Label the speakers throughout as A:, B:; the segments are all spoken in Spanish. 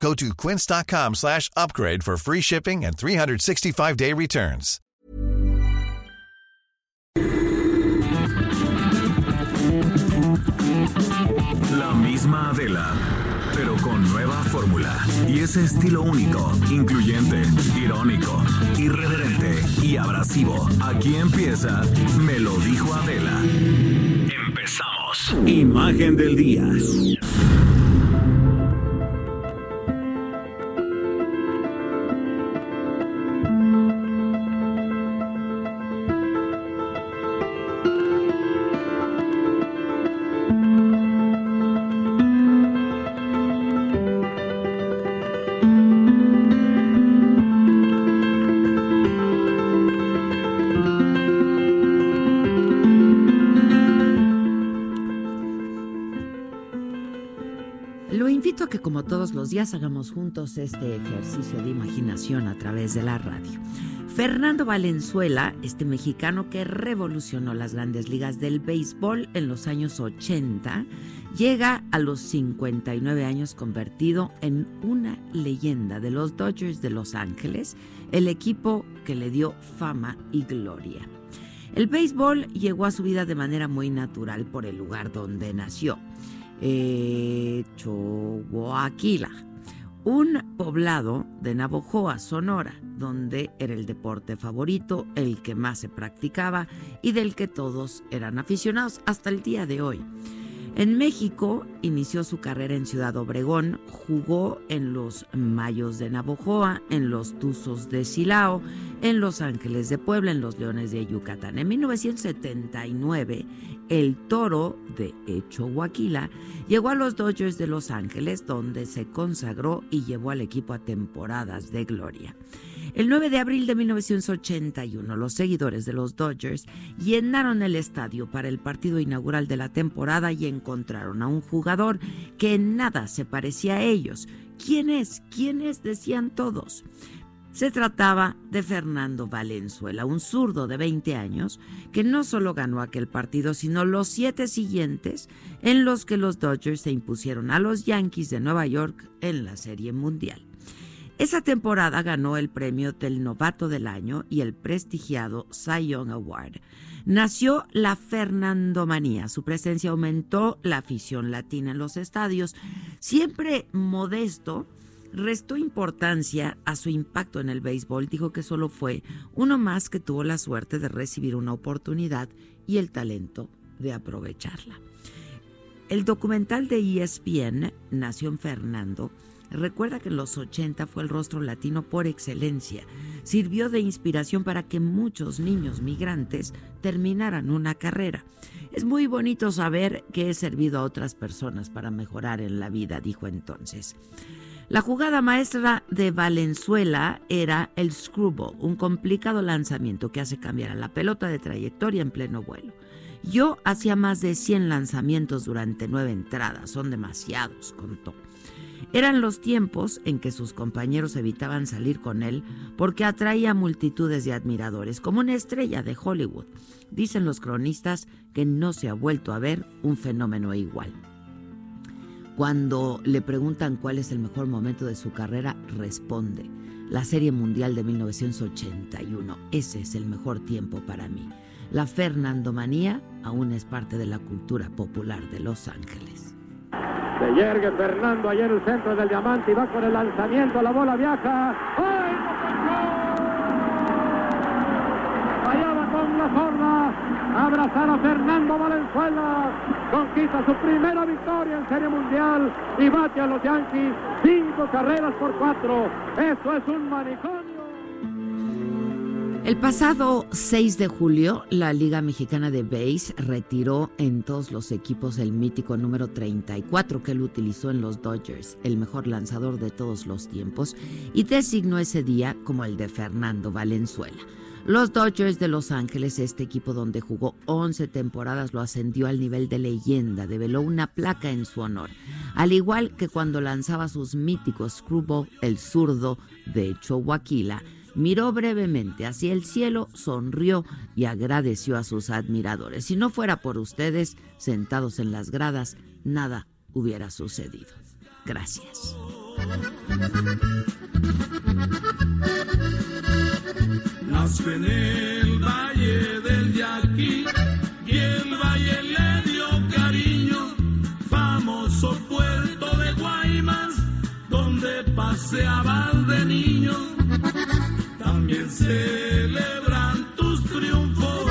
A: Go to quince.com slash upgrade for free shipping and 365-day returns.
B: La misma Adela, pero con nueva fórmula y ese estilo único, incluyente, irónico, irreverente y abrasivo. Aquí empieza Me lo dijo Adela. Empezamos. Imagen del día.
C: Hagamos juntos este ejercicio de imaginación a través de la radio. Fernando Valenzuela, este mexicano que revolucionó las grandes ligas del béisbol en los años 80, llega a los 59 años convertido en una leyenda de los Dodgers de Los Ángeles, el equipo que le dio fama y gloria. El béisbol llegó a su vida de manera muy natural por el lugar donde nació eh, Choboaquila, un poblado de Navojoa, Sonora, donde era el deporte favorito, el que más se practicaba y del que todos eran aficionados hasta el día de hoy. En México inició su carrera en Ciudad Obregón, jugó en los Mayos de Navojoa, en los Tuzos de Silao, en Los Ángeles de Puebla, en los Leones de Yucatán. En 1979, el toro de Echohuaquila llegó a los Dodgers de Los Ángeles, donde se consagró y llevó al equipo a temporadas de gloria. El 9 de abril de 1981, los seguidores de los Dodgers llenaron el estadio para el partido inaugural de la temporada y encontraron a un jugador que en nada se parecía a ellos. ¿Quién es? ¿Quién es? Decían todos. Se trataba de Fernando Valenzuela, un zurdo de 20 años que no solo ganó aquel partido, sino los siete siguientes en los que los Dodgers se impusieron a los Yankees de Nueva York en la Serie Mundial. Esa temporada ganó el premio del Novato del Año y el prestigiado Cy Young Award. Nació la Fernandomanía. Su presencia aumentó la afición latina en los estadios. Siempre modesto, restó importancia a su impacto en el béisbol. Dijo que solo fue uno más que tuvo la suerte de recibir una oportunidad y el talento de aprovecharla. El documental de ESPN, Nación Fernando, Recuerda que en los 80 fue el rostro latino por excelencia. Sirvió de inspiración para que muchos niños migrantes terminaran una carrera. Es muy bonito saber que he servido a otras personas para mejorar en la vida, dijo entonces. La jugada maestra de Valenzuela era el screwball, un complicado lanzamiento que hace cambiar a la pelota de trayectoria en pleno vuelo. Yo hacía más de 100 lanzamientos durante nueve entradas, son demasiados, contó. Eran los tiempos en que sus compañeros evitaban salir con él porque atraía multitudes de admiradores, como una estrella de Hollywood. Dicen los cronistas que no se ha vuelto a ver un fenómeno igual. Cuando le preguntan cuál es el mejor momento de su carrera, responde, la Serie Mundial de 1981. Ese es el mejor tiempo para mí. La Fernandomanía aún es parte de la cultura popular de Los Ángeles.
D: Se yergue Fernando allá en el centro del diamante y va con el lanzamiento, la bola viaja. ¡Ay, no Allá va con la forma. Abrazar a Fernando Valenzuela. Conquista su primera victoria en Serie Mundial y bate a los Yankees cinco carreras por cuatro. Esto es un manicomio.
C: El pasado 6 de julio, la Liga Mexicana de Base retiró en todos los equipos el mítico número 34 que él utilizó en los Dodgers, el mejor lanzador de todos los tiempos, y designó ese día como el de Fernando Valenzuela. Los Dodgers de Los Ángeles, este equipo donde jugó 11 temporadas, lo ascendió al nivel de leyenda, develó una placa en su honor. Al igual que cuando lanzaba sus míticos screwball, el zurdo de Chihuahua, miró brevemente hacia el cielo, sonrió y agradeció a sus admiradores. Si no fuera por ustedes, sentados en las gradas, nada hubiera sucedido. Gracias.
E: Nació en el valle del Yaqui y el valle le dio cariño, famoso puerto de Guaymas, donde paseaban de niño. También celebran tus triunfos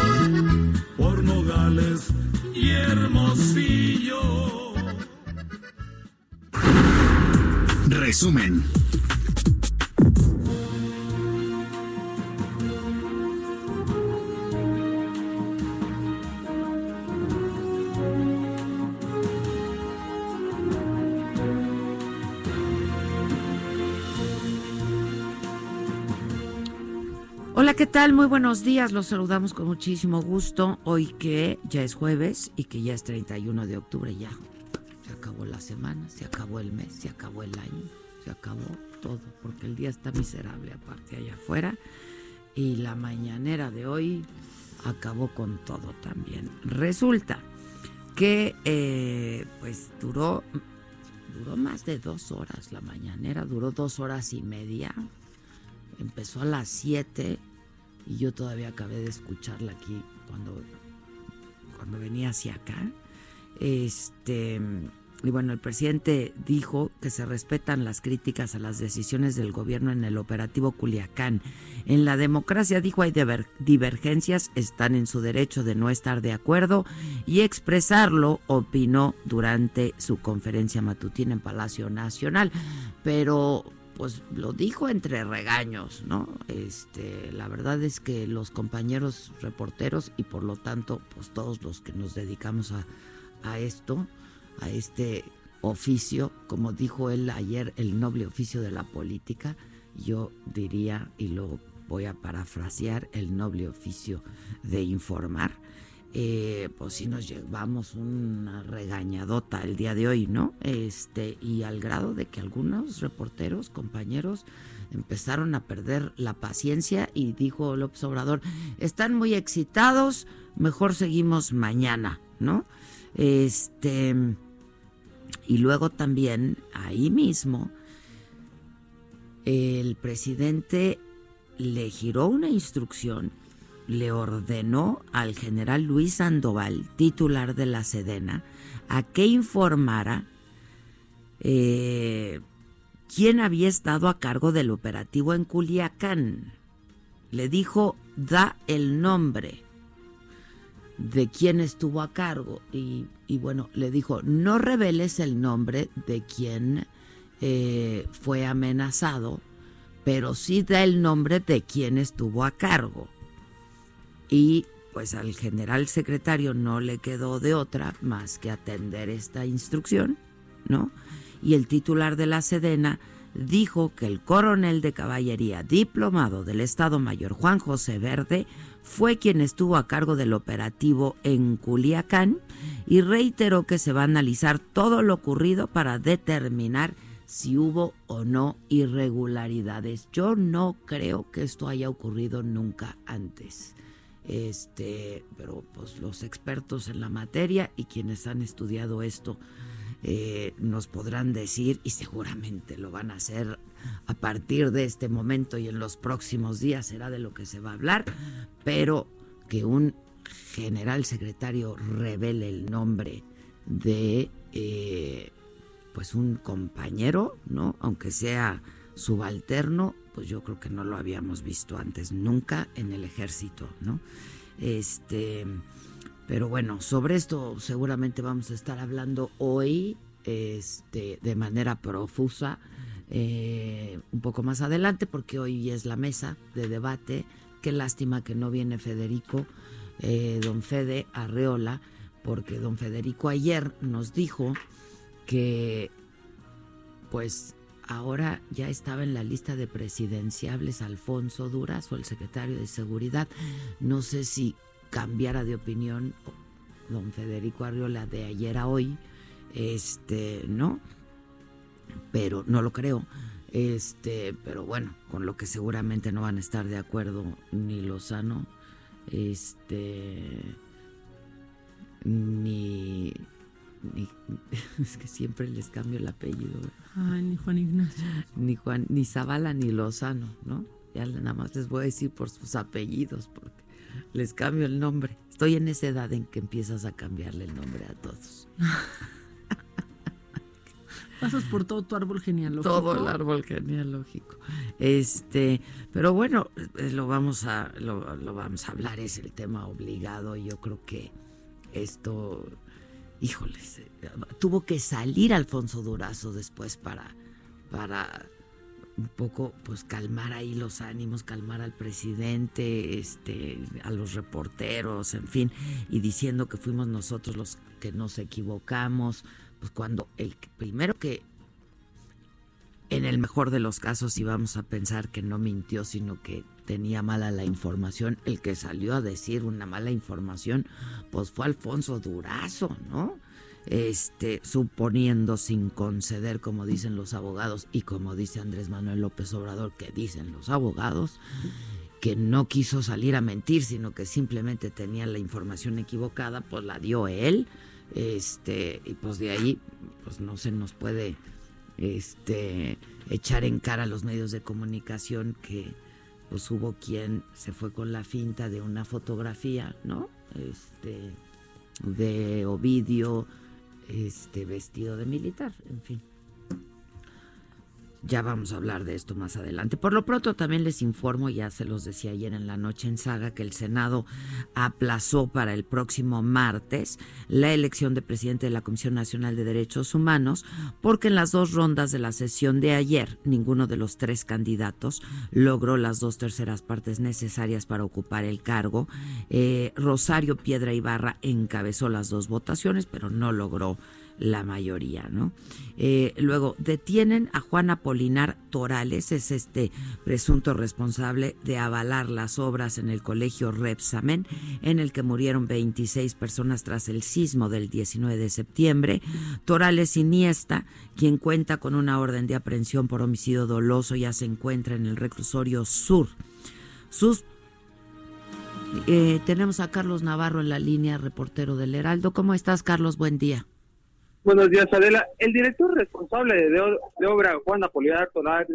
E: por Nogales y Hermosillo.
B: Resumen.
C: Hola, ¿qué tal? Muy buenos días. Los saludamos con muchísimo gusto. Hoy que ya es jueves y que ya es 31 de octubre, ya se acabó la semana, se acabó el mes, se acabó el año, se acabó todo, porque el día está miserable aparte allá afuera y la mañanera de hoy acabó con todo también. Resulta que eh, pues duró, duró más de dos horas la mañanera, duró dos horas y media, empezó a las siete y yo todavía acabé de escucharla aquí cuando, cuando venía hacia acá. Este, y bueno, el presidente dijo que se respetan las críticas a las decisiones del gobierno en el operativo Culiacán. En la democracia, dijo, hay divergencias, están en su derecho de no estar de acuerdo y expresarlo, opinó durante su conferencia matutina en Palacio Nacional. Pero pues lo dijo entre regaños, ¿no? Este, la verdad es que los compañeros reporteros y por lo tanto, pues todos los que nos dedicamos a, a esto, a este oficio, como dijo él ayer, el noble oficio de la política, yo diría, y lo voy a parafrasear, el noble oficio de informar. Eh, pues sí nos llevamos una regañadota el día de hoy, ¿no? Este, y al grado de que algunos reporteros, compañeros, empezaron a perder la paciencia y dijo López Obrador, están muy excitados, mejor seguimos mañana, ¿no? Este, y luego también ahí mismo el presidente le giró una instrucción le ordenó al general Luis Sandoval, titular de la Sedena, a que informara eh, quién había estado a cargo del operativo en Culiacán. Le dijo, da el nombre de quién estuvo a cargo. Y, bueno, le dijo, no reveles el nombre de quién eh, fue amenazado, pero sí da el nombre de quién estuvo a cargo y pues al general secretario no le quedó de otra más que atender esta instrucción, ¿no? Y el titular de la Sedena dijo que el coronel de caballería diplomado del Estado Mayor Juan José Verde fue quien estuvo a cargo del operativo en Culiacán y reiteró que se va a analizar todo lo ocurrido para determinar si hubo o no irregularidades. Yo no creo que esto haya ocurrido nunca antes este, pero pues los expertos en la materia y quienes han estudiado esto eh, nos podrán decir y seguramente lo van a hacer a partir de este momento y en los próximos días será de lo que se va a hablar, pero que un general secretario revele el nombre de eh, pues un compañero, ¿no? Aunque sea subalterno, pues yo creo que no lo habíamos visto antes, nunca en el ejército, ¿no? Este, pero bueno, sobre esto seguramente vamos a estar hablando hoy, este, de manera profusa, eh, un poco más adelante, porque hoy es la mesa de debate. Qué lástima que no viene Federico, eh, don Fede Arreola, porque don Federico ayer nos dijo que, pues, ahora ya estaba en la lista de presidenciables Alfonso Durazo, el secretario de Seguridad. No sé si cambiara de opinión don Federico Arriola de ayer a hoy, este, ¿no? Pero no lo creo. Este, pero bueno, con lo que seguramente no van a estar de acuerdo ni Lozano, este, ni, ni es que siempre les cambio el apellido.
F: Ay, ni Juan Ignacio.
C: Ni Juan, ni Zavala ni Lozano, ¿no? Ya nada más les voy a decir por sus apellidos, porque les cambio el nombre. Estoy en esa edad en que empiezas a cambiarle el nombre a todos.
F: Pasas por todo tu árbol genealógico.
C: Todo el árbol genealógico. Este, pero bueno, eh, lo vamos a lo, lo vamos a hablar, es el tema obligado. Yo creo que esto, híjoles, tuvo que salir Alfonso Durazo después para, para un poco pues calmar ahí los ánimos, calmar al presidente, este, a los reporteros, en fin, y diciendo que fuimos nosotros los que nos equivocamos pues cuando el primero que en el mejor de los casos íbamos a pensar que no mintió, sino que tenía mala la información, el que salió a decir una mala información, pues fue Alfonso Durazo, ¿no? Este, suponiendo sin conceder, como dicen los abogados, y como dice Andrés Manuel López Obrador, que dicen los abogados, que no quiso salir a mentir, sino que simplemente tenía la información equivocada, pues la dio él este, y pues de ahí, pues no se nos puede este, echar en cara a los medios de comunicación que pues hubo quien se fue con la finta de una fotografía, ¿no? Este, de Ovidio, este, vestido de militar, en fin. Ya vamos a hablar de esto más adelante. Por lo pronto también les informo, ya se los decía ayer en la noche en Saga, que el Senado aplazó para el próximo martes la elección de presidente de la Comisión Nacional de Derechos Humanos, porque en las dos rondas de la sesión de ayer, ninguno de los tres candidatos logró las dos terceras partes necesarias para ocupar el cargo. Eh, Rosario Piedra Ibarra encabezó las dos votaciones, pero no logró la mayoría, ¿no? Eh, luego, detienen a Juan Apolinar Torales, es este presunto responsable de avalar las obras en el colegio Repsamen, en el que murieron 26 personas tras el sismo del 19 de septiembre. Torales Iniesta, quien cuenta con una orden de aprehensión por homicidio doloso, ya se encuentra en el reclusorio sur. Sus eh, tenemos a Carlos Navarro en la línea, reportero del Heraldo. ¿Cómo estás, Carlos? Buen día.
G: Buenos días, Adela. El director responsable de, obra, Juan Apolinar Toral,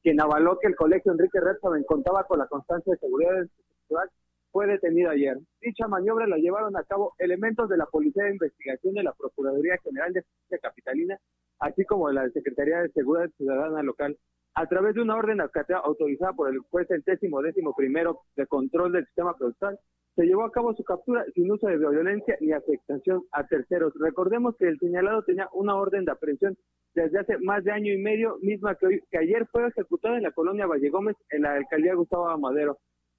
G: quien avaló que el colegio Enrique Repsamen contaba con la constancia de seguridad ciudad, fue detenido ayer. Dicha maniobra la llevaron a cabo elementos de la Policía de Investigación de la Procuraduría General de Justicia Capitalina, así como de la Secretaría de Seguridad Ciudadana Local, a través de una orden autorizada por el juez centésimo décimo primero de control del sistema procesal se llevó a cabo su captura sin uso de violencia ni afectación a terceros. Recordemos que el señalado tenía una orden de aprehensión desde hace más de año y medio, misma que, hoy, que ayer fue ejecutada en la colonia Valle Gómez, en la alcaldía Gustavo Amadero.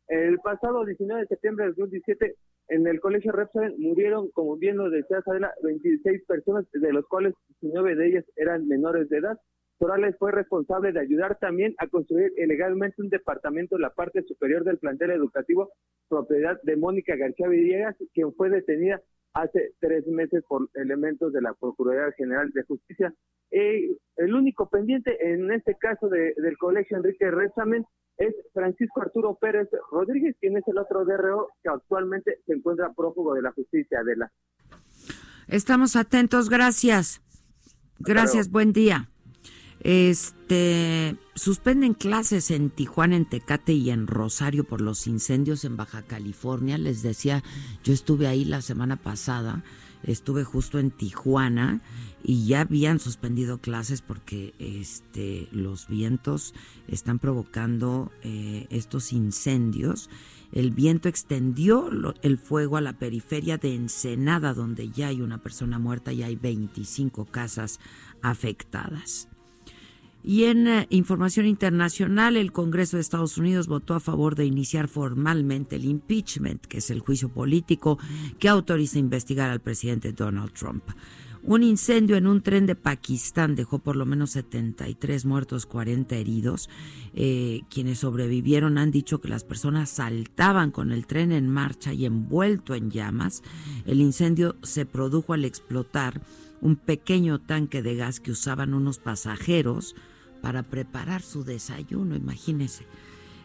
G: El pasado 19 de septiembre de 2017, en el colegio Repsamen murieron, como bien lo decía Adela, 26 personas, de los cuales 19 de ellas eran menores de edad. Torales fue responsable de ayudar también a construir ilegalmente un departamento en la parte superior del plantel educativo, propiedad de Mónica García Villegas, quien fue detenida hace tres meses por elementos de la Procuraduría General de Justicia. Eh, el único pendiente en este caso del colegio Enrique Rezamen es Francisco Arturo Pérez Rodríguez, quien es el otro DRO que actualmente se encuentra prófugo de la justicia de la.
C: Estamos atentos, gracias. Gracias, buen día. Este suspenden clases en Tijuana, en Tecate y en Rosario por los incendios en Baja California. Les decía, yo estuve ahí la semana pasada, estuve justo en Tijuana y ya habían suspendido clases porque este los vientos están provocando eh, estos incendios. El viento extendió el fuego a la periferia de Ensenada, donde ya hay una persona muerta y hay 25 casas afectadas. Y en eh, información internacional, el Congreso de Estados Unidos votó a favor de iniciar formalmente el impeachment, que es el juicio político que autoriza investigar al presidente Donald Trump. Un incendio en un tren de Pakistán dejó por lo menos 73 muertos, 40 heridos. Eh, quienes sobrevivieron han dicho que las personas saltaban con el tren en marcha y envuelto en llamas. El incendio se produjo al explotar un pequeño tanque de gas que usaban unos pasajeros para preparar su desayuno, imagínense.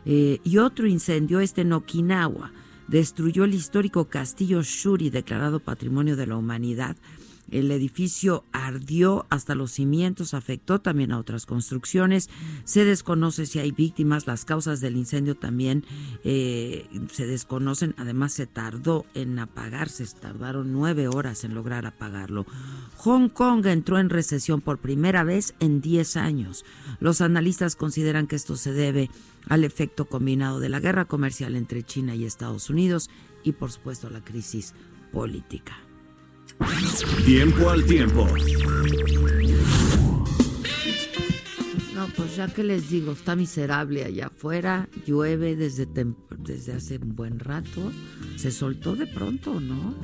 C: Eh, y otro incendio, este en Okinawa, destruyó el histórico castillo Shuri, declarado Patrimonio de la Humanidad. El edificio ardió hasta los cimientos, afectó también a otras construcciones. Se desconoce si hay víctimas, las causas del incendio también eh, se desconocen. Además, se tardó en apagarse, tardaron nueve horas en lograr apagarlo. Hong Kong entró en recesión por primera vez en 10 años. Los analistas consideran que esto se debe al efecto combinado de la guerra comercial entre China y Estados Unidos y, por supuesto, la crisis política.
B: Tiempo al tiempo.
C: No, pues ya que les digo, está miserable allá afuera, llueve desde, desde hace un buen rato, se soltó de pronto, ¿no?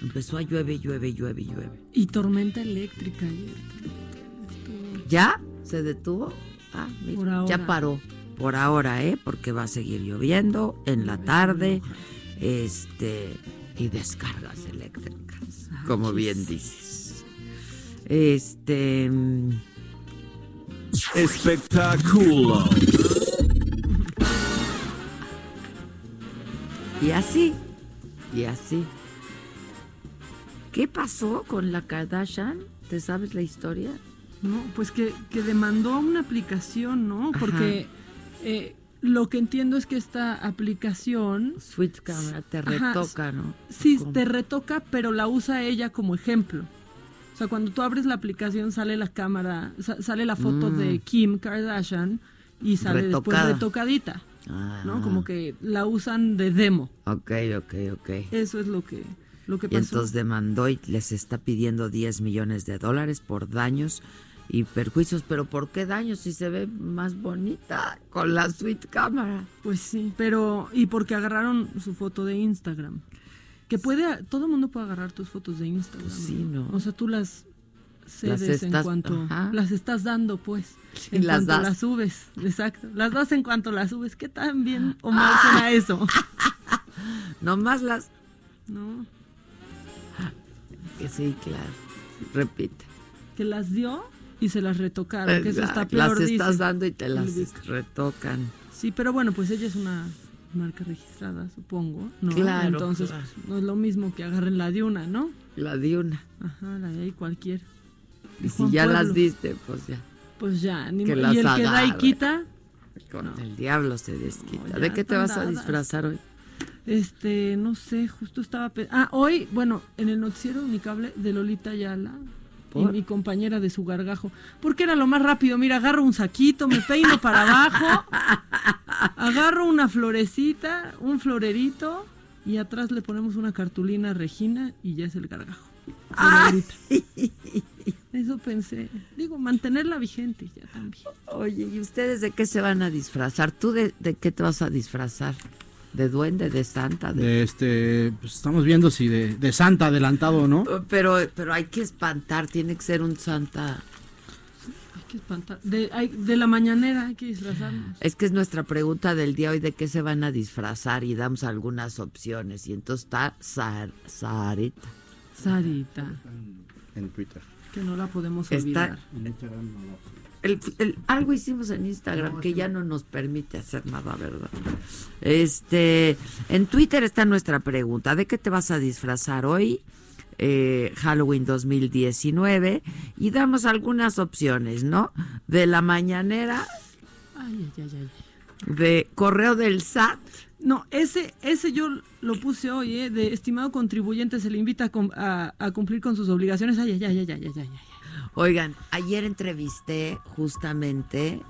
C: Empezó a llueve, llueve, llueve, llueve.
F: Y tormenta eléctrica ayer.
C: ¿Ya? ¿Se detuvo? Ah, mira, ya paró. Por ahora, ¿eh? Porque va a seguir lloviendo en la tarde. Este. Y descargas eléctricas. Como bien dices. Este.
B: Espectáculo.
C: Y así. Y así. ¿Qué pasó con la Kardashian? ¿Te sabes la historia?
F: No, pues que, que demandó una aplicación, ¿no? Porque eh, lo que entiendo es que esta aplicación...
C: Sweet Camera te retoca, ¿no?
F: Sí, te retoca, pero la usa ella como ejemplo. O sea, cuando tú abres la aplicación sale la cámara, sale la foto de
C: Mm.
F: Kim Kardashian y sale después
C: Retocada.
F: retocadita,
C: Ah.
F: ¿no? Como que la usan de demo.
C: Ok, ok, ok.
F: Eso es lo que, lo que
C: Y
F: pasó.
C: entonces demandó y les está pidiendo 10 millones de dólares por daños y perjuicios. ¿Pero por qué daños si se ve más bonita con la suite cámara?
F: Pues sí, pero y porque agarraron su foto de Instagram. Que puede, todo el mundo puede agarrar tus fotos de Instagram.
C: Pues sí, ¿no?
F: O sea, tú las
C: Las
F: cedes en
C: estás-
F: cuanto
C: ajá.
F: las estás dando, pues.
C: Sí,
F: en
C: las
F: cuanto
C: das.
F: las subes, exacto. Las das en cuanto las subes. ¿Qué tan bien o mal suena eso?
C: Nomás las...
F: ¿No?
C: que Sí, claro. Repite.
F: Que las dio y se las retocaron, que eso está peor,
C: Las estás dando y te las retocan.
F: Sí, pero bueno, pues ella es una marca registrada, supongo, ¿no?
C: Claro,
F: Entonces,
C: claro.
F: pues, no es lo mismo que agarren la de una, ¿no?
C: La di una.
F: Ajá, la de ahí cualquier.
C: Y si ya las diste, pues ya.
F: Pues ya, ni
C: Que las
F: y el que da y quita,
C: Con
F: No.
C: el diablo se desquita.
F: No,
C: ¿De qué te vas a disfrazar hoy?
F: este, no sé, justo estaba... Ah, hoy, bueno, en el noticiero Unicable de Lolita Ayala y mi compañera de su gargajo. Porque era lo más rápido, mira, agarro un saquito, me peino para abajo, agarro una florecita, un florerito y atrás le ponemos una cartulina Regina y ya es el gargajo. Eso pensé. Digo, mantenerla vigente ya también.
C: Oye, ¿y ustedes de qué se van a disfrazar? ¿Tú de, de qué te vas a disfrazar? ¿De duende, de santa? De...
H: De este, pues estamos viendo si de, de Santa adelantado o no.
C: Pero, pero hay que espantar, tiene que ser un santa.
F: Hay que espantar. De, hay- de la mañanera hay que disfrazarnos.
C: Es que es nuestra pregunta del día hoy, ¿de qué se van a disfrazar? Y damos algunas opciones. Y entonces está Sar, Sarita.
F: Sarita,
H: En Twitter.
F: que no la podemos
C: Está-
F: olvidar.
H: En Instagram no
C: El- el- algo hicimos en Instagram que ya no nos permite hacer nada, ¿verdad? Este, en Twitter está nuestra pregunta. ¿De qué te vas a disfrazar hoy? Eh, Halloween 2019 y damos algunas opciones, ¿no? De la mañanera,
F: Ay, ay, ay, ay.
C: de correo del SAT,
F: No, ese, ese yo lo puse hoy, ¿eh? De estimado contribuyente, se le invita a, cum- a- a cumplir con sus obligaciones. Ay, ay, ay, ay, ay, ay, ay, ay.
C: Oigan, ayer entrevisté justamente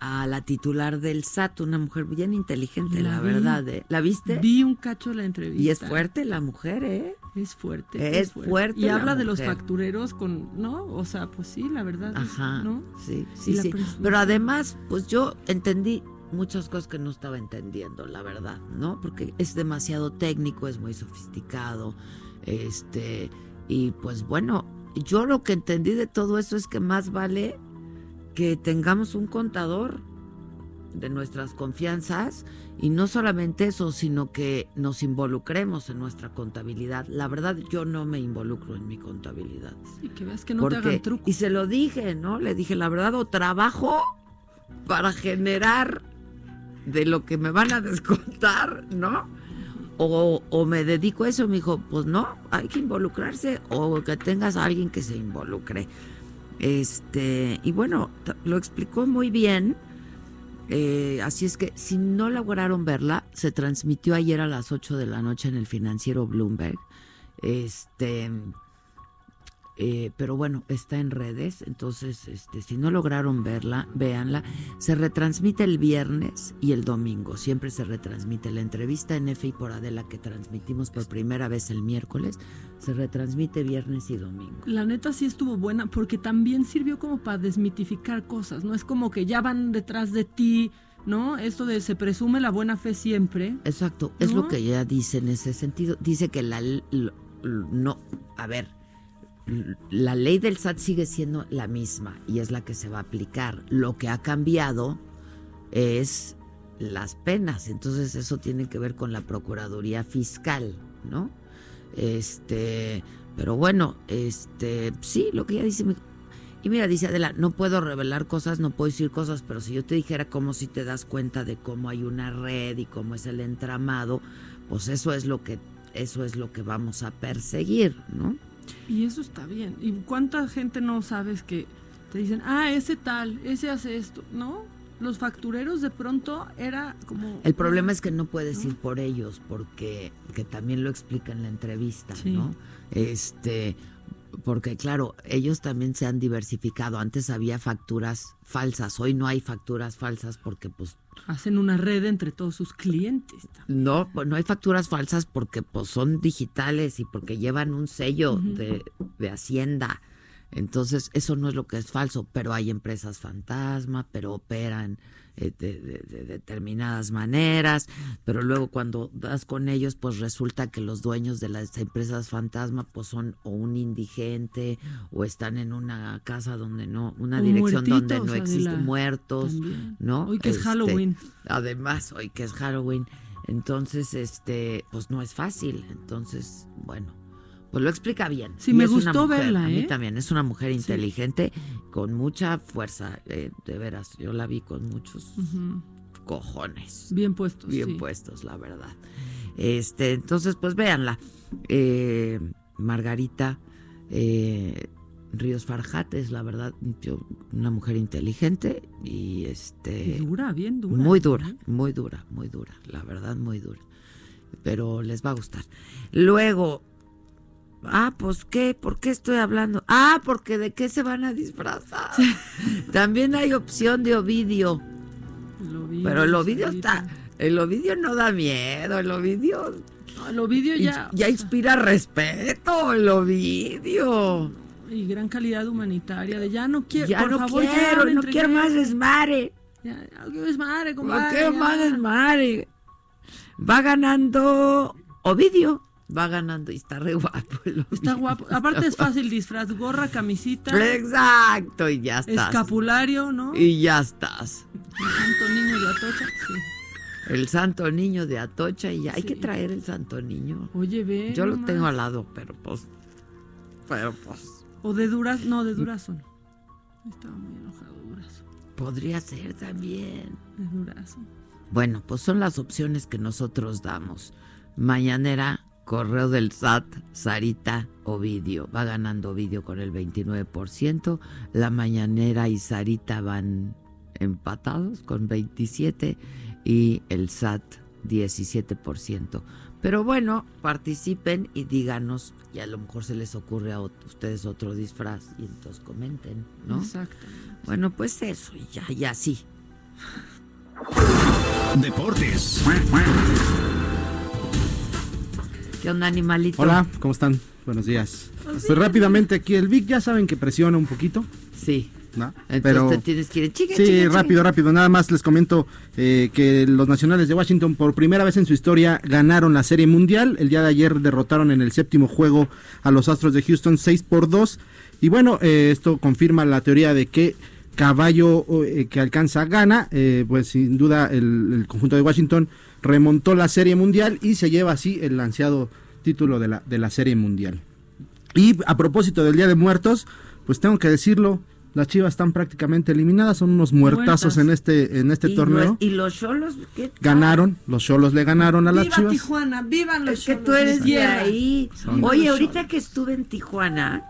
C: a la titular del SAT, una mujer bien inteligente,
F: La
C: verdad. ¿eh? ¿La viste?
F: Vi un cacho de la entrevista.
C: Y es fuerte la mujer, ¿eh?
F: Es fuerte.
C: Es fuerte
F: Y
C: la
F: habla de los factureros con, ¿no? O sea, pues sí, la verdad. es-
C: Ajá,
F: ¿No?
C: sí, sí, sí. Pero además, pues yo entendí muchas cosas que no estaba entendiendo, la verdad, ¿no? Porque es demasiado técnico, es muy sofisticado, este, y pues bueno, yo lo que entendí de todo eso es que más vale que tengamos un contador de nuestras confianzas y no solamente eso, sino que nos involucremos en nuestra contabilidad. La verdad, yo no me involucro en mi contabilidad.
F: Y que veas que no te hagan truco.
C: Y se lo dije, ¿no? Le dije, la verdad, o trabajo para generar de lo que me van a descontar, ¿no? O, o me dedico a eso. Me dijo, pues no, hay que involucrarse o que tengas a alguien que se involucre. Este, y bueno, lo explicó muy bien. Eh, así es que si no lograron verla, se transmitió ayer a las 8 de la noche en el financiero Bloomberg. Este, eh, pero bueno, está en redes, entonces este, si no lograron verla, véanla. Se retransmite el viernes y el domingo. Siempre se retransmite la entrevista en FI por Adela que transmitimos por primera vez el miércoles. Se retransmite viernes y domingo.
F: La neta sí estuvo buena porque también sirvió como para desmitificar cosas, ¿no? Es como que ya van detrás de ti, ¿no? Esto de se presume la buena fe siempre.
C: Exacto, es lo que ella dice en ese sentido. Dice que la no, a ver, la ley del SAT sigue siendo la misma y es la que se va a aplicar. Lo que ha cambiado es las penas, entonces eso tiene que ver con la Procuraduría Fiscal, ¿no? Este, pero bueno, este, sí, lo que ella dice y mira, dice Adela, no puedo revelar cosas, no puedo decir cosas, pero si yo te dijera cómo si te das cuenta de cómo hay una red y cómo es el entramado, pues eso es lo que eso es lo que vamos a perseguir, ¿no?
F: Y eso está bien. ¿Y cuánta gente no sabes que te dicen, ah, ese tal, ese hace esto, ¿no? Los factureros de pronto era como...
C: El problema es que no puedes ir por ellos porque que también lo explica en la entrevista,
F: Sí.
C: ¿no? Este porque claro, ellos también se han diversificado. Antes había facturas falsas, hoy no hay facturas falsas porque pues
F: Hacen una red entre todos sus clientes.
C: No, pues no hay facturas falsas porque pues son digitales y porque llevan un sello de, de Hacienda. Entonces, eso no es lo que es falso, pero hay empresas fantasma, pero operan de, de- de determinadas maneras, pero luego cuando das con ellos, pues resulta que los dueños de las empresas fantasma pues son o un indigente o están en una casa donde no, una
F: O
C: dirección donde no existen muertos,
F: también.
C: ¿no?
F: Hoy que es
C: Este,
F: Halloween.
C: Además, hoy que es Halloween. Entonces, este, pues no es fácil. Entonces, bueno, pues lo explica bien.
F: Sí,
C: Y
F: me gustó
C: mujer,
F: verla,
C: A mí
F: ¿eh?
C: también, es una mujer inteligente, con mucha fuerza, eh, de veras. Yo la vi con muchos cojones.
F: Bien puestos.
C: Bien
F: sí.
C: puestos, la verdad. Este, entonces, pues véanla. Eh, Margarita Ríos Farjat es, la verdad, yo, una mujer inteligente y este.
F: Y dura, bien dura.
C: Muy dura, muy dura, muy dura, la verdad muy dura. Pero les va a gustar. Luego, ah, pues qué, ¿por qué estoy hablando? Ah, porque de qué se van a disfrazar. También hay opción de Ovidio,
F: El Ovidio,
C: pero el Ovidio está, el Ovidio no da miedo, el Ovidio
F: No, el Ovidio ya.
C: ya inspira respeto, el Ovidio.
F: Y gran calidad humanitaria. De ya no quiero.
C: Ya
F: por
C: no
F: favor,
C: quiero, no quiero más desmare.
F: Ya, ya, ¿qué desmadre,
C: No
F: compadre?
C: quiero
F: ya.
C: más desmadre. Va ganando Ovidio. Va ganando y está re guapo.
F: Está guapo.
C: está
F: Aparte es
C: guapo.
F: fácil disfraz, gorra, camisita,
C: Exacto, y ya estás.
F: escapulario, ¿no?
C: Y ya estás.
F: El santo niño de Atocha, sí.
C: El santo niño de Atocha y ya. Hay que traer el santo niño.
F: Oye, ve.
C: Yo lo tengo al lado, pero pues. Pero pues.
F: O de Duraz, no, de Durazón. Estaba muy enojado Durazo.
C: Podría ser también.
F: De Durazo.
C: Bueno, pues son las opciones que nosotros damos. Mañanera, correo del SAT, Sarita, Ovidio. Va ganando Ovidio con el 29%. La mañanera y Sarita van empatados con 27% y el SAT 17%. Pero bueno, participen y díganos, y a lo mejor se les ocurre a ustedes otro disfraz y entonces comenten, ¿no?
F: Exactamente.
C: Bueno, pues eso, y ya, ya sí.
B: Deportes.
C: ¿Qué onda, animalito?
H: Hola, ¿cómo están? Buenos días. Pues rápidamente aquí el Vic ya saben que presiona un poquito.
C: Sí.
H: ¿no?
C: Entonces
H: Pero
C: te tienes que ir.
H: Sí, rápido, rápido. Nada más les comento eh, que los nacionales de Washington por primera vez en su historia ganaron la Serie Mundial. El día de ayer derrotaron en el séptimo juego a los Astros de Houston 6 por 2. Y bueno, eh, esto confirma la teoría de que caballo eh, que alcanza gana. Pues sin duda el, el conjunto de Washington remontó la Serie Mundial y se lleva así el ansiado título de la, de la Serie Mundial. Y a propósito del Día de Muertos, pues tengo que decirlo, las Chivas están prácticamente eliminadas, son unos muertazos
F: Muertas.
H: en este en este
C: Y
H: torneo.
C: Y los cholos, ¿qué tal?
H: Ganaron, los Cholos le ganaron a las
F: Viva
H: Chivas.
F: Tijuana, vivan los
C: Es que tú eres de ahí.
H: Son-
C: Oye, ahorita que estuve en Tijuana,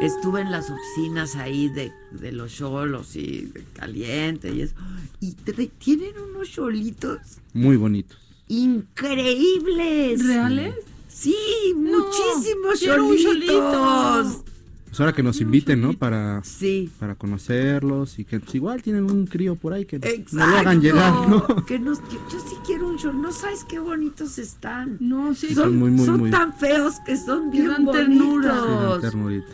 C: estuve en las oficinas ahí de, de los cholos y de caliente y eso. Y tienen unos cholitos
H: Muy bonitos.
C: increíbles.
F: ¿Reales?
C: Sí,
F: No,
C: muchísimos cholitos.
F: cholito.
H: Pues ahora que nos inviten, ¿no? Para,
C: Sí.
H: para conocerlos y que pues, igual tienen un crío por ahí que
C: Exacto.
H: no lo hagan llegar, ¿no?
C: Que nos- yo, yo sí quiero un cholo. No sabes qué bonitos están.
F: No, sí.
C: Son,
H: Son muy, muy,
C: son
H: muy-
C: tan feos que son bien
F: dan ternura.
H: Sí,
C: bonitos.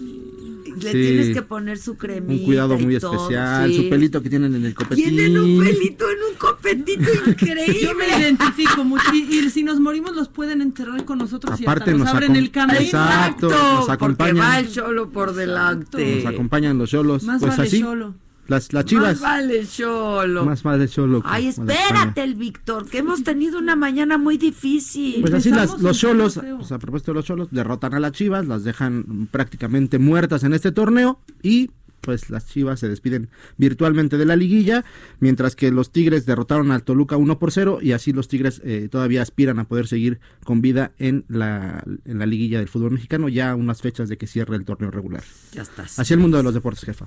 C: Le
H: Sí.
C: tienes que poner su cremita.
H: Un cuidado
C: y
H: muy
C: todo,
H: especial,
C: sí.
H: su pelito que tienen en el copetín.
C: Tienen un pelito en un copetito
F: Yo me
C: increíble.
F: identifico mucho. Y, y si nos morimos, los pueden enterrar con nosotros
H: Aparte
F: y hasta nos,
H: nos
F: abren el camino.
H: Exacto. nos
C: porque
H: acompañan.
C: va el cholo por delante.
H: Nos acompañan los cholos.
F: Más
H: pues
F: vale
H: así,
F: cholo.
H: Las, las chivas.
C: Más vale cholo.
H: Más vale cholo.
C: Ay, espérate, el Víctor, que hemos tenido una mañana muy difícil.
H: Pues así las, los cholos, pues a propósito de los cholos, derrotan a las chivas, las dejan prácticamente muertas en este torneo y pues las chivas se despiden virtualmente de la liguilla, mientras que los Tigres derrotaron al Toluca 1 por 0 y así los Tigres eh, todavía aspiran a poder seguir con vida en la, en la liguilla del fútbol mexicano, ya a unas fechas de que cierre el torneo regular.
C: Ya estás.
H: Así el mundo de los deportes, jefa.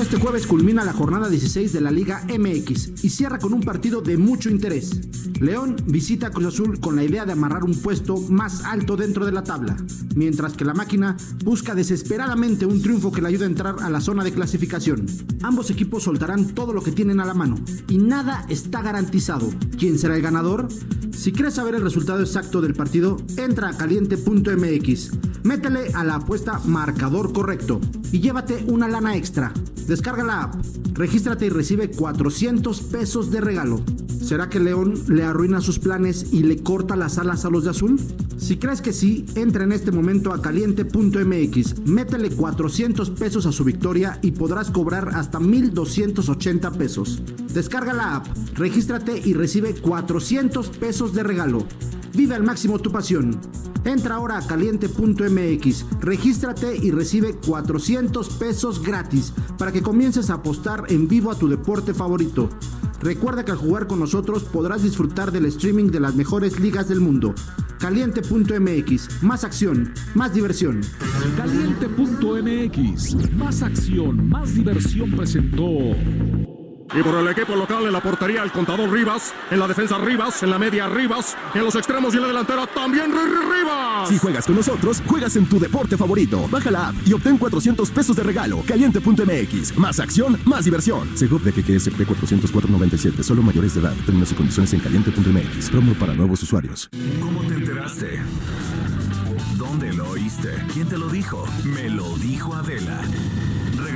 H: Este jueves culmina la jornada 16 de la Liga MX y cierra con un partido de mucho interés. León visita a Cruz Azul con la idea de amarrar un puesto más alto dentro de la tabla, mientras que la máquina busca desesperadamente un triunfo que le ayude a entrar a la zona de clasificación. Ambos equipos soltarán todo lo que tienen a la mano y nada está garantizado. ¿Quién será el ganador? Si quieres saber el resultado exacto del partido, entra a caliente.mx, métele a la apuesta marcador correcto y llévate una lana extra. Descarga la app, regístrate y recibe 400 pesos de regalo. ¿Será que León le arruina sus planes y le corta las alas a los de azul? Si crees que sí, entra en este momento a caliente.mx, métele 400 pesos a su victoria y podrás cobrar hasta 1280 pesos. Descarga la app, regístrate y recibe 400 pesos de regalo. Vive al máximo tu pasión. Entra ahora a caliente.mx, regístrate y recibe 400 pesos gratis para que comiences a apostar en vivo a tu deporte favorito. Recuerda que al jugar con nosotros podrás disfrutar del streaming de las mejores ligas del mundo. Caliente.mx, más acción, más diversión.
I: Caliente.mx. Más acción, más diversión presentó.
J: Y por el equipo local en la portería el contador Rivas, en la defensa Rivas, en la media Rivas, en los extremos y en la delantera también Ri- Ri- Rivas.
K: Si juegas con nosotros, juegas en tu deporte favorito. Baja la app y obtén 400 pesos de regalo. Caliente.mx. Más acción, más diversión. Segov de KKSP 404.97. Solo mayores de edad. Términos y condiciones en caliente.mx. Promo para nuevos usuarios.
B: ¿Cómo te enteraste? ¿Dónde lo oíste? ¿Quién te lo dijo? Me lo dijo Adela.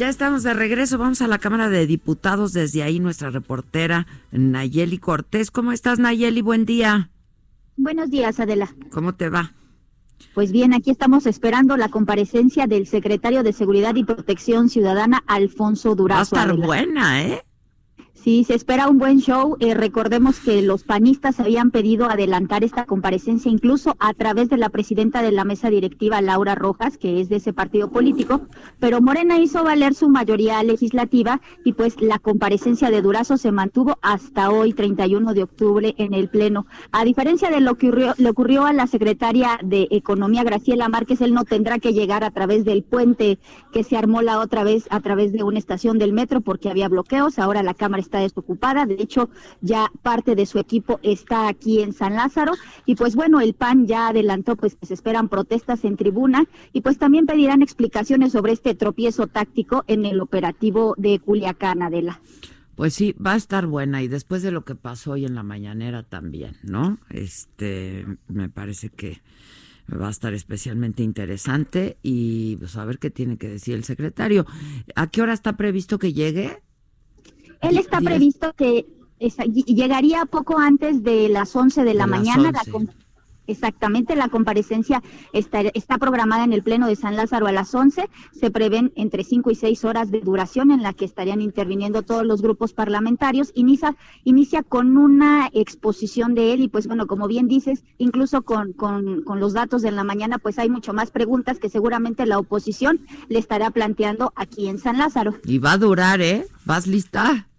C: Ya estamos de regreso, vamos a la Cámara de Diputados, desde ahí nuestra reportera Nayeli Cortés. ¿Cómo estás Nayeli? Buen día.
L: Buenos días, Adela.
C: ¿Cómo te va?
L: Pues bien, aquí estamos esperando la comparecencia del secretario de Seguridad y Protección Ciudadana, Alfonso
C: Va a
L: Durazo.
C: estar
L: Adela.
C: buena, ¿eh?
L: Sí, se espera un buen show. Eh, recordemos que los panistas habían pedido adelantar esta comparecencia incluso a través de la presidenta de la mesa directiva, Laura Rojas, que es de ese partido político, pero Morena hizo valer su mayoría legislativa y pues la comparecencia de Durazo se mantuvo hasta hoy, 31 de octubre, en el Pleno. A diferencia de lo que ocurrió, le ocurrió a la secretaria de Economía, Graciela Márquez, él no tendrá que llegar a través del puente que se armó la otra vez a través de una estación del metro porque había bloqueos. Ahora la Cámara desocupada, de hecho ya parte de su equipo está aquí en San Lázaro y pues bueno, el PAN ya adelantó pues que se esperan protestas en tribuna y pues también pedirán explicaciones sobre este tropiezo táctico en el operativo de Culiacán, Adela.
C: Pues sí, va a estar buena y después de lo que pasó hoy en la mañanera también, ¿no? Este, me parece que va a estar especialmente interesante y pues a ver qué tiene que decir el secretario. ¿A qué hora está previsto que llegue?
L: Él está previsto que llegaría poco antes de las 11 de la mañana. exactamente, la comparecencia está, está programada en el Pleno de San Lázaro a las 11. Se prevén entre 5 y 6 horas de duración en la que estarían interviniendo todos los grupos parlamentarios. Inicia, inicia con una exposición de él y pues bueno, como bien dices, incluso con, con, con los datos de la mañana, pues hay mucho más preguntas que seguramente la oposición le estará planteando aquí en San Lázaro.
C: Y va a durar, ¿eh? ¿Vas lista?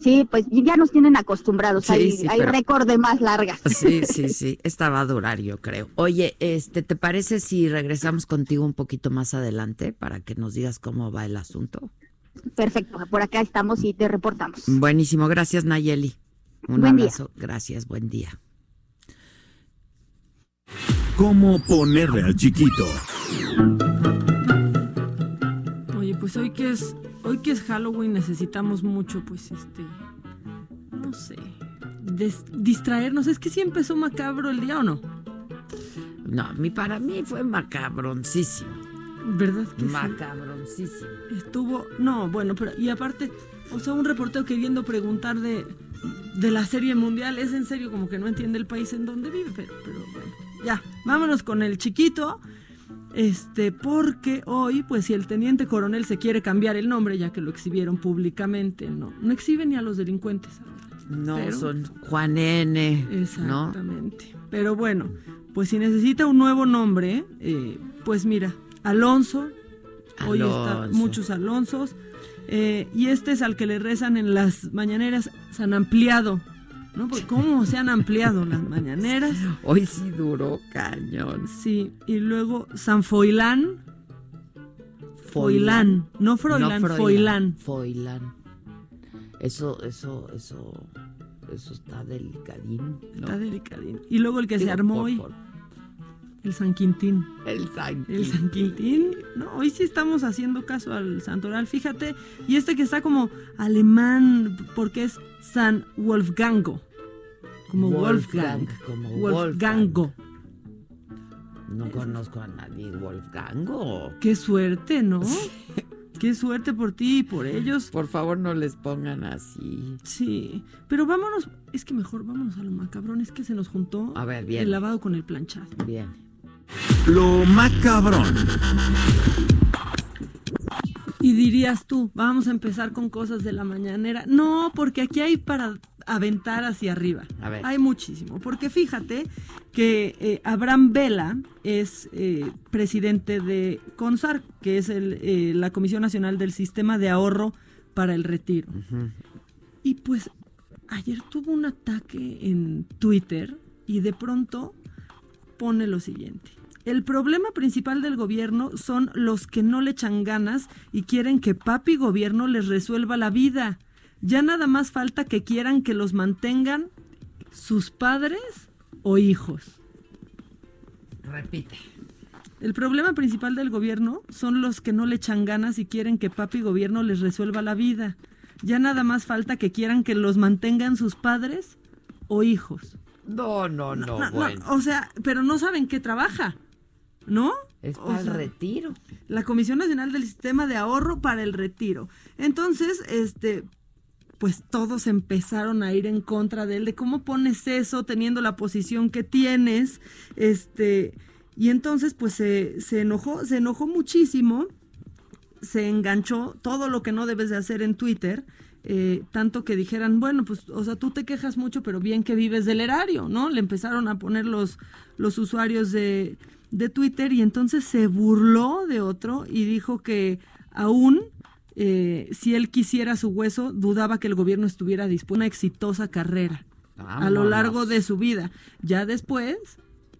L: Sí, pues ya nos tienen acostumbrados, hay, récord de más largas.
C: Sí, sí, sí, esta va a durar yo creo. Oye, este, ¿te parece si regresamos contigo un poquito más adelante para que nos digas cómo va el asunto?
L: Perfecto, por acá estamos y te reportamos.
C: Buenísimo, gracias Nayeli. Un abrazo, gracias, buen día.
B: ¿Cómo ponerle al chiquito?
F: Pues hoy que es hoy que es Halloween necesitamos mucho, pues este, no sé, distraernos. Es que sí empezó macabro el día o no.
C: No, mi, para mí fue macabroncísimo.
F: ¿Verdad que
C: Macabroncísimo.
F: Estuvo, no, bueno, pero y aparte, o sea, un reportero queriendo preguntar de, de la serie mundial, es en serio como que no entiende el país en donde vive, pero, pero bueno, ya, vámonos con el chiquito este, porque hoy, pues si el teniente coronel se quiere cambiar el nombre, ya que lo exhibieron públicamente, no, no exhiben ni a los delincuentes.
C: No, son Juan N.
F: Exactamente. Pero bueno, pues si necesita un nuevo nombre, eh, pues mira, Alonso, hoy están muchos Alonsos, eh, y este es al que le rezan en las mañaneras San Ampliado. ¿No? cómo se han ampliado las mañaneras.
C: Hoy sí duró cañón.
F: Sí, y luego San Foilán. Foilán, no Froilán, Foilán.
C: Foilán. Eso, eso, eso, eso está delicadín.
F: Está delicadín. Y luego el que se armó hoy. El San Quintín.
C: El San
F: Quintín. El San Quintín. No, hoy sí estamos haciendo caso al santoral. Fíjate. Y este que está como alemán, porque es San Wolfgango. Como Wolfgang.
C: como
F: Wolfgango.
C: No conozco a nadie Wolfgango.
F: Qué suerte, ¿no? Qué suerte por ti y por ellos.
C: Por favor, no les pongan así.
F: Sí, pero vámonos, es que mejor vámonos a lo macabrón, es que se nos juntó
C: a ver, bien.
F: el lavado con el planchado.
C: Bien.
B: Lo macabrón.
F: Y dirías tú, vamos a empezar con cosas de la mañanera. No, porque aquí hay para aventar hacia arriba.
C: A ver.
F: Hay muchísimo. Porque fíjate que eh, Abraham Vela es eh, presidente de CONSAR, que es el, eh, la Comisión Nacional del Sistema de Ahorro para el Retiro. Y pues ayer tuvo un ataque en Twitter y de pronto pone lo siguiente. El problema principal del gobierno son los que no le echan ganas y quieren que papi gobierno les resuelva la vida. Ya nada más falta que quieran que los mantengan sus padres o hijos.
C: Repite.
F: El problema principal del gobierno son los que no le echan ganas y quieren que papi gobierno les resuelva la vida. Ya nada más falta que quieran que los mantengan sus padres o hijos.
C: No, no, no, bueno.
F: o sea, pero no saben qué trabaja. ¿No?
C: Es para el retiro.
F: La Comisión Nacional del Sistema de Ahorro para el Retiro. Entonces, este, pues todos empezaron a ir en contra de él, de cómo pones eso teniendo la posición que tienes, este, y entonces pues se, se enojó, se enojó muchísimo, se enganchó todo lo que no debes de hacer en Twitter, eh, tanto que dijeran, bueno, pues, o sea, tú te quejas mucho, pero bien que vives del erario, ¿no? Le empezaron a poner los, los usuarios de, de Twitter y entonces se burló de otro y dijo que aún eh, si él quisiera su hueso, dudaba que el gobierno estuviera dispuesto a una exitosa carrera a lo largo de su vida. Ya después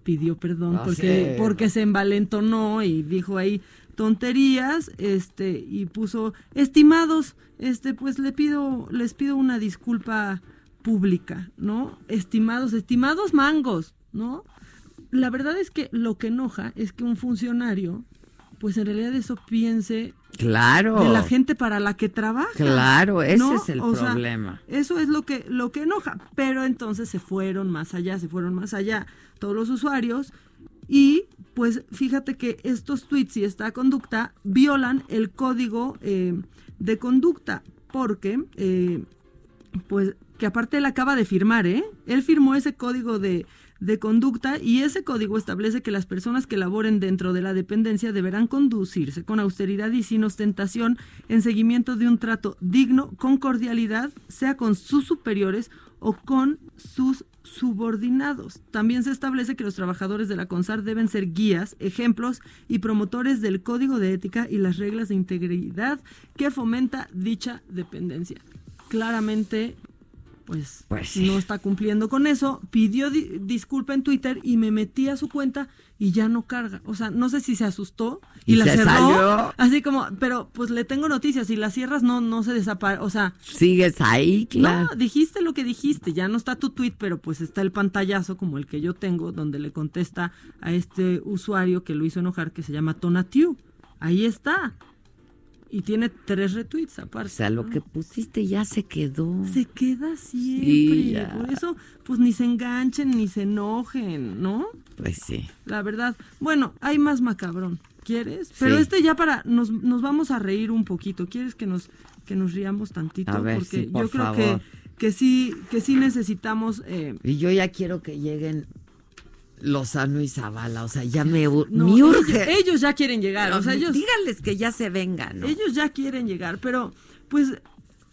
F: pidió perdón porque, porque se envalentonó y dijo ahí tonterías, este, y puso, estimados, este, pues le pido, les pido una disculpa pública, ¿no? Estimados, estimados mangos, ¿no? La verdad es que lo que enoja es que un funcionario, pues en realidad eso piense
C: Claro.
F: de la gente para la que trabaja.
C: Claro, ese
F: ¿no?
C: es el
F: O sea,
C: problema.
F: eso es lo que, lo que enoja. Pero entonces se fueron más allá, se fueron más allá todos los usuarios. Y pues fíjate que estos tweets y esta conducta violan el código eh, de conducta. Porque, eh, pues, que aparte él acaba de firmar, ¿eh? Él firmó ese código de, de conducta y ese código establece que las personas que laboren dentro de la dependencia deberán conducirse con austeridad y sin ostentación en seguimiento de un trato digno, con cordialidad, sea con sus superiores o con sus subordinados. También se establece que los trabajadores de la CONSAR deben ser guías, ejemplos y promotores del código de ética y las reglas de integridad que fomenta dicha dependencia. Claramente pues, no está cumpliendo con eso, pidió di- disculpa en Twitter y me metí a su cuenta y ya no carga. O sea, no sé si se asustó y,
C: Y
F: la
C: se
F: cerró.
C: salió.
F: Así como, pero pues le tengo noticias, si la cierras no, no se desaparece. O sea,
C: Sigues ahí, claro.
F: no, dijiste lo que dijiste, ya no está tu tweet, pero pues está el pantallazo como el que yo tengo, donde le contesta a este usuario que lo hizo enojar, que se llama Tonatiu. Ahí está. Y tiene tres retweets aparte.
C: O sea, lo que pusiste ya se quedó.
F: Se queda siempre.
C: Sí.
F: Por eso, pues ni se enganchen ni se enojen, ¿no?
C: Pues sí.
F: La verdad. Bueno, hay más macabrón. ¿Quieres? Pero
C: Sí.
F: este ya para nos, nos vamos a reír un poquito. ¿Quieres que nos que nos riamos tantito?
C: A ver,
F: Porque
C: sí, por
F: yo creo
C: favor.
F: que que sí que sí necesitamos eh,
C: Y yo ya quiero que lleguen Lozano y Zavala. O sea, ya me,
F: no,
C: me urge.
F: ellos ya quieren llegar, o sea, ellos
C: Díganles que ya se vengan, ¿no?
F: ellos ya quieren llegar, pero pues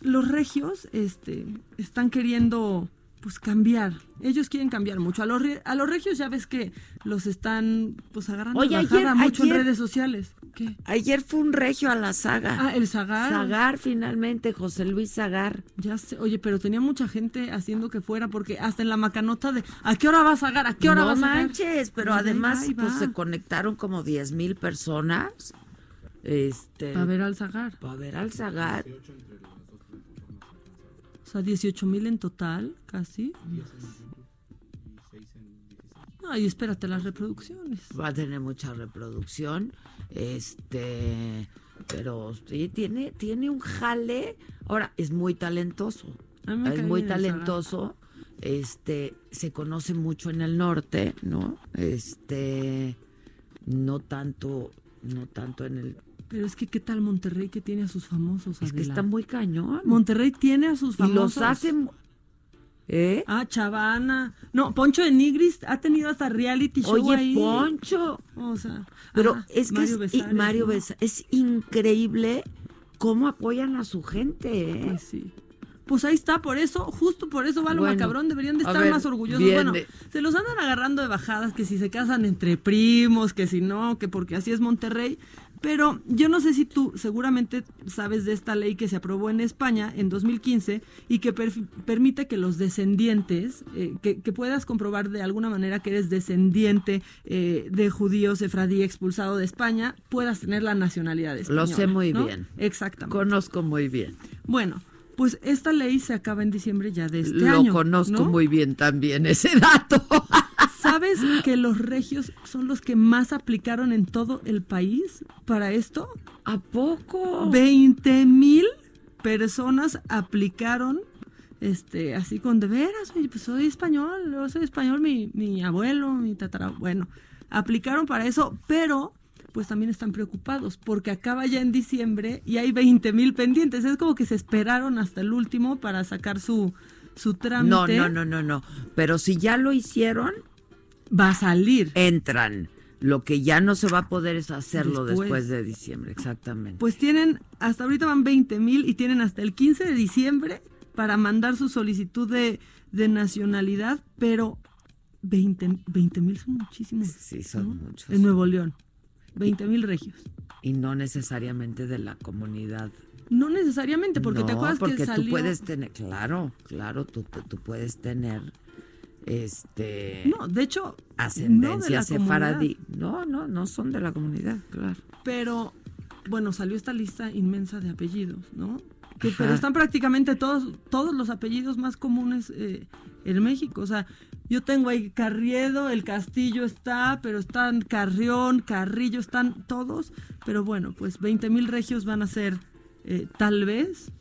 F: los regios este están queriendo pues cambiar. Ellos quieren cambiar mucho. A los, re- a los regios ya ves que los están pues agarrando
C: Oye, ayer-
F: bajada mucho
C: ayer-
F: en redes sociales. ¿Qué?
C: Ayer fue un regio a la saga.
F: Ah, el Zagar.
C: Zagar, finalmente, José Luis Zagar.
F: Ya sé, oye, pero tenía mucha gente haciendo que fuera porque hasta en la macanota de ¿a qué hora va a Zagar? ¿A qué hora
C: no
F: va a Zagar?
C: manches, pero
F: ahí
C: además
F: va, ahí
C: pues, se conectaron como 10 mil personas. Este,
F: Para ver al Zagar.
C: para ver al Zagar.
F: O sea, 18 mil en total, casi. Ay, espérate las reproducciones.
C: Va a tener mucha reproducción. Este, pero sí, tiene, tiene un jale. Ahora, es muy talentoso. Es muy talentoso. Este, se conoce mucho en el norte, ¿no? Este, no tanto, no tanto en el.
F: Pero es que qué tal Monterrey que tiene a sus famosos.
C: Es que
F: Adela?
C: está muy cañón.
F: Monterrey tiene a sus
C: Y
F: famosos.
C: los hacen. ¿Eh?
F: Ah, Chavana. No, Poncho de Nigris ha tenido hasta reality show
C: Oye,
F: ahí.
C: Poncho.
F: O sea,
C: Pero
F: ah,
C: es que
F: Mario
C: es,
F: Besares,
C: Mario
F: ¿no?
C: Besa- es increíble cómo apoyan a su gente. ¿eh?
F: Pues sí. Pues ahí está, por eso, justo por eso va lo
C: Bueno,
F: macabrón, deberían de estar
C: ver,
F: más orgullosos. Bueno, se los andan agarrando de bajadas, que si se casan entre primos, que si no, que porque así es Monterrey. Pero yo no sé si tú seguramente sabes de esta ley que se aprobó en España en 2015 y que per- permite que los descendientes, eh, que, que puedas comprobar de alguna manera que eres descendiente eh, de judíos sefradí expulsado de España, puedas tener la nacionalidad española.
C: Lo sé muy
F: ¿no?
C: bien.
F: Exactamente.
C: Conozco muy bien.
F: Bueno, pues esta ley se acaba en diciembre ya de este
C: Lo
F: año.
C: conozco
F: ¿no?
C: muy bien también, ese dato.
F: ¿Sabes que los regios son los que más aplicaron en todo el país para esto?
C: ¿A poco?
F: 20 mil personas aplicaron, este, así con de veras, pues soy español, yo soy español, mi, mi abuelo, mi tatara, bueno, aplicaron para eso, pero pues también están preocupados porque acaba ya en diciembre y hay 20 mil pendientes. Es como que se esperaron hasta el último para sacar su, su trámite.
C: No, no, no, no, no. Pero si ya lo hicieron,
F: Va a salir.
C: entran. Lo que ya no se va a poder es hacerlo
F: Después.
C: después, de diciembre, exactamente.
F: Pues tienen, hasta ahorita van 20 mil y tienen hasta el 15 de diciembre para mandar su solicitud de, de nacionalidad, pero 20 mil son muchísimos.
C: Sí, son muchos.
F: En Nuevo León, 20 mil regios.
C: Y no necesariamente de la comunidad.
F: No necesariamente, porque te acuerdas
C: porque
F: que salió...
C: tú puedes tener, claro, claro, tú, tú puedes tener, este,
F: No, de hecho, no de
C: ascendencia sefaradí. No, no, no son de la comunidad, claro.
F: Pero, bueno, salió esta lista inmensa de apellidos, ¿no? Que, pero están prácticamente todos, todos los apellidos más comunes eh, en México. O sea, yo tengo ahí Carriedo, el Castillo está, pero están Carrión, Carrillo, están todos. Pero bueno, pues 20 mil regios van a ser, eh, tal vez,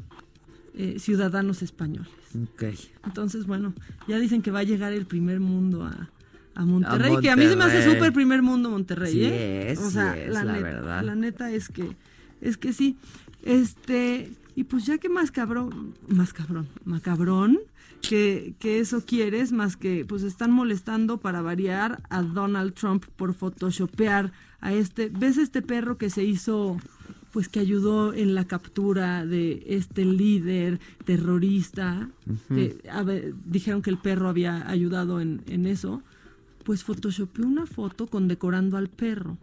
F: eh, ciudadanos españoles.
C: Ok.
F: Entonces, bueno, ya dicen que va a llegar el primer mundo a, a Monterrey, que a mí se me hace súper primer mundo Monterrey,
C: Sí
F: ¿eh?
C: es,
F: o sea,
C: sí es,
F: la,
C: la
F: neta,
C: verdad.
F: la neta es que es que sí. Este, y pues ya que más cabrón, más cabrón, macabrón, que, que eso quieres, más que pues están molestando para variar a Donald Trump por photoshopear a este, ¿ves este perro que se hizo pues que ayudó en la captura de este líder terrorista, que, a ver, dijeron que el perro había ayudado en, en eso, pues photoshopeó una foto condecorando al perro,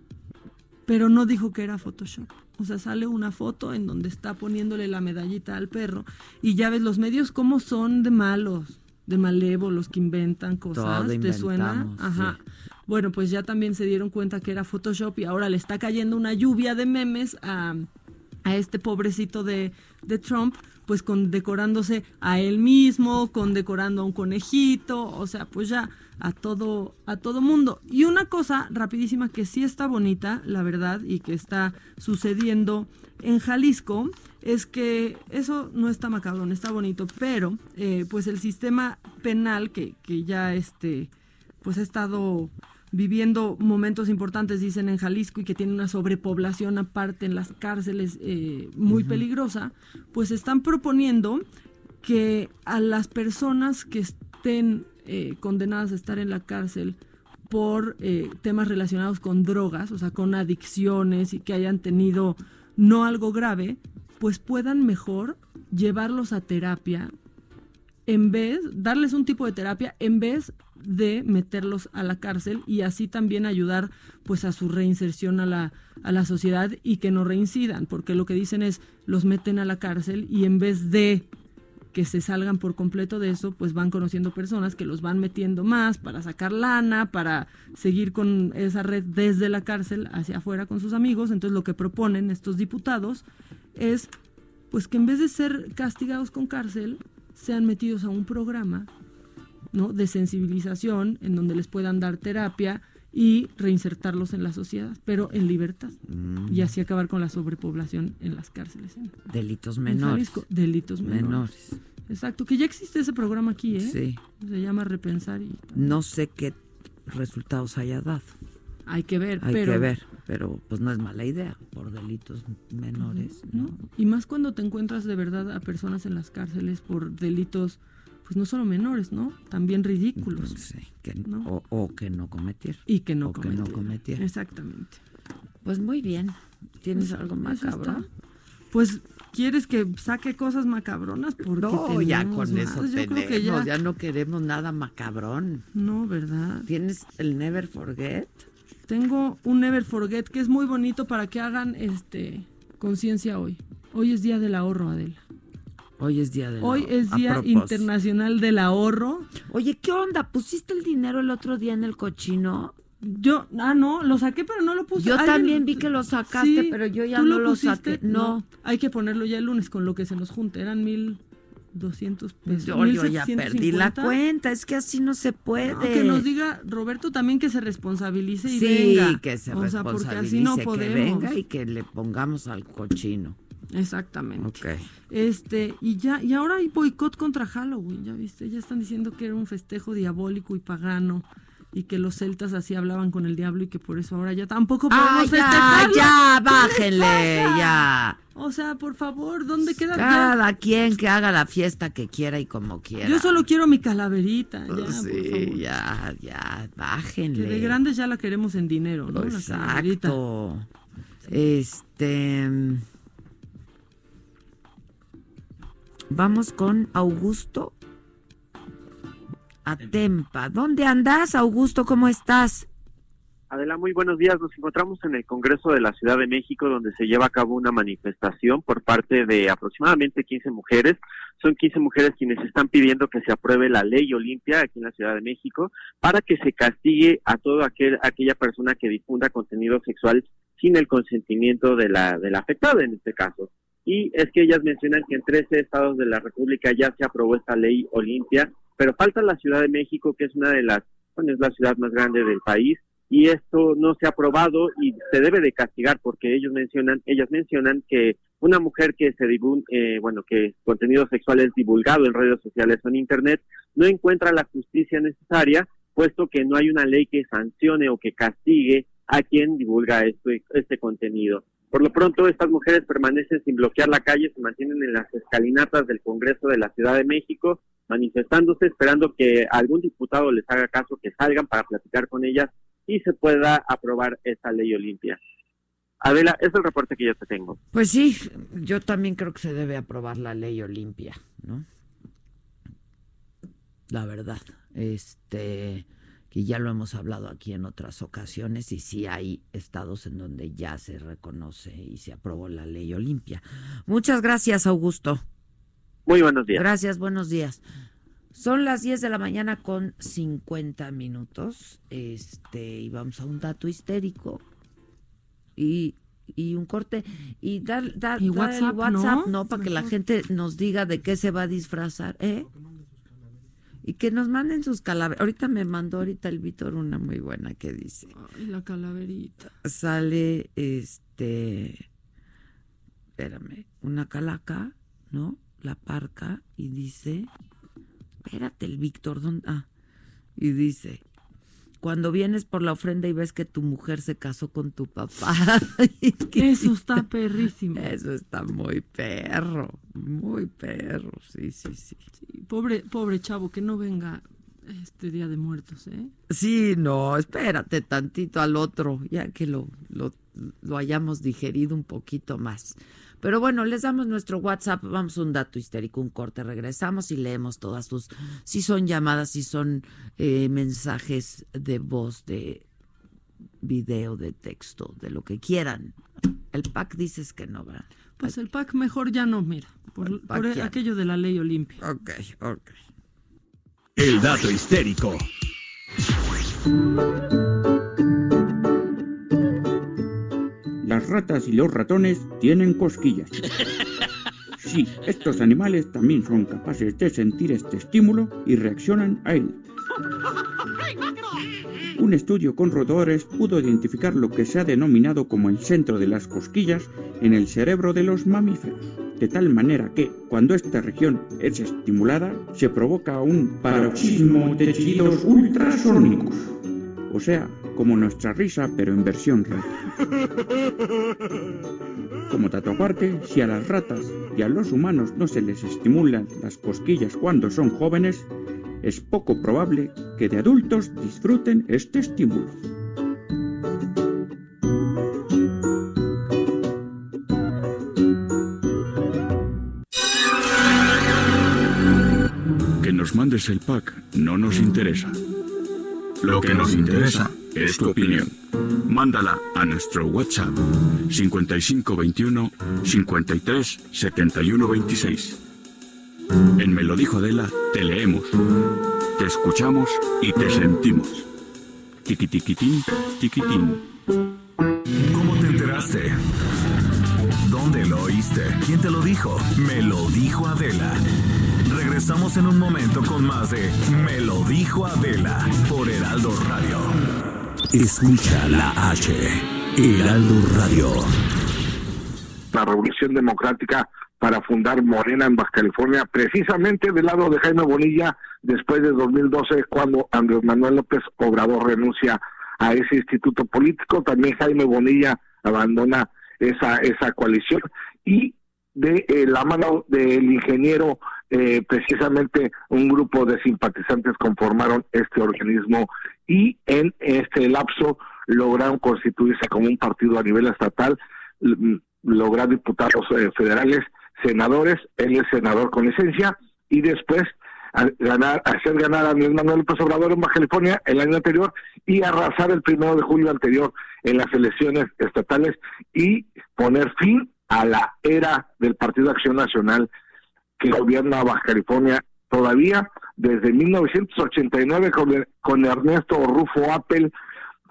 F: pero no dijo que era Photoshop. O sea, sale una foto en donde está poniéndole la medallita al perro y ya ves los medios cómo son de malos, de malévolos que inventan cosas,
C: Todo
F: ¿te suena? Ajá.
C: sí.
F: Bueno, pues ya también se dieron cuenta que era Photoshop y ahora le está cayendo una lluvia de memes a, a este pobrecito de, de Trump, pues condecorándose a él mismo, condecorando a un conejito, o sea, pues ya a todo, a todo mundo. Y una cosa rapidísima que sí está bonita, la verdad, y que está sucediendo en Jalisco, es que eso no está macabrón, está bonito, pero eh, pues el sistema penal que, que ya este, pues ha estado viviendo momentos importantes, dicen en Jalisco, y que tiene una sobrepoblación aparte en las cárceles eh, muy peligrosa, pues están proponiendo que a las personas que estén eh, condenadas a estar en la cárcel por eh, temas relacionados con drogas, o sea, con adicciones y que hayan tenido no algo grave, pues puedan mejor llevarlos a terapia en vez, darles un tipo de terapia en vez de meterlos a la cárcel y así también ayudar pues a su reinserción a la, a la sociedad y que no reincidan, porque lo que dicen es los meten a la cárcel y en vez de que se salgan por completo de eso, pues van conociendo personas que los van metiendo más para sacar lana, para seguir con esa red desde la cárcel hacia afuera con sus amigos. Entonces lo que proponen estos diputados es pues que en vez de ser castigados con cárcel, sean metidos a un programa ¿no? de sensibilización en donde les puedan dar terapia y reinsertarlos en la sociedad, pero en libertad.
C: Mm.
F: Y así acabar con la sobrepoblación en las cárceles. en-
C: Delitos
F: en
C: menores.
F: Jalisco. Delitos menores.
C: Menores.
F: Exacto, que ya existe ese programa aquí, ¿eh?
C: Sí.
F: Se llama Repensar y
C: No sé qué resultados haya dado.
F: hay que ver,
C: Hay
F: pero
C: que ver, pero pues no es mala idea por delitos menores, ¿no?
F: Y más cuando te encuentras de verdad a personas en las cárceles por delitos, pues no solo menores, ¿no? También ridículos.
C: Sí, que,
F: ¿no?
C: o, o que no cometieron.
F: Y que no
C: o que no
F: cometieron. Exactamente.
C: Pues muy bien. ¿Tienes
F: Pues,
C: algo macabro?
F: Pues, ¿quieres que saque cosas macabronas? Porque
C: No, ya con
F: más.
C: eso
F: Yo
C: tenemos.
F: creo que ya...
C: ya no queremos nada macabrón.
F: No, ¿verdad?
C: ¿Tienes el Never Forget?
F: Tengo un Never Forget que es muy bonito para que hagan este conciencia hoy. Hoy es día del ahorro, Adela.
C: Hoy es día del
F: Hoy es Día. Internacional del Ahorro.
C: Oye, ¿qué onda? ¿Pusiste el dinero el otro día en el cochino?
F: Yo, ah, no, lo saqué, pero no lo puse.
C: Yo también vi que lo sacaste, pero yo ya
F: ¿tú
C: no lo
F: pusiste?
C: saqué. No.
F: Hay que ponerlo ya el lunes con lo que se nos junte. Eran mil doscientos pesos.
C: Yo, yo ya perdí la
F: 1750.
C: cuenta, es que así no se puede.
F: No, que nos diga Roberto también que se responsabilice y
C: sí,
F: venga.
C: que se
F: o sea, porque
C: responsabilice,
F: así no
C: que
F: podemos.
C: venga y que le pongamos al cochino.
F: Exactamente. Este, y ya, y ahora hay boicot contra Halloween, ya viste, ya están diciendo que era un festejo diabólico y pagano y que los celtas así hablaban con el diablo y que por eso ahora ya tampoco
C: Ah,
F: podemos
C: ya,
F: festejarlo.
C: ya,
F: ¿Qué les
C: bájenle, ya.
F: O sea, por favor, ¿dónde queda?
C: Cada quien que haga la fiesta que quiera y como quiera.
F: Yo solo quiero mi calaverita, ya,
C: Pues
F: por
C: sí,
F: favor.
C: ya, ya,
F: Que
C: bájenle.
F: de grandes ya la queremos en dinero, ¿no? La calaverita.
C: Exacto. Este. Vamos con Augusto Atempa. ¿Dónde andas, Augusto? ¿Cómo estás?
M: Adela, muy buenos días. Nos encontramos en el Congreso de la Ciudad de México, donde se lleva a cabo una manifestación por parte de aproximadamente 15 mujeres. Son 15 mujeres quienes están pidiendo que se apruebe la ley Olimpia aquí en la Ciudad de México para que se castigue a toda aquel, aquella persona que difunda contenido sexual sin el consentimiento de la, de la en este caso. Y es que ellas mencionan que en 13 estados de la República ya se aprobó esta ley Olimpia, pero falta la Ciudad de México, que es una de las, bueno, es la ciudad más grande del país, y esto no se ha aprobado y se debe de castigar porque ellos mencionan, ellas mencionan que una mujer que se divul- eh, bueno, que contenido sexual es divulgado en redes sociales o en internet, no encuentra la justicia necesaria, puesto que no hay una ley que sancione o que castigue a quien divulga este, este contenido. Por lo pronto, estas mujeres permanecen sin bloquear la calle, se mantienen en las escalinatas del Congreso de la Ciudad de México, manifestándose, esperando que algún diputado les haga caso, que salgan para platicar con ellas y se pueda aprobar esta ley Olimpia. Adela, es el reporte que yo te tengo.
C: Pues sí, yo también creo que se debe aprobar la ley Olimpia, ¿no? La verdad, este, que ya lo hemos hablado aquí en otras ocasiones y sí hay estados en donde ya se reconoce y se aprobó la ley Olimpia. Muchas gracias, Augusto.
M: Muy buenos días.
C: Gracias, buenos días. Son las 10 de la mañana con 50 minutos. Este, y vamos a un dato histérico. Y, y un corte. Y dar, dar,
F: Y
C: dar el
F: WhatsApp,
C: WhatsApp,
F: ¿no?
C: ¿no? Para que la gente nos diga de qué se va a disfrazar, ¿eh? Y que nos manden sus calaveras. Ahorita me mandó ahorita el Víctor una muy buena que dice.
F: Ay, la calaverita.
C: Sale, este, espérame, una calaca, ¿no? La parca y dice, espérate el Víctor, ¿dónde? Ah, y dice, cuando vienes por la ofrenda y ves que tu mujer se casó con tu papá.
F: Eso está perrísimo.
C: Eso está muy perro, muy perro, sí, sí, sí.
F: Pobre, pobre chavo, que no venga este Día de Muertos, ¿eh?
C: Sí, no, espérate tantito al otro, ya que lo, lo, lo hayamos digerido un poquito más. Pero bueno, les damos nuestro WhatsApp, vamos a un dato histérico, un corte, regresamos y leemos todas sus, si son llamadas, si son eh, mensajes de voz, de video, de texto, de lo que quieran. El pack dices que no, ¿verdad?
F: Pues el pack mejor ya no, mira, por, por aquello de la ley Olimpia.
C: Ok, ok.
B: El dato histérico.
N: Las ratas y los ratones tienen cosquillas. Sí, estos animales también son capaces de sentir este estímulo y reaccionan a él. Un estudio con roedores pudo identificar lo que se ha denominado como el centro de las cosquillas en el cerebro de los mamíferos, de tal manera que, cuando esta región es estimulada, se provoca un paroxismo de chillidos ultrasónicos. O sea, como nuestra risa, pero en versión radio. Como dato aparte, si a las ratas y a los humanos no se les estimulan las cosquillas cuando son jóvenes, es poco probable que de adultos disfruten este estímulo.
J: Que nos mandes el pack no nos interesa. Lo que nos interesa es tu opinión. Mándala a nuestro WhatsApp 5521 53 71 26. En Me lo dijo Adela te leemos, te escuchamos y te sentimos. Tiquitiquitín, tiquitín.
B: ¿Cómo te enteraste? ¿Dónde lo oíste? ¿Quién te lo dijo? Me lo dijo Adela. Regresamos en un momento con más de Me lo dijo Adela por Heraldo Radio.
O: Escucha la H. Heraldo Radio.
P: La revolución democrática para fundar Morena en Baja California, precisamente del lado de Jaime Bonilla, después de 2012, cuando Andrés Manuel López Obrador renuncia a ese instituto político, también Jaime Bonilla abandona esa, esa coalición y de eh, la mano del ingeniero, eh, precisamente un grupo de simpatizantes conformaron este organismo y en este lapso lograron constituirse como un partido a nivel estatal, lograr diputados eh, federales, senadores, él es senador con licencia, y después ganar, hacer ganar a Andrés Manuel López Obrador en Baja California el año anterior y arrasar el primero de julio anterior en las elecciones estatales y poner fin a la era del Partido Acción Nacional que gobierna Baja California todavía desde 1989 con, con Ernesto Rufo Appel,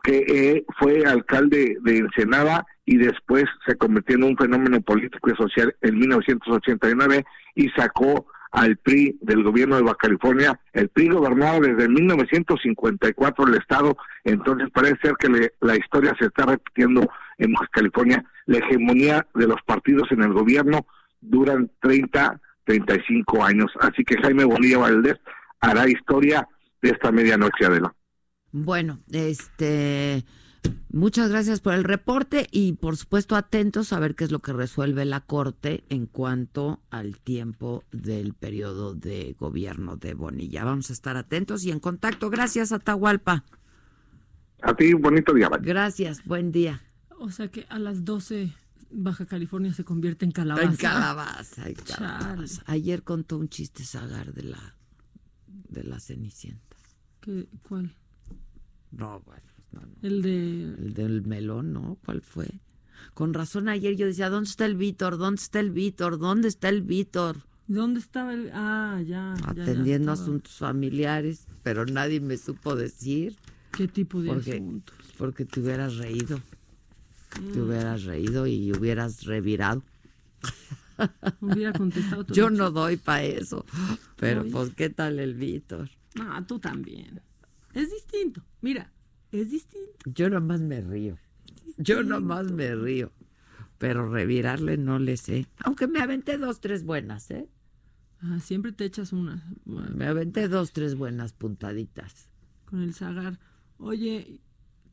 P: que eh, fue alcalde de Ensenada y después se convirtió en un fenómeno político y social en 1989 y sacó al PRI del gobierno de Baja California. El PRI gobernaba desde 1954 el estado, entonces parece ser que la historia se está repitiendo en Baja California. La hegemonía de los partidos en el gobierno duran 30, 35 años. Así que Jaime Bonilla Valdés hará historia de esta medianoche, Adela.
C: Bueno, este Muchas gracias por el reporte y por supuesto atentos a ver qué es lo que resuelve la Corte en cuanto al tiempo del periodo de gobierno de Bonilla. Vamos a estar atentos y en contacto. Gracias, Atahualpa.
P: A ti, bonito día.
C: Gracias, buen día.
F: O sea que a las 12 Baja California se convierte en calabaza.
C: En calabaza, en calabaza. Ayer contó un chiste Sagar de la de la Cenicienta.
F: ¿Qué, ¿Cuál?
C: No, bueno.
F: El de...
C: El del melón, ¿no? ¿Cuál fue? Con razón ayer yo decía, ¿dónde está el Víctor? ¿Dónde está el Víctor? ¿Dónde está el Víctor?
F: ¿Dónde estaba el...? Ah, ya.
C: Atendiendo asuntos familiares, pero nadie me supo decir.
F: ¿Qué tipo de asuntos?
C: Porque te hubieras reído. Te mm. hubieras reído y hubieras revirado.
F: Hubiera contestado
C: Yo no doy para eso. Pero, pues, ¿qué tal el Víctor?
F: Ah, tú también. Es distinto. Mira, es distinto.
C: Yo nomás me río. Yo nomás me río. Pero revirarle no le sé. Aunque me aventé dos, tres buenas, ¿eh?
F: Ah, siempre te echas una.
C: Me aventé dos, tres buenas puntaditas.
F: Con el zagar. Oye,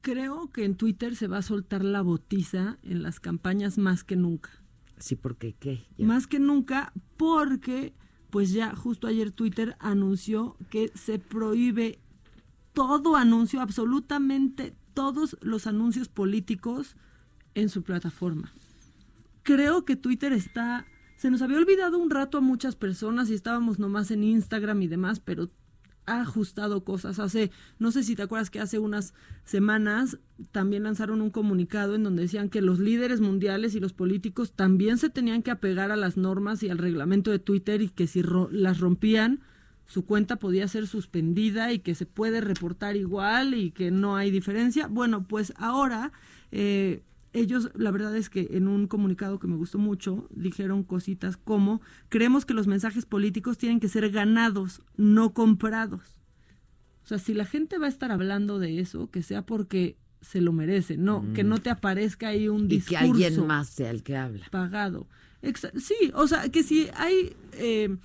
F: creo que en Twitter se va a soltar la botiza en las campañas más que nunca.
C: Sí, porque qué.
F: Más que nunca, porque pues ya justo ayer Twitter anunció que se prohíbe todo anuncio, absolutamente todos los anuncios políticos en su plataforma. Creo que Twitter está, se nos había olvidado un rato a muchas personas y estábamos nomás en Instagram y demás, pero ha ajustado cosas. Hace, no sé si te acuerdas que hace unas semanas también lanzaron un comunicado en donde decían que los líderes mundiales y los políticos también se tenían que apegar a las normas y al reglamento de Twitter y que si las rompían, su cuenta podía ser suspendida y que se puede reportar igual y que no hay diferencia. Bueno, pues ahora eh, ellos, la verdad es que en un comunicado que me gustó mucho, dijeron cositas como, creemos que los mensajes políticos tienen que ser ganados, no comprados. O sea, si la gente va a estar hablando de eso, que sea porque se lo merece, no, que no te aparezca ahí un discurso.
C: Y que alguien más sea el que habla.
F: Pagado. sí, o sea, que si hay... Eh,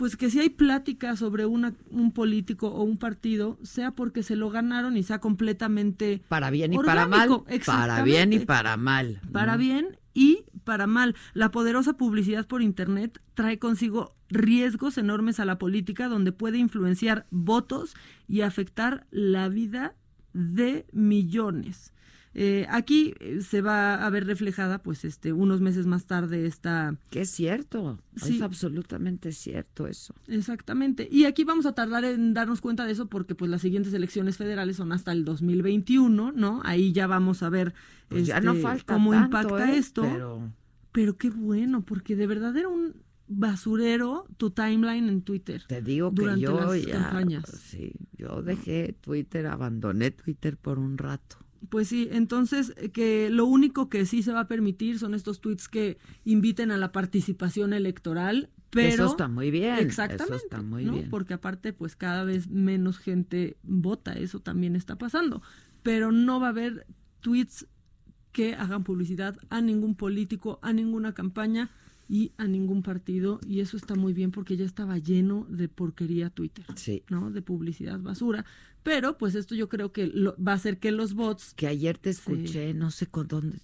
F: pues que si hay plática sobre una, un político o un partido, sea porque se lo ganaron y sea completamente...
C: Para bien y para mal. Para bien y para mal.
F: Para bien y para mal. La poderosa publicidad por Internet trae consigo riesgos enormes a la política donde puede influenciar votos y afectar la vida de millones. Eh, aquí eh, se va a ver reflejada, pues, este, unos meses más tarde esta...
C: Que es cierto, es absolutamente cierto eso.
F: Exactamente. Y aquí vamos a tardar en darnos cuenta de eso porque, pues, las siguientes elecciones federales son hasta el 2021, ¿no? Ahí ya vamos a ver
C: pues ya no este, falta
F: cómo impacta
C: ¿eh?
F: esto.
C: Pero...
F: pero qué bueno, porque de verdad era un basurero tu timeline en Twitter.
C: Te digo que yo ya, Sí, yo dejé Twitter, abandoné Twitter por un rato.
F: Pues sí, entonces eh, que lo único que sí se va a permitir son estos tweets que inviten a la participación electoral, pero
C: eso está muy bien.
F: Exactamente,
C: eso está muy bien.
F: Porque aparte pues cada vez menos gente vota, eso también está pasando, pero no va a haber tweets que hagan publicidad a ningún político, a ninguna campaña, y a ningún partido y eso está muy bien porque ya estaba lleno de porquería Twitter,
C: sí.
F: ¿no? De publicidad basura. Pero pues esto yo creo que lo, va a hacer que los bots...
C: Que ayer te escuché, no sé con dónde,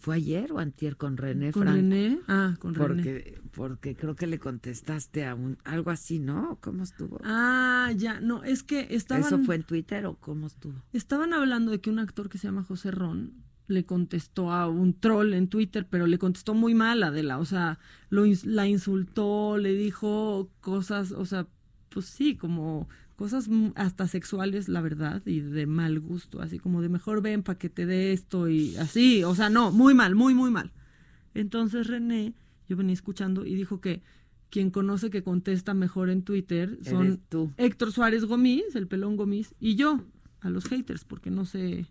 C: ¿fue ayer o antier con René
F: ¿Con
C: Franco?
F: René? Ah, con
C: porque,
F: René.
C: Porque creo que le contestaste a un, algo así, ¿no? ¿Cómo estuvo?
F: Ah, ya, no, es que estaban...
C: ¿Eso fue en Twitter o cómo estuvo?
F: Estaban hablando de que un actor que se llama José Ron le contestó a un troll en Twitter, pero le contestó muy mal Adela, o sea, lo, la insultó, le dijo cosas, o sea, pues sí, como cosas hasta sexuales, la verdad, y de mal gusto, así como de mejor ven para que te dé esto y así, o sea, no, muy mal, muy, muy mal. Entonces René, yo venía escuchando y dijo que quien conoce que contesta mejor en Twitter son
C: tú.
F: Héctor Suárez Gomis, el pelón Gomis, y yo, a los haters, porque no sé,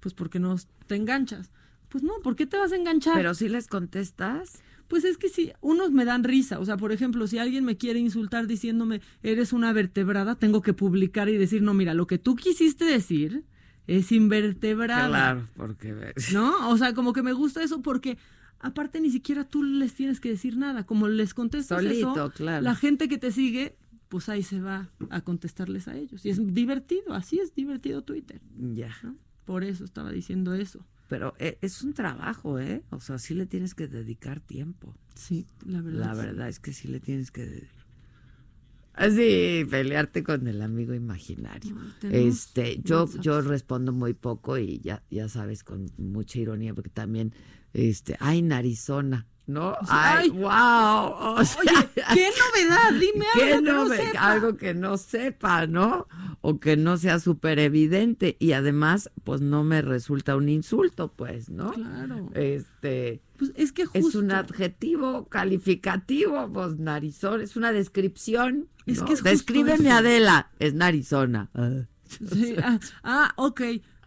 F: pues porque no te enganchas. Pues no, ¿por qué te vas a enganchar?
C: Pero si les contestas.
F: Pues es que si unos me dan risa, o sea, por ejemplo, si alguien me quiere insultar diciéndome eres una vertebrada, tengo que publicar y decir, no, mira, lo que tú quisiste decir es invertebrada.
C: Claro, porque ves.
F: ¿No? O sea, como que me gusta eso porque aparte ni siquiera tú les tienes que decir nada, como les contestas
C: Solito,
F: eso,
C: claro.
F: la gente que te sigue, pues ahí se va a contestarles a ellos. Y es divertido, así es divertido Twitter.
C: Ya.
F: ¿no? Por eso estaba diciendo eso.
C: Pero eh, es un trabajo, ¿eh? O sea, sí le tienes que dedicar tiempo.
F: Sí, la verdad.
C: La
F: sí.
C: verdad es que sí le tienes que. Así, pelearte con el amigo imaginario. Este, yo, yo respondo muy poco y ya, ya sabes, con mucha ironía, porque también, este, ay, narizona, ¿no? Ay,
F: Ay.
C: wow. o sea,
F: Oye, qué novedad, dime
C: ¿Qué
F: algo que no sepa.
C: algo que no sepa, ¿no? O que no sea súper evidente. Y además, pues no me resulta un insulto, pues, ¿no?
F: Claro.
C: Este.
F: Pues es que
C: Es
F: justo-
C: un adjetivo calificativo, pues narizón, es una descripción.
F: Es
C: ¿no?
F: que es justo
C: Descríbeme
F: eso.
C: Adela, es narizona.
F: Sí, ah, ah, ok.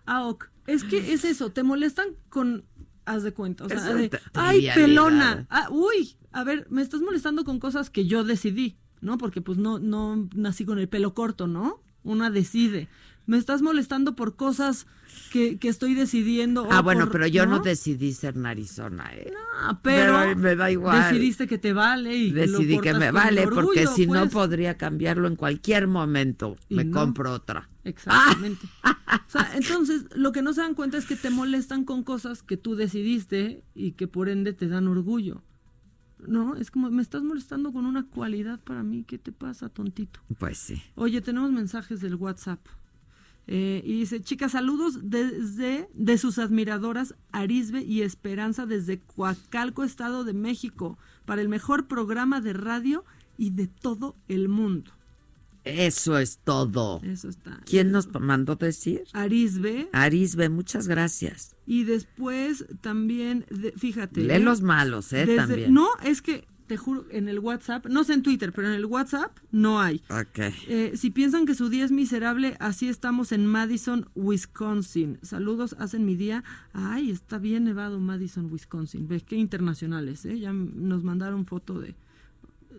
F: Ah, ok. Es que es eso, te molestan con. Haz de cuenta. O sea, de, ay, pelona. Ah, uy, a ver, me estás molestando con cosas que yo decidí, ¿no? Porque pues no, no nací con el pelo corto, ¿no? Una decide. Me estás molestando por cosas que, que estoy decidiendo.
C: Ah, bueno,
F: por-
C: pero yo no, decidí ser narizona, ¿eh?
F: Ah, pero,
C: Pero me da igual.
F: decidiste que te vale y lo
C: Decidí que
F: portas
C: me
F: con
C: vale, porque si no
F: pues.
C: podría cambiarlo en cualquier momento.
F: Y
C: me
F: no.
C: compro otra.
F: Exactamente. O sea, entonces lo que no se dan cuenta es que te molestan con cosas que tú decidiste y que por ende te dan orgullo. No, es como me estás molestando con una cualidad para mí. ¿Qué te pasa, tontito?
C: Pues sí.
F: Oye, tenemos mensajes del WhatsApp. Eh, y dice, chicas, saludos desde de sus admiradoras Arisbe y Esperanza desde Coacalco, Estado de México, para el mejor programa de radio y de todo el mundo.
C: Eso es todo.
F: Eso está.
C: ¿Quién nos mandó decir?
F: Arisbe.
C: Arisbe, muchas gracias.
F: Y después también, de- fíjate.
C: Lee
F: ¿eh?
C: los malos, ¿eh?
F: Desde-
C: También.
F: No, es que te juro, en el WhatsApp, no sé en Twitter, pero en el WhatsApp no hay.
C: Ok.
F: Eh, si piensan que su día es miserable, así estamos en Madison, Wisconsin. Saludos, hacen mi día. Ay, está bien nevado Madison, Wisconsin. Ves qué internacionales, ¿eh? Ya nos mandaron foto de...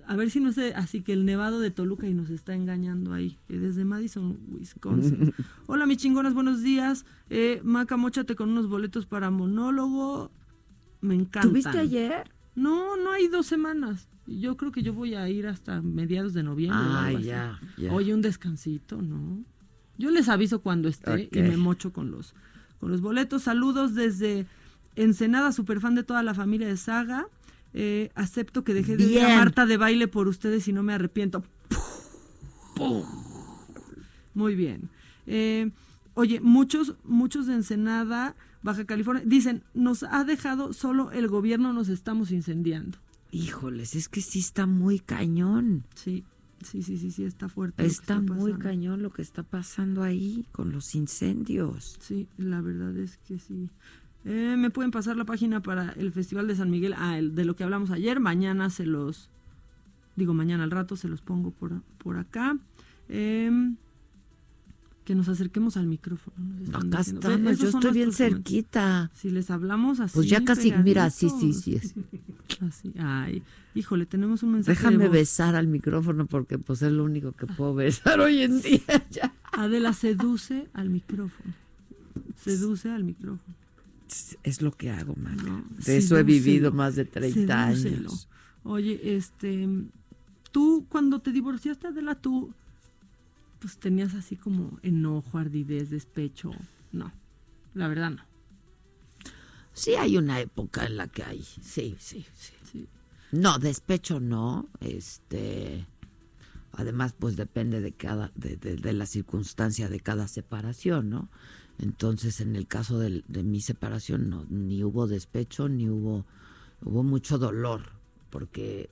F: A ver si no sé, así que el nevado de Toluca y nos está engañando ahí, desde Madison, Wisconsin. Hola, mis chingonas, buenos días. Eh, Maca, mochate con unos boletos para monólogo. Me encanta.
C: ¿Tuviste ayer?
F: No, no hay dos semanas. Yo creo que yo voy a ir hasta mediados de noviembre.
C: Ah, ya, ya.
F: Oye, un descansito, ¿no? Yo les aviso cuando esté y me mocho con los, con los boletos. Saludos desde Ensenada, super fan de toda la familia de Saga. Eh, acepto que dejé de ir a. Marta de baile por ustedes y no me arrepiento. Muy bien. Eh, oye, muchos, muchos de Ensenada, Baja California, dicen, nos ha dejado solo el gobierno, nos estamos incendiando.
C: Híjoles, es que sí está muy cañón.
F: Sí, sí, sí, sí, sí, está fuerte.
C: Está muy cañón lo que está pasando ahí con los incendios.
F: Sí, la verdad es que sí. Eh, Me pueden pasar la página para el Festival de San Miguel, ah, el de lo que hablamos ayer. Mañana se los, digo mañana al rato se los pongo por, por acá. Em, que nos acerquemos al micrófono. nos
C: Acá estamos, yo estoy bien cerquita.
F: Si les hablamos así.
C: Pues ya casi, mira, sí, sí, sí. es.
F: Así, ay, híjole, tenemos un mensaje. de
C: Déjame
F: voz.
C: besar al micrófono porque pues es lo único que puedo besar hoy en día. Ya.
F: Adela seduce al micrófono. Seduce al micrófono.
C: Es lo que hago.
F: No,
C: De eso he vivido más de 30
F: sedúcelo.
C: años.
F: Oye, este, tú cuando te divorciaste, Adela, tú, pues tenías así como enojo, ardidez, despecho. No, la verdad no.
C: Sí hay una época en la que hay, sí, sí, sí. No, despecho no, este... Además, pues depende de cada, de, de- de la circunstancia de cada separación, ¿no? Entonces, en el caso de, mi separación, no, ni hubo despecho, ni hubo, hubo mucho dolor, porque,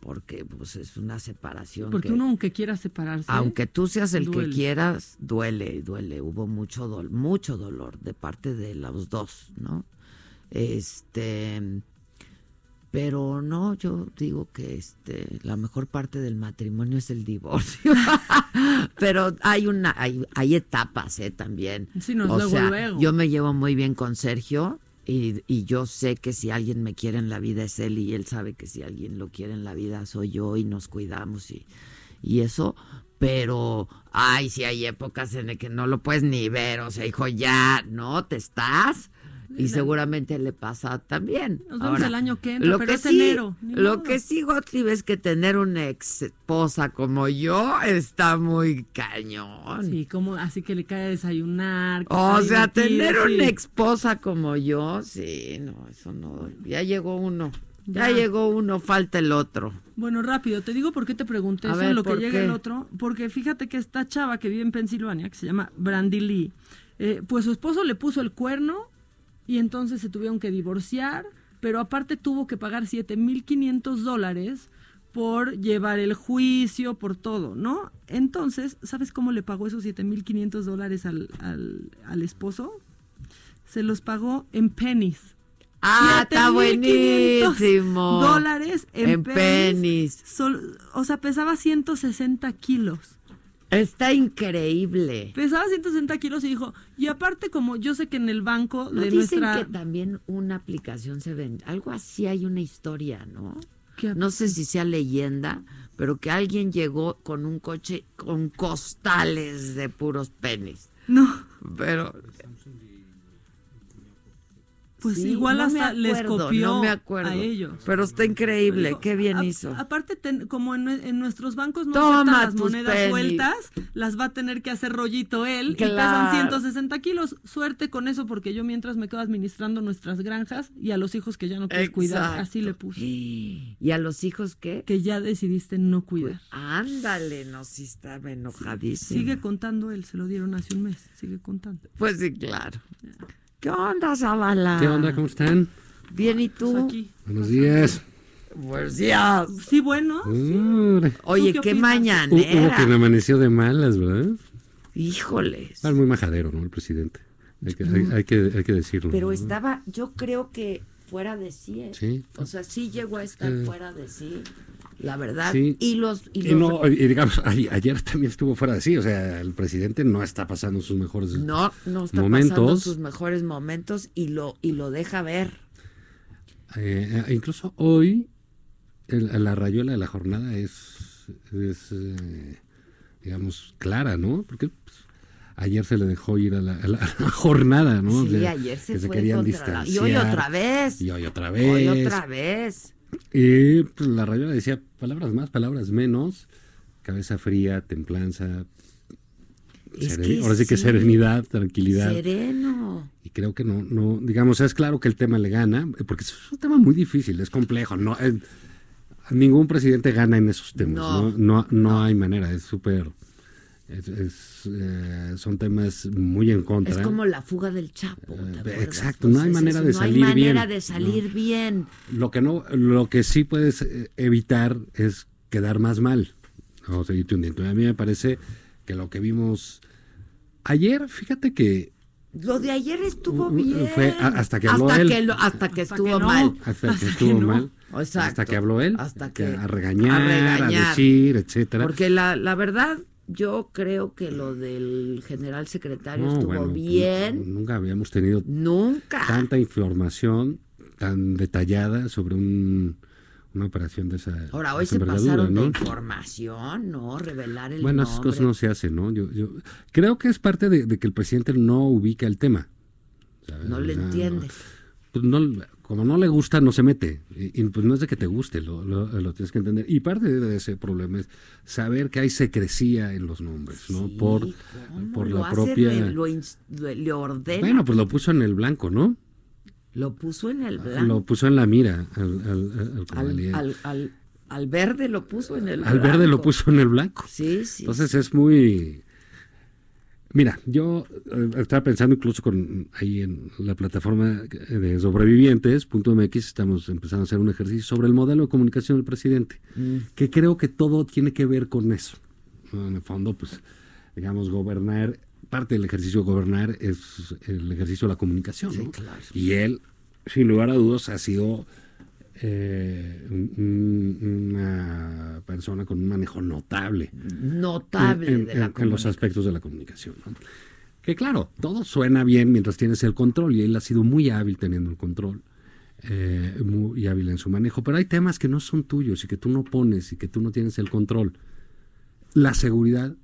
C: porque pues es una separación.
F: Porque
C: que-
F: uno aunque quiera separarse.
C: aunque tú seas el
F: duele.
C: que quieras, duele, duele. Hubo mucho dolor, mucho dolor de parte de los dos, ¿no? Este, pero no, yo digo que este, la mejor parte del matrimonio es el divorcio. pero hay una, hay, hay etapas, ¿eh? También.
F: Sí, no
C: o
F: luego,
C: sea,
F: luego.
C: yo me llevo muy bien con Sergio. Y, y yo sé que si alguien me quiere en la vida es él y él sabe que si alguien lo quiere en la vida soy yo y nos cuidamos y, y eso, pero, ay, si hay épocas en las que no lo puedes ni ver, o sea, hijo, ya, ¿no? ¿Te estás? Y seguramente le pasa también.
F: Nos vemos el año que entra,
C: lo
F: pero
C: que
F: es
C: sí,
F: enero,
C: Lo que sí, Gottlieb, es que tener una ex esposa como yo está muy cañón.
F: Sí, como así que le cae a desayunar.
C: O sea, tener
F: sí.
C: una esposa como yo, sí, no, eso no. Ya llegó uno. Ya,
F: Ya.
C: llegó uno, falta el otro.
F: Bueno, rápido, te digo por qué te pregunté
C: A
F: eso,
C: ver,
F: lo que
C: ¿por
F: llega
C: qué?
F: el otro, porque fíjate que esta chava que vive en Pensilvania, que se llama Brandy Lee, eh, pues su esposo le puso el cuerno y entonces se tuvieron que divorciar, pero aparte tuvo que pagar 7.500 dólares por llevar el juicio, por todo, ¿no? Entonces, ¿sabes cómo le pagó esos 7.500 dólares al, al, al esposo? Se los pagó en pennies.
C: Ah, está
F: 7,500
C: buenísimo.
F: Dólares en,
C: En
F: pennies.
C: pennies.
F: Sol- o sea, pesaba 160 kilos.
C: Está increíble.
F: Pesaba 160 kilos y dijo, y aparte como yo sé que en el banco
C: ¿No
F: de
C: dicen
F: nuestra...
C: que también una aplicación se vende? Algo así hay una historia, ¿no?
F: ¿Qué
C: No sé si sea leyenda, pero que alguien llegó con un coche con costales de puros penis.
F: No.
C: Pero
F: Pues
C: Sí,
F: igual
C: no
F: hasta les
C: acuerdo,
F: copió
C: no me acuerdo.
F: a ellos.
C: Pero está increíble, qué bien
F: "A-
C: hizo.
F: Aparte, ten- como en, en nuestros bancos no
C: Toma
F: aceptan las monedas sueltas, las va a tener que hacer rollito él y
C: Claro.
F: pesan 160 kilos. Suerte con eso porque yo mientras me quedo administrando nuestras granjas y a los hijos que ya no quieres cuidar. Así le puse.
C: ¿Y a los hijos qué?
F: Que ya decidiste no cuidar.
C: Ándale, no, sí estaba enojadísimo.
F: Sigue contando él, se lo dieron hace un mes, sigue contando.
C: Pues sí, claro. ¿Qué onda, Zavala?
Q: ¿Qué onda? ¿Cómo están?
C: Bien, ¿y tú?
F: Pues aquí.
Q: Buenos días.
C: Buenos días.
F: Sí, bueno.
Q: Ure.
C: Oye,
F: qué
C: qué, mañanera.
Q: Hubo quien amaneció de malas, ¿verdad?
C: Híjoles.
Q: Está muy majadero, ¿no? El presidente. Hay que, hay, hay que, hay que decirlo.
C: Pero
Q: ¿no?
C: estaba, yo creo que fuera de sí. ¿eh?
Q: Sí.
C: O sea, sí llegó a estar
Q: Eh.
C: fuera de sí, la verdad.
Q: Sí.
C: Y los... Y
Q: Y,
C: los
Q: no, y digamos, ay- ayer también estuvo fuera de sí. O sea, el presidente no está pasando sus mejores
C: no, no está pasando
Q: momentos.
C: sus mejores momentos y lo, y lo deja ver.
Q: Eh, eh, incluso hoy, el- la rayuela de la jornada es, es, eh, digamos, clara, ¿no? Porque pues, ayer se le dejó ir a la, a la- a la jornada, ¿no? O
C: Sí,
Q: sea,
C: ayer se
Q: que
C: fue
Q: querían
C: contra la- Y
Q: distanciar.
C: hoy otra vez.
Q: Y hoy otra vez.
C: Hoy otra vez.
Q: Y pues, la rayuela decía palabras más, palabras menos, cabeza fría, templanza, seren- ahora sí que serenidad, tranquilidad.
C: Sereno.
Q: Y creo que no, no, digamos, es claro que el tema le gana, porque es un tema muy difícil, es complejo. No, eh, ningún presidente gana en esos temas,
C: No,
Q: no, no, no, hay manera, es súper, es- es, eh, son temas muy en contra.
C: Es como la fuga del Chapo. ¿te acuerdas?
Q: exacto,
C: Pues
Q: no hay manera de
C: no
Q: salir
C: hay
Q: bien,
C: manera de salir bien.
Q: Lo que no, lo que sí puedes eh, evitar es quedar más mal. O tú- tú- a mí me parece que lo que vimos ayer, fíjate que
C: Lo de ayer estuvo bien.
Q: fue a- hasta que habló
C: hasta
Q: él.
C: Que lo- hasta que
F: Hasta
C: estuvo
F: que no.
C: mal.
Q: hasta,
F: Hasta
Q: que
F: que
Q: estuvo
F: no.
Q: mal,
C: Exacto.
Q: hasta que habló él,
C: Hasta
Q: que
C: que-
Q: a regañar,
C: a
Q: a,
C: regañar.
Q: decir, etcétera.
C: Porque la, la verdad, yo creo que lo del general secretario
Q: No,
C: estuvo
Q: bueno,
C: bien.
Q: Nunca habíamos tenido
C: Nunca.
Q: tanta información tan detallada sobre un, una operación de esa,
C: Ahora,
Q: de
C: hoy se pasaron de
Q: ¿no?
C: información, ¿no? Revelar el
Q: Bueno, esas cosas no se hacen, ¿no? Yo, yo creo que es parte de, de que el presidente no ubica el tema. ¿sabes?
C: No le
Q: O sea,
C: entiende.
Q: pues no, como no le gusta, no se mete. Y, y, pues no es de que te guste, lo, lo, lo tienes que entender. Y parte de ese problema es saber que hay secrecía en los nombres, ¿no?
C: Sí,
Q: por
C: ¿cómo
Q: por la
C: hace?
Q: propia...
C: Le- le- ordena.
Q: Bueno, pues lo puso en el blanco, ¿no?
C: Lo puso en el blanco.
Q: Lo puso en la mira al, al, al- al
C: al, verde lo puso en el
Q: Al verde lo puso en el blanco.
C: Sí, sí.
Q: Entonces es muy... Mira, yo eh, estaba pensando incluso con ahí en la plataforma de sobrevivientes.mx, estamos empezando a hacer un ejercicio sobre el modelo de comunicación del presidente,
C: Mm.
Q: que creo que todo tiene que ver con eso. En el fondo, pues, digamos, gobernar, parte del ejercicio de gobernar es el ejercicio de la comunicación. ¿no? Y él, sin lugar a dudas, ha sido eh, un- un- una persona con un manejo notable.
C: Notable
Q: en,
C: de la
Q: en- en los aspectos de la comunicación. ¿no? Que claro, todo suena bien mientras tienes el control y él ha sido muy hábil teniendo el control, eh, muy hábil en su manejo, pero hay temas que no son tuyos y que tú no pones y que tú no tienes el control. La seguridad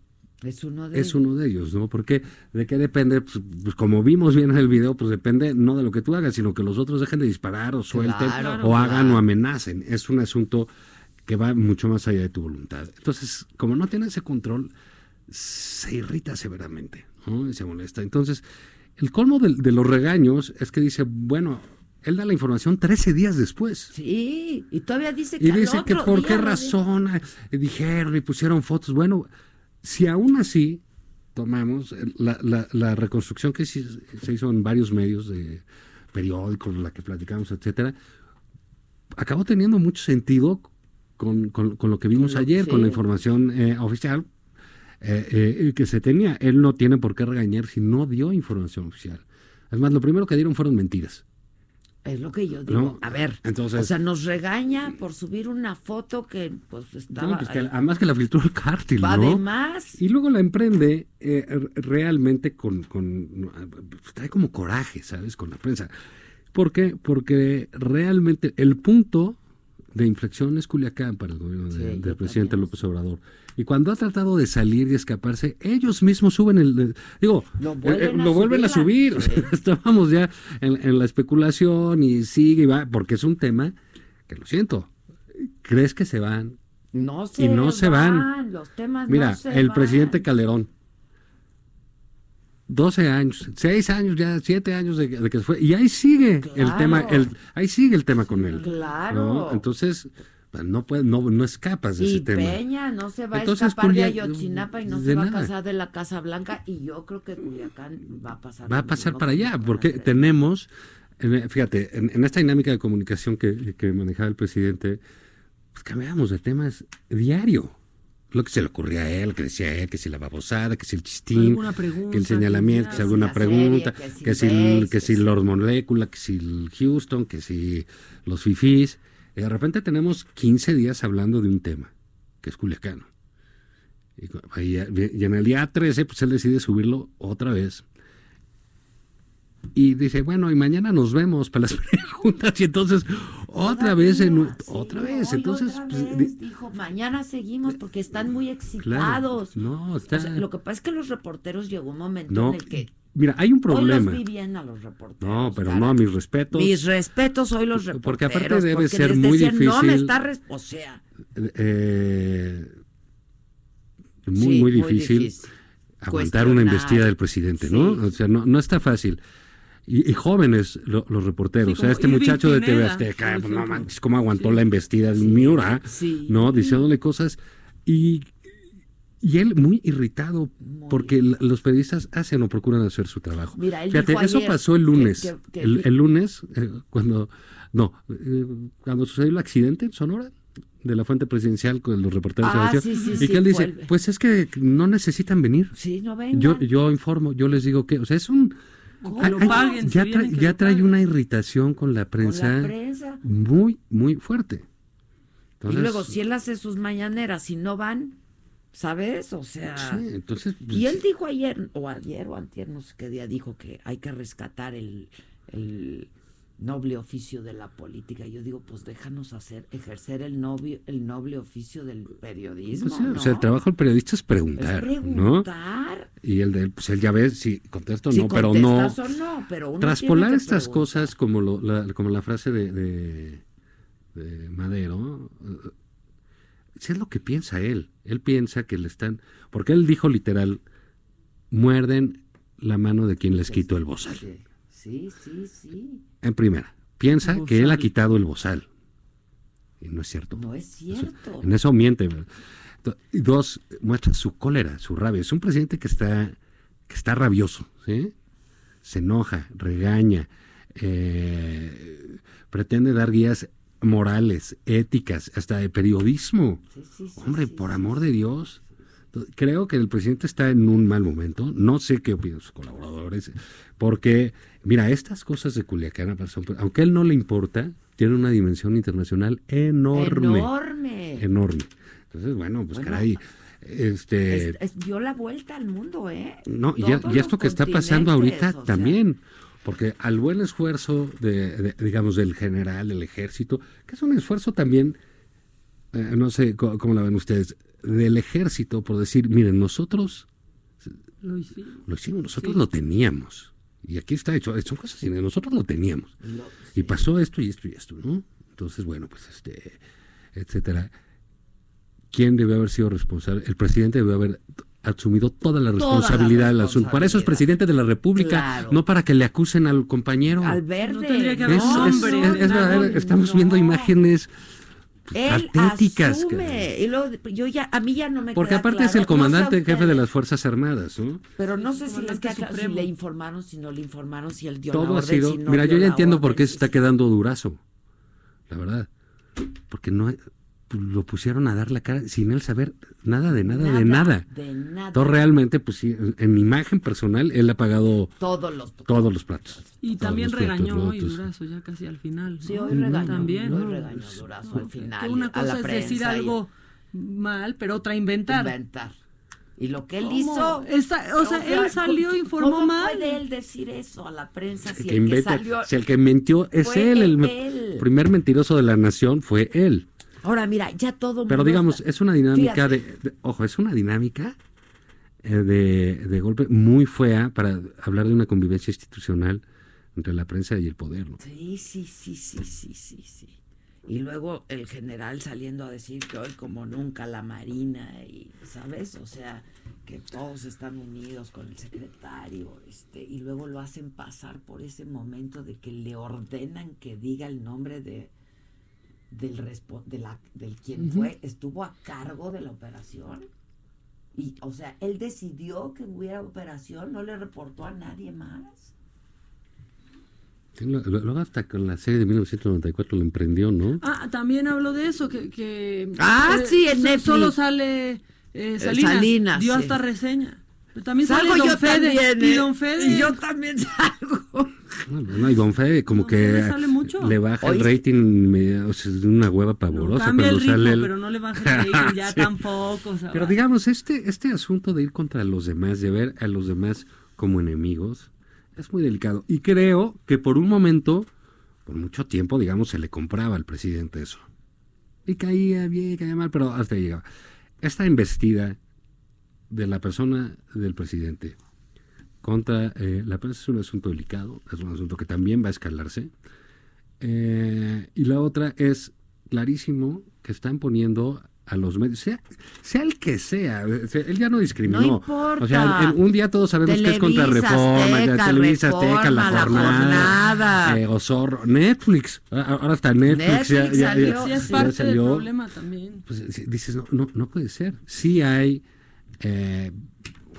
C: Es uno de
Q: es uno de ellos, ¿no? Porque de qué depende, pues, pues, como vimos bien en el video, pues depende no de lo que tú hagas, sino que los otros dejen de disparar o suelten
C: Claro,
Q: o hagan
C: claro.
Q: o amenacen. Es un asunto que va mucho más allá de tu voluntad. Entonces, como no tiene ese control, se irrita severamente, ¿no? Y se molesta. Entonces, el colmo de, de los regaños es que dice, bueno, él da la información 13 días después.
C: Sí, y todavía dice que
Q: Y
C: al
Q: dice que por
C: día
Q: qué razón eh, dijeron y pusieron fotos. Bueno, si aún así tomamos la, la- la reconstrucción que se hizo en varios medios de periódicos, la que platicamos, etcétera, acabó teniendo mucho sentido con, con- con lo que vimos ayer, con la información eh, oficial eh, eh, que se tenía. Él no tiene por qué regañar si no dio información oficial. Además, lo primero que dieron fueron mentiras.
C: Es lo que yo digo.
Q: No,
C: A ver,
Q: entonces-
C: o sea, nos regaña por subir una foto que pues estaba
Q: No, pues que además que la filtró el cártel, ¿no?
C: Además.
Q: Y luego la emprende eh, realmente con, con- trae como coraje, ¿sabes? Con la prensa. ¿Por qué? Porque realmente el punto de inflexión es Culiacán para el gobierno de-
C: Sí,
Q: del
C: yo
Q: presidente López Obrador. Y cuando ha tratado de salir y escaparse, ellos mismos suben el... Digo,
C: Lo
Q: eh, eh,
C: vuelven a
Q: lo vuelven a
C: subir,
Q: Estábamos ya en, en la especulación y sigue y va, porque es un tema que lo siento. ¿Crees que se van?
C: No se
Q: y no se van.
C: Los temas
Q: Mira,
C: no se
Q: el
C: van.
Q: presidente Calderón, 12 años, 6 años ya, 7 años de, de que se fue, y ahí sigue el tema, el, ahí sigue el tema con él.
C: Claro.
Q: ¿no? Entonces, no, puede, no, no escapas de
C: Y
Q: ese tema.
C: Peña no se va
Q: Entonces,
C: a escapar de Ayotzinapa y no se va
Q: nada.
C: a casar de la Casa Blanca y yo creo que Culiacán va a pasar.
Q: Va a pasar para allá, porque
C: hacer.
Q: tenemos, en- fíjate, en, en esta dinámica de comunicación que, que manejaba el presidente, pues cambiábamos de temas diario. Lo que se le ocurría a él, que decía él, que si la babosada, que si el chistín, que el señalamiento, que si alguna pregunta,
C: que si
Q: que si,
C: Bex,
Q: que si- Lord Molecula, que si el Houston, que si los fifís. Y de repente tenemos 15 días hablando de un tema, que es Culiacán. Y, en el día 13, pues él decide subirlo otra vez. Y dice, bueno, y mañana nos vemos para las preguntas. Y entonces, otra vez, en, otra vez. Entonces,
C: otra
Q: pues,
C: vez, dijo, mañana seguimos porque están muy
Q: claro,
C: excitados.
Q: no,
C: O
Q: está,
C: sea, lo que pasa es que los reporteros llegó un momento
Q: no,
C: en el que
Q: mira, hay un
C: hoy
Q: problema.
C: los vi bien a los reporteros.
Q: No, pero
C: cara.
Q: no, mis respetos.
C: Mis respetos hoy los reporteros.
Q: Porque aparte debe
C: porque
Q: ser muy
C: decían, No me
Q: difícil".
C: está res-". o sea,
Q: eh, muy,
C: Sí,
Q: muy
C: muy
Q: difícil
C: difícil.
Q: aguantar una embestida del presidente, ¿no? O sea, no, no está fácil. Y, y jóvenes lo- los reporteros.
F: Sí,
Q: o sea, este
F: Irving
Q: muchacho de TV Azteca, pues, no manches, cómo aguantó la embestida de Miura. ¿no? Diciéndole cosas. Y, y él muy irritado porque l- los periodistas hacen o procuran hacer su trabajo.
C: Mira, él
Q: Fíjate,
C: dijo
Q: eso pasó el lunes.
C: que- que-
Q: el, el lunes, eh, cuando. No, eh, cuando sucedió el accidente en Sonora de la fuente presidencial con los reporteros
C: Ah, sí, sí,
Q: y
C: sí,
Q: que él dice, pues es que no necesitan venir.
C: sí, no vengan.
Q: Yo, yo informo, yo les digo que, o sea, es un... Hay-
F: lo
Q: hay-
F: paguen, si
Q: ya trae,
F: que
Q: ya
F: lo
Q: trae
F: paguen.
Q: una irritación con la
C: Con la
Q: prensa, muy, muy fuerte.
C: y luego, si él hace sus mañaneras y no van, ¿sabes? O sea...
Q: sí, entonces, pues,
C: Y él dijo ayer, o ayer o antier, no sé qué día, dijo que hay que rescatar el, el noble oficio de la política. Yo digo, pues déjanos hacer, ejercer el noble, el noble oficio del periodismo.
Q: Pues sí,
C: ¿no?
Q: O sea, el trabajo del periodista es preguntar,
C: Es
Q: ¿no?
C: preguntar.
Q: Y el de él, pues él ya ve si contesta o
C: Si
Q: no, pero no.
C: contestas o no, pero uno
Q: Traspolar estas
C: preguntar.
Q: cosas como, lo- la, como la frase de, de, de Madero, si es lo que piensa él. Él piensa que le están. Porque él dijo literal: muerden la mano de quien les quitó el bozal.
C: Sí, sí, sí.
Q: En primera, piensa que él ha quitado el bozal. Y no es cierto.
C: No es cierto.
Q: En eso miente. Y dos, muestra su cólera, su rabia. Es un presidente que está, que está rabioso, ¿sí? Se enoja, regaña, eh, pretende dar guías morales, éticas, hasta de periodismo. Hombre, por amor de Dios. Creo que el presidente está en un mal momento. No sé qué opinan sus colaboradores, porque, mira, estas cosas de Culiacán, aunque a él no le importa, tienen una dimensión internacional enorme.
C: Enorme.
Q: Enorme. Entonces, bueno, pues
C: Bueno,
Q: caray. Este,
C: Es- es- dio la vuelta al mundo, ¿eh?
Q: no, y, ya-
C: Todos
Q: y esto que está pasando ahorita
C: o sea,
Q: también, porque al buen esfuerzo de, de, digamos, del general, del ejército, que es un esfuerzo también, eh, no sé co- cómo la ven ustedes, del ejército, por decir, miren, nosotros
F: Lo hicimos.
Q: lo hicimos, nosotros
F: Sí.
Q: lo teníamos. Y aquí está hecho, son cosas así, nosotros lo teníamos. Y pasó esto y esto y esto, ¿no? Entonces, bueno, pues este, etcétera. ¿Quién debe haber sido responsable? El presidente debe haber asumido toda la responsabilidad del asunto. Para eso es presidente de la República,
C: Claro.
Q: no para que le acusen al compañero.
C: Al verde.
F: No
Q: Es, es verdadero, estamos viendo imágenes
C: Él
Q: patéticas.
C: asume. Y luego, yo ya, a mí ya no me
Q: Porque
C: queda
Q: aparte
C: claro,
Q: es el
C: no
Q: comandante en jefe de las Fuerzas Armadas, ¿no?
C: Pero no sé si les queda claro si le informaron, si no le informaron, si él dio
Q: Todo
C: la
Q: ha sido.
C: si no
Q: mira, yo ya entiendo por qué se está quedando durazo. La verdad. Porque no lo pusieron a dar la cara sin él saber nada de nada, de nada.
C: De nada.
Q: Entonces realmente, pues sí, en mi imagen personal, él ha pagado
C: Todos los
Q: todos los platos.
F: Y
Q: Todos
F: también
Q: los platos
F: regañó hoy. Durazo ya casi al final.
C: Sí,
F: ¿no?
C: hoy regañó,
F: También.
C: hoy
F: ¿no?
C: regañó Durazo al
F: Que
C: final.
F: una
C: a
F: cosa
C: la
F: es decir
C: y-
F: algo mal, pero otra inventar.
C: Inventar. Y lo que él
F: ¿Cómo?
C: hizo.
F: Esa- o sea, él salió,
C: ¿cómo-
F: informó
C: ¿cómo
F: mal.
C: puede él decir eso a la prensa si
Q: El
C: el
Q: que,
C: que
Q: inventa-
C: salió.
Q: si el que mintió es él, el
C: él.
Q: primer mentiroso de la nación fue él.
C: Ahora, mira, ya todo
Q: Pero digamos,
C: está-
Q: es una dinámica de- ojo, es una dinámica eh, de, de golpe muy fea para hablar de una convivencia institucional entre la prensa y el poder. ¿no?
C: Sí, sí, sí, sí, sí, sí, sí. Y luego el general saliendo a decir que hoy como nunca la Marina y, ¿sabes? O sea, que todos están unidos con el secretario, este, y luego lo hacen pasar por ese momento de que le ordenan que diga el nombre de del respo- de la, del quien fue, estuvo a cargo de la operación. Y, o sea, él decidió que hubiera operación, no le reportó a nadie más.
Q: Sí, lo- lo- Luego hasta con la serie de 1994 lo emprendió, ¿no?
F: Ah, también habló de eso, que... que
C: Ah,
F: eh,
C: sí, en
F: so-. Solo sale eh, Salinas.
C: Salinas,
F: dio
C: sí.
F: hasta reseña. Pero también
C: Salgo
F: sale Don
C: yo
F: Fede.
C: también,
F: y
C: ¿eh?
F: Don Fede.
C: Y yo también salgo.
Q: No, no, y Don Fede como que
F: Fede sale mucho.
Q: le baja el rating me- o sea, es una hueva pavorosa
F: Cambia el
Q: cuando
F: ritmo,
Q: sale el...
F: pero no le baja el rating, ya
Q: Sí.
F: tampoco. o sea,
Q: Pero
F: va.
Q: digamos, este, este asunto de ir contra los demás, de ver a los demás como enemigos, es muy delicado. Y creo que por un momento, por mucho tiempo, digamos, se le compraba al presidente eso. Y caía bien, caía mal, pero hasta ahí llegaba. Esta investida de la persona del presidente contra eh, la prensa es un asunto delicado, es un asunto que también va a escalarse. Eh, y la otra es clarísimo que están poniendo a los medios, sea, sea el que sea, él ya no discriminó.
C: No importa.
Q: O sea, el- un día todos sabemos que es contra Reforma, ya,
C: Azteca,
Q: Televisa Azteca, La Jornada,
C: Jornada.
Q: eh, Osorro, Netflix, a- ahora hasta Netflix, ya,
F: Netflix
Q: ya- ya-
F: salió. Sí, es
Q: ya
F: parte del problema también.
Q: Pues, dices, no, no, no puede ser. Sí hay, eh,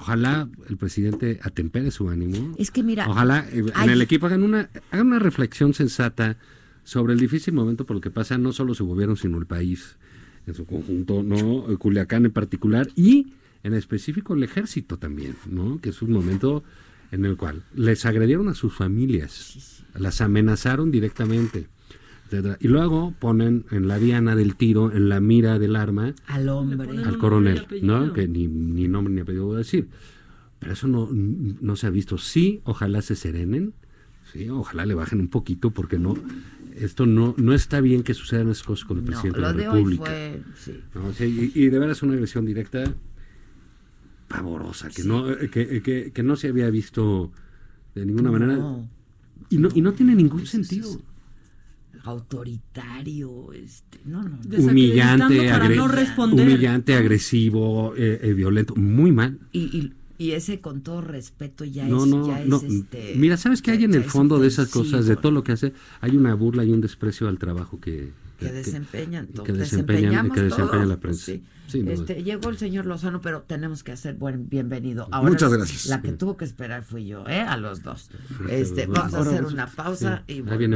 Q: ojalá el presidente atempere su ánimo.
C: Es que mira,
Q: Ojalá eh, en el equipo hagan una, hagan una reflexión sensata sobre el difícil momento por el que pasa no solo su gobierno, sino el país en su conjunto, ¿no? Culiacán en particular y en específico el ejército también, ¿no? Que es un momento en el cual les agredieron a sus familias, las amenazaron directamente. Etcétera. Y luego ponen en la diana del tiro, en la mira del arma,
C: al hombre.
Q: al coronel, ¿no? Que ni, ni nombre ni apellido voy a decir. Pero eso no, no se ha visto. Sí, ojalá se serenen, Sí, ojalá le bajen un poquito porque no esto no no está bien que sucedan esas cosas con el
C: No,
Q: presidente
C: lo
Q: de la
C: de hoy
Q: República.
C: fue, sí.
Q: No, sí, y, y de veras una agresión directa pavorosa, que no eh, que, que- que no se había visto de ninguna manera y no y no tiene ningún sentido.
C: Autoritario, este, no, no. no.
Q: Humillante,
F: para
Q: agre-
F: no responder.
Q: humillante, agresivo, eh, eh, violento, muy mal.
C: Y, y, y ese con todo respeto ya
Q: No,
C: es,
Q: no,
C: ya es,
Q: no.
C: este,
Q: Mira, ¿sabes qué hay en el
C: es
Q: fondo de esas cosas, de todo lo que hace? Hay una burla y un desprecio al trabajo que,
C: que desempeñan, to-
Q: que desempeñan,
C: desempeñamos
Q: que desempeña
C: todos,
Q: la prensa.
C: sí. Este, llegó el señor Lozano, pero tenemos que hacer buen bienvenido. Ahora
R: Muchas gracias.
C: La que tuvo que esperar fui yo, ¿eh? A los dos. Este, vamos a hacer una pausa
Q: sí,
C: y
Q: ahí viene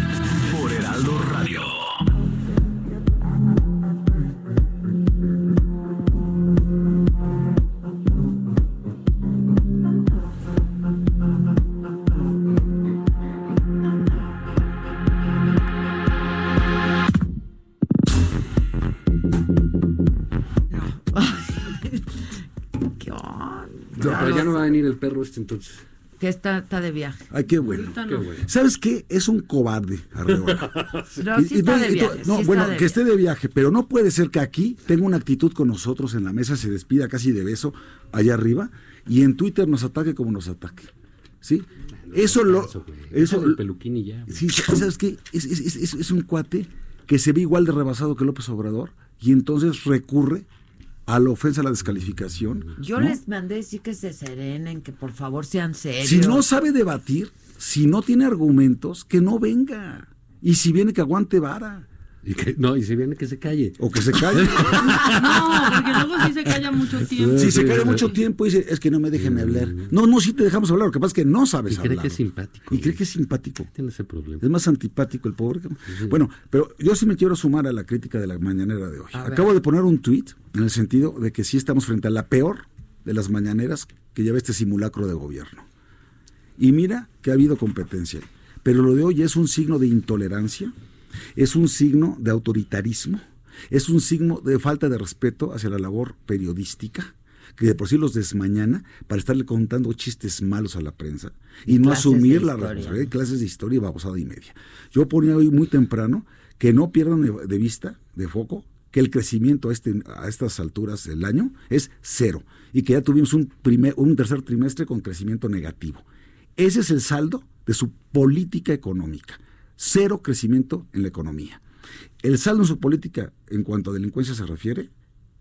Q: el perro este entonces.
C: Que está, está de viaje.
R: Ay, qué bueno.
Q: Qué bueno.
R: ¿Sabes qué? Es un cobarde, Arreola.
C: No, sí
R: Y- y
C: está
R: no-
C: de
R: y to-
C: viaje,
R: no,
C: sí
R: bueno, que esté de viaje, pero no puede ser que aquí tenga una actitud con nosotros en la mesa, se despida casi de beso allá arriba y en Twitter nos ataque como nos ataque. ¿Sí? Eso lo.
Q: Eso, el peluquín y ya. güey.
R: Sí, ¿sabes qué? Es, es- es- es- es un cuate que se ve igual de rebasado que López Obrador y entonces recurre a la ofensa, a la descalificación.
C: Yo
R: ¿no?
C: les mandé decir que se serenen, que por favor sean serios.
R: Si no sabe debatir, si no tiene argumentos, que no venga. Y si viene que aguante vara.
Q: Y que, no, y si viene que se calle.
R: O que se calle.
F: No, porque luego sí se calla mucho tiempo.
R: Si se cae mucho tiempo y dice, es que no me dejen hablar. No, no, sí te dejamos hablar. Lo que pasa es que no sabes
Q: Y cree
R: hablar.
Q: que es simpático.
R: Y cree que es simpático.
Q: Tiene ese problema.
R: Es más antipático el pobre. Bueno, pero yo sí me quiero sumar a la crítica de la mañanera de hoy.
C: A ver.
R: Acabo de poner un tuit en el sentido de que sí estamos frente a la peor de las mañaneras que lleva este simulacro de gobierno. Y mira que ha habido competencia. Pero lo de hoy es un signo de intolerancia, es un signo de autoritarismo, es un signo de falta de respeto hacia la labor periodística, que de por sí los desmañana para estarle contando chistes malos a la prensa y,
C: Y
R: no asumir la responsabilidad de clases de historia y babosada y media. Yo ponía hoy muy temprano que no pierdan de vista, de foco, que el crecimiento a, este, a estas alturas del año es cero y que ya tuvimos un, primer, un tercer trimestre con crecimiento negativo. Ese es el saldo de su política económica. Cero crecimiento en la economía. El saldo en su política en cuanto a delincuencia se refiere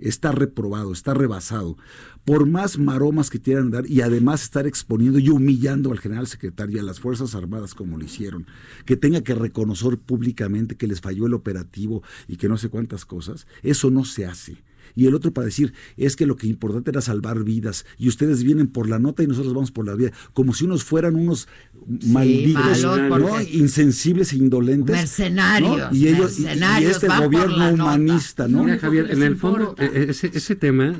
R: está reprobado, está rebasado. Por más maromas que quieran dar y además estar exponiendo y humillando al general secretario y a las Fuerzas Armadas como lo hicieron, que tenga que reconocer públicamente que les falló el operativo y que no sé cuántas cosas, eso no se hace. Y el otro para decir, es que lo que importante era salvar vidas y ustedes vienen por la nota y nosotros vamos por la vida, como si unos fueran unos malditos, ¿no?
C: porque-
R: insensibles e indolentes.
C: Mercenarios,
R: ¿no? Y ellos, y- este
C: van por
R: gobierno humanista, ¿no?
Q: Mira, Javier, en el fondo,
C: importa.
Q: eh, ese, ese tema,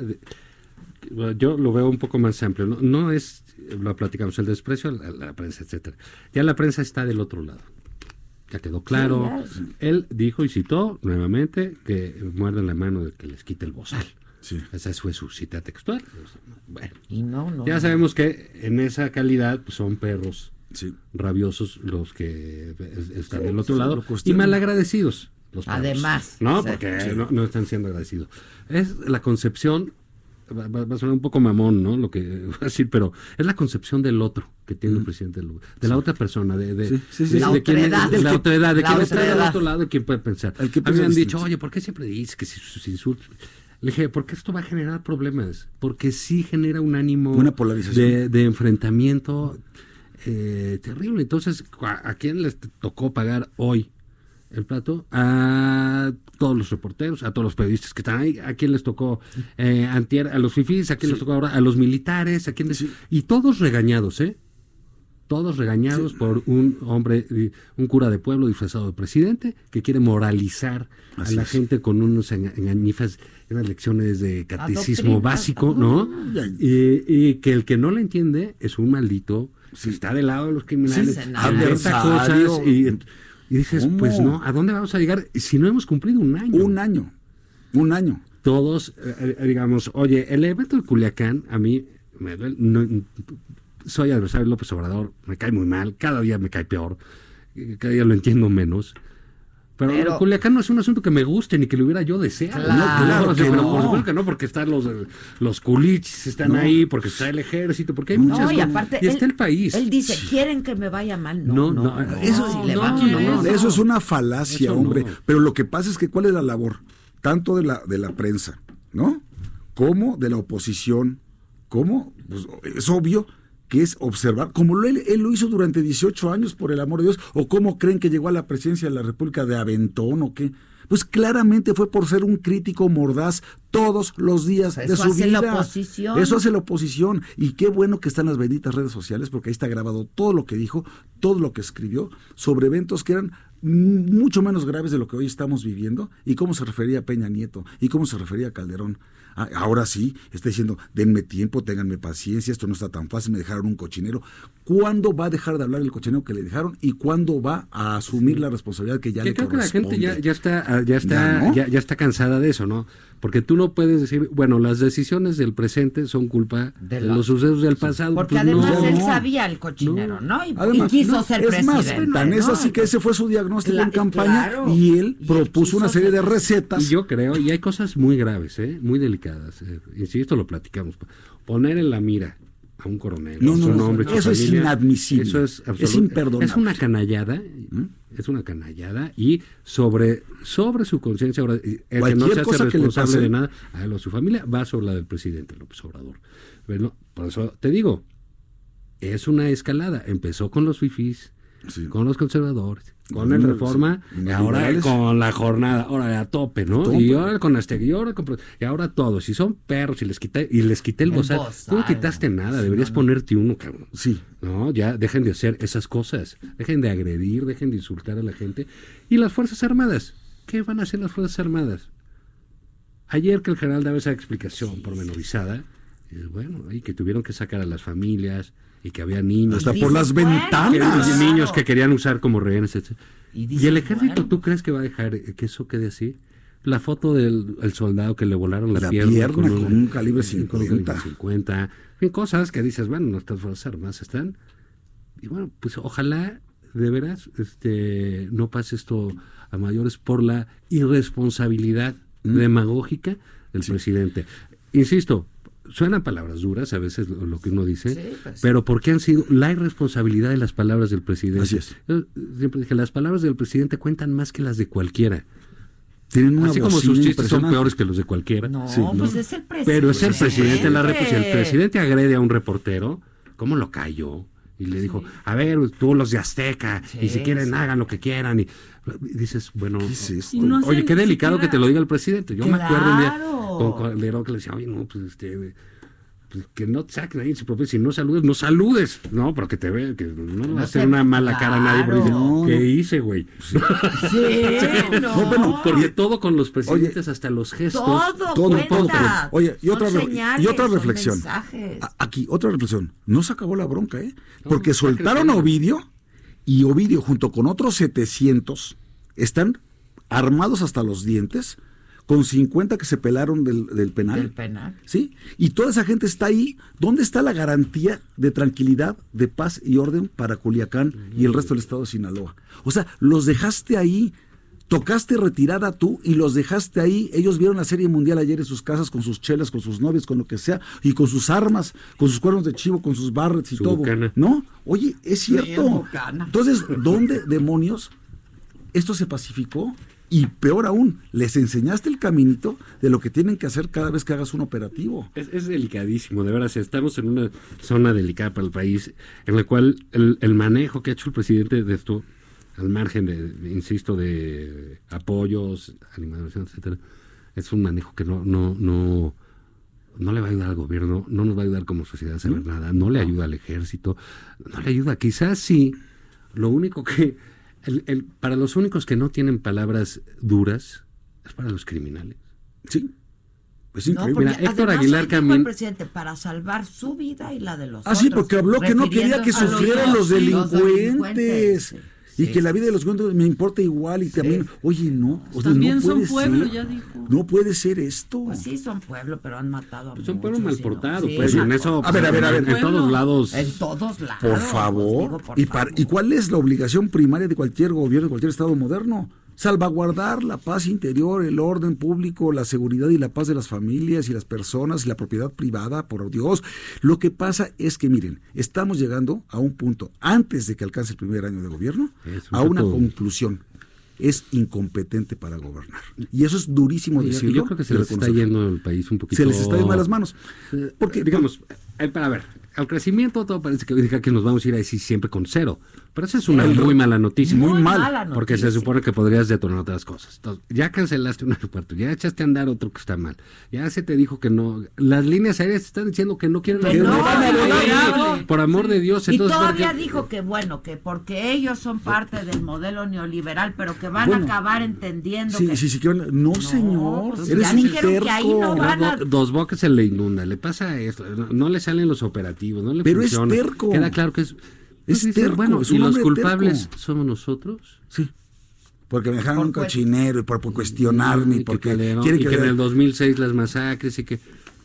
Q: yo lo veo un poco más amplio. No, No es, lo platicamos, el desprecio a la, la prensa, etcétera. Ya la prensa está del otro lado. Ya quedó claro.
C: Sí,
Q: Él dijo y citó nuevamente que muerden la mano del que les quite el bozal.
R: Sí.
Q: Esa fue su cita textual. Bueno,
C: Y no, no.
Q: ya sabemos que en esa calidad pues, son perros
R: Sí.
Q: rabiosos los que es- están
C: Sí,
Q: del otro
R: sí,
Q: lado y malagradecidos. Los perros.
C: Además,
Q: No, porque
R: Sí.
Q: no, no están siendo agradecidos. Es la concepción, va, a sonar un poco mamón, ¿no? Lo que voy a decir, pero es la concepción del otro que tiene el presidente, del lugar, de la otra persona, de, de,
R: Sí, sí, sí.
Q: de-
C: La
Q: de quién de la
R: que-
Q: otredad, de
C: la
Q: quién está del otro lado y quién puede pensar.
R: El que
Q: A mí me
R: piensa
Q: han
R: distinto.
Q: dicho, oye, ¿por qué siempre dices que si sus insultos? Le dije, porque esto va a generar problemas, porque sí genera un ánimo
R: Una polarización.
Q: de, de enfrentamiento eh, terrible. Entonces, ¿a, a quién les tocó pagar hoy el plato? A todos los reporteros, a todos los periodistas que están ahí. ¿A quién les tocó? Eh, antier, a los fifís, ¿a quién les tocó ahora? A los militares, ¿a quién les- Y todos regañados, ¿eh? todos regañados por un hombre, un cura de pueblo disfrazado de presidente que quiere moralizar
R: Así
Q: a la
R: es.
Q: gente con unos enga- engañifas, unas lecciones de catecismo básico, ¿no? Y, y que el que no le entiende es un maldito, está del lado de los criminales, cosas y, y dices,
R: ¿Cómo?
Q: pues no, ¿a dónde vamos a llegar si no hemos cumplido un año?
R: Un año. Un año.
Q: todos, eh, eh, digamos, oye, el evento de Culiacán, a mí me duele, no- soy adversario de López Obrador, me cae muy mal, cada día me cae peor, eh, cada día lo entiendo menos. Pero,
C: Pero-
Q: Culiacán no es un asunto que me guste ni que lo hubiera yo deseado.
C: Claro.
Q: No,
R: claro
Q: por
R: que
Q: supuesto-
R: no.
Q: por supuesto que no, porque están los, los culichis, están
R: No.
Q: ahí, porque está el ejército, porque hay muchas
C: No, y
Q: cosas.
C: aparte,
Q: y está
C: él,
Q: el país.
C: él dice, ¿quieren que me vaya mal? No,
Q: No,
R: eso-
C: si va
R: Eso es una falacia,
Q: Eso
R: hombre. Pero lo que pasa es que cuál es la labor, tanto de la, de la prensa, ¿no? Como de la oposición, como, pues, es obvio que es observar, como lo- él, él lo hizo durante 18 años, por el amor de Dios, o cómo creen que llegó a la presidencia de la República de Aventón o qué. Pues claramente fue por ser un crítico mordaz todos los días de
C: eso
R: su
C: hace
R: vida.
C: la oposición.
R: Eso hace la oposición. Y qué bueno que están las benditas redes sociales, porque ahí está grabado todo lo que dijo, todo lo que escribió sobre eventos que eran mucho menos graves de lo que hoy estamos viviendo y cómo se refería a Peña Nieto y cómo se refería a Calderón. Ah, Ahora sí, está diciendo, denme tiempo, ténganme paciencia, esto no está tan fácil, me dejaron un cochinero. ¿Cuándo va a dejar de hablar el cochinero que le dejaron y cuándo va a asumir la responsabilidad que ya
Q: que
R: le
Q: creo que la gente ya, ya está ah, ya está
R: Ya, ¿no?
Q: ya, ya está cansada de eso no porque tú no puedes decir bueno las decisiones del presente son culpa de,
C: De la-
Q: los sucesos del pasado
C: Porque
Q: Pues no.
C: además él
R: no.
C: sabía el cochinero, ¿no? Y, y
R: Además,
C: quiso
R: no,
C: ser
R: es más,
C: presidente.
R: tan es
C: ¿no?
R: así que ese fue su diagnóstico en campaña
C: claro.
R: y él
C: Y él
R: propuso una serie de recetas.
Q: y yo creo y hay cosas muy graves ¿eh? muy delicadas eh, insisto lo platicamos poner en la mira a un coronel
R: No,
Q: a
R: no,
Q: su
R: no,
Q: nombre, a su
R: eso es inadmisible.
Q: eso es,
R: Es imperdonable. ¿Mm?
Q: es una canallada es una canallada y sobre sobre su conciencia el que no se hace responsable de nada a él o a su familia va sobre la del presidente López Obrador Bueno, por eso te digo es una escalada empezó con los fifís
R: Sí.
Q: con los conservadores, con el Reforma,
R: sí. Y
Q: ahora
R: liberales.
Q: con la jornada, ahora a tope, ¿no?
R: Tope.
Q: Y ahora con Azteca, y ahora con, y ahora todos, si son perros y les quité y les quité el,
C: El
Q: bozal, tú no quitaste nada, deberías ponerte uno, cabrón.
R: Sí.
Q: No, ya dejen de hacer esas cosas, dejen de agredir, dejen de insultar a la gente. Y las Fuerzas Armadas, ¿qué van a hacer las Fuerzas Armadas? Ayer que el general daba esa explicación pormenorizada, y bueno, y que tuvieron que sacar a las familias y que había niños.
R: Hasta por las
C: bueno,
R: ventanas.
Q: Que- niños que querían usar como rehenes, etc.
C: Y
Q: el ejército,
C: bueno.
Q: ¿tú crees que va a dejar eh, que eso quede así? La foto del el soldado que le volaron la,
R: La
Q: pierna,
R: pierna con un calibre
Q: con un
R: 50.
Q: 50. En fin, cosas que dices, bueno, nuestras fuerzas armadas están. Y bueno, pues ojalá de veras este, no pase esto a mayores por la irresponsabilidad
R: Mm.
Q: demagógica del presidente. Insisto, suenan palabras duras a veces lo, lo que uno dice,
C: Sí, pues.
Q: pero porque han sido la irresponsabilidad de las palabras del presidente.
R: Así es.
Q: Yo siempre dije, las palabras del presidente cuentan más que las de cualquiera.
R: Tienen una
Q: Así como sus chistes son peores que los de cualquiera.
C: No,
R: Sí,
C: pues es el presidente.
Q: Pero es el presidente de la República. Si el presidente agrede a un reportero, ¿cómo lo cayó? Y le dijo, a ver, tú los de Azteca, y si quieren,
C: sí.
Q: hagan lo que quieran. Y, y dices, bueno,
R: ¿Qué es esto?
F: Y no hace
Q: oye, qué delicado
F: siquiera-
Q: que te lo diga el presidente. Yo me acuerdo un día
C: Claro.
Q: con Calderón que le decía, oye, no, pues este, que no te saquen ahí en su propio, si no saludes, no saludes, no, porque te ve, que no le va a hacer una mala cara a nadie, porque dice. ¿qué hice, güey?
C: Sí, no.
R: No, bueno,
Q: Porque todo con los presidentes, hasta los gestos.
C: Todo,
R: todo,
C: cuenta.
R: todo cuenta. Oye, y otra,
C: señales,
R: y otra reflexión. Aquí, otra reflexión. No se acabó la bronca, ¿eh? Porque soltaron a. Ovidio y Ovidio junto con otros 700 están armados hasta los dientes con 50 que se pelaron del, del penal.
C: Del penal.
R: ¿Sí? Y toda esa gente está ahí. ¿Dónde está la garantía de tranquilidad, de paz y orden para Culiacán y el resto del estado de Sinaloa? O sea, los dejaste ahí. Tocaste retirada tú y los dejaste ahí. Ellos vieron la Serie Mundial ayer en sus casas con sus chelas, con sus novios, con lo que sea, y con sus armas, con sus cuernos de chivo, con sus barrets y
Q: Su
R: todo.
Q: bucana.
R: ¿No? Oye, es
C: Sí,
R: cierto. Entonces, ¿dónde demonios esto se pacificó? Y peor aún, les enseñaste el caminito de lo que tienen que hacer cada vez que hagas un operativo.
Q: Es, es delicadísimo, de veras. Estamos en una zona delicada para el país, en la cual el, el manejo que ha hecho el presidente de esto, al margen de, de, insisto, de apoyos, animación, etcétera, es un manejo que no, no, no, no le va a ayudar al gobierno, no nos va a ayudar como sociedad a saber nada, no le ayuda al ejército, no le ayuda. Quizás sí, lo único que, el, el- para los únicos que no tienen palabras duras, es para los criminales.
R: Sí. Es
C: No,
Q: Mira, Héctor Aguilar Camín-
C: presidente para salvar su vida y la de los
R: Ah, sí,
C: otros,
R: porque habló que no quería que
C: refiriéndose a los
R: sufrieran los
C: sí,
R: Y
C: sí,
R: que la vida de los delincuentes me importa igual y también, oye, no, o sea,
F: También
R: no
F: son
R: puede
F: pueblo,
R: ser,
F: ya dijo.
R: No puede ser esto.
C: Pues sí, son pueblo, pero han matado a
Q: Pues son pueblo mal portado,
C: sí,
Q: pues, en eso,
R: A ver, a ver, a ver.
Q: en todos lados.
C: En todos lados.
R: Por
C: pues,
R: favor.
C: digo, por
R: ¿Y, par- ¿Y cuál es la obligación primaria de cualquier gobierno, de cualquier Estado moderno? Salvaguardar la paz interior, el orden público, la seguridad y la paz de las familias y las personas y la propiedad privada, por Dios. Lo que pasa es que, miren, estamos llegando a un punto, antes de que alcance el primer año de gobierno, a una conclusión. Es incompetente para gobernar. Y eso es durísimo decirlo.
Q: yo creo que se les está yendo el país un poquito.
R: Se les está yendo a las manos.
Q: Porque, digamos, eh, para ver, al crecimiento todo parece que que nos vamos a ir así siempre con cero. Pero esa es una muy mala noticia.
R: Muy Muy mal. mala
Q: Porque se
R: noticia.
Q: supone que podrías detonar otras cosas. Entonces, ya cancelaste un aeropuerto, ya echaste a andar otro que está mal. Ya se te dijo que no. Las líneas aéreas están diciendo que no quieren
C: Que no,
Q: volar.
C: sí.
Q: Por amor de Dios.
C: Y
Q: Entonces,
C: todavía dijo que bueno, que porque ellos son parte del modelo neoliberal, pero que van
R: Bueno.
C: a acabar entendiendo
R: Sí,
C: que
R: sí, sí, que van- no, señor,
C: pues
R: eres
C: ya
R: un
C: dijeron que ahí no van a-
Q: Do- Dos bocas se le inunda, le pasa esto, no, no le salen los operativos, no le
R: Pero es
Q: funciona.
R: terco.
Q: Queda claro que es.
R: Es
Q: Entonces,
R: terco,
Q: Bueno,
R: es
Q: ¿y
R: un
Q: los
R: hombre
Q: culpables
R: terco.
Q: somos nosotros?
R: Sí. Porque me dejaron
C: Por
R: un cochinero y por, por cuestionarme y
Q: Y que
R: porque
Q: Calderón,
R: quieren
Q: y
R: que,
Q: que en el 2006 las masacres y que.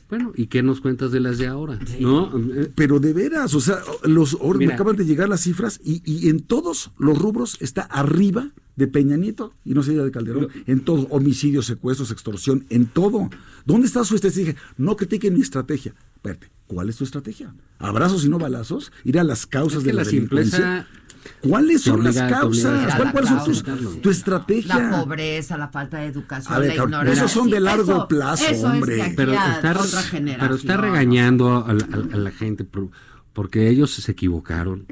Q: Bueno, ¿y qué nos cuentas de las de ahora? ¿No?
R: Pero de veras, o sea, los ahora me
Q: Mira.
R: acaban de llegar las cifras y, y en todos los rubros está arriba de Peña Nieto y no se diga de Calderón, en todo, homicidios, secuestros, extorsión, en todo. ¿Dónde está su estrategia? No critiquen mi estrategia. Espérate, ¿cuál es tu estrategia? ¿Abrazos y no balazos? ¿Ir a las causas
Q: Es que
R: de la,
Q: la simpleza?
R: ¿Cuáles son las
Q: obliga-
R: causas?
Q: a
R: ¿Cuál-
C: la
R: ¿Cuáles son tus- tu estrategia?
C: la pobreza, la falta de educación,
R: A ver,
C: la ignorancia.
R: esos son de
C: Sí,
R: largo
C: eso-
R: plazo,
C: eso es
R: hombre.
C: de aquí
Q: pero,
C: a
Q: está, pero regañando a, la- a la gente por- porque ellos se equivocaron.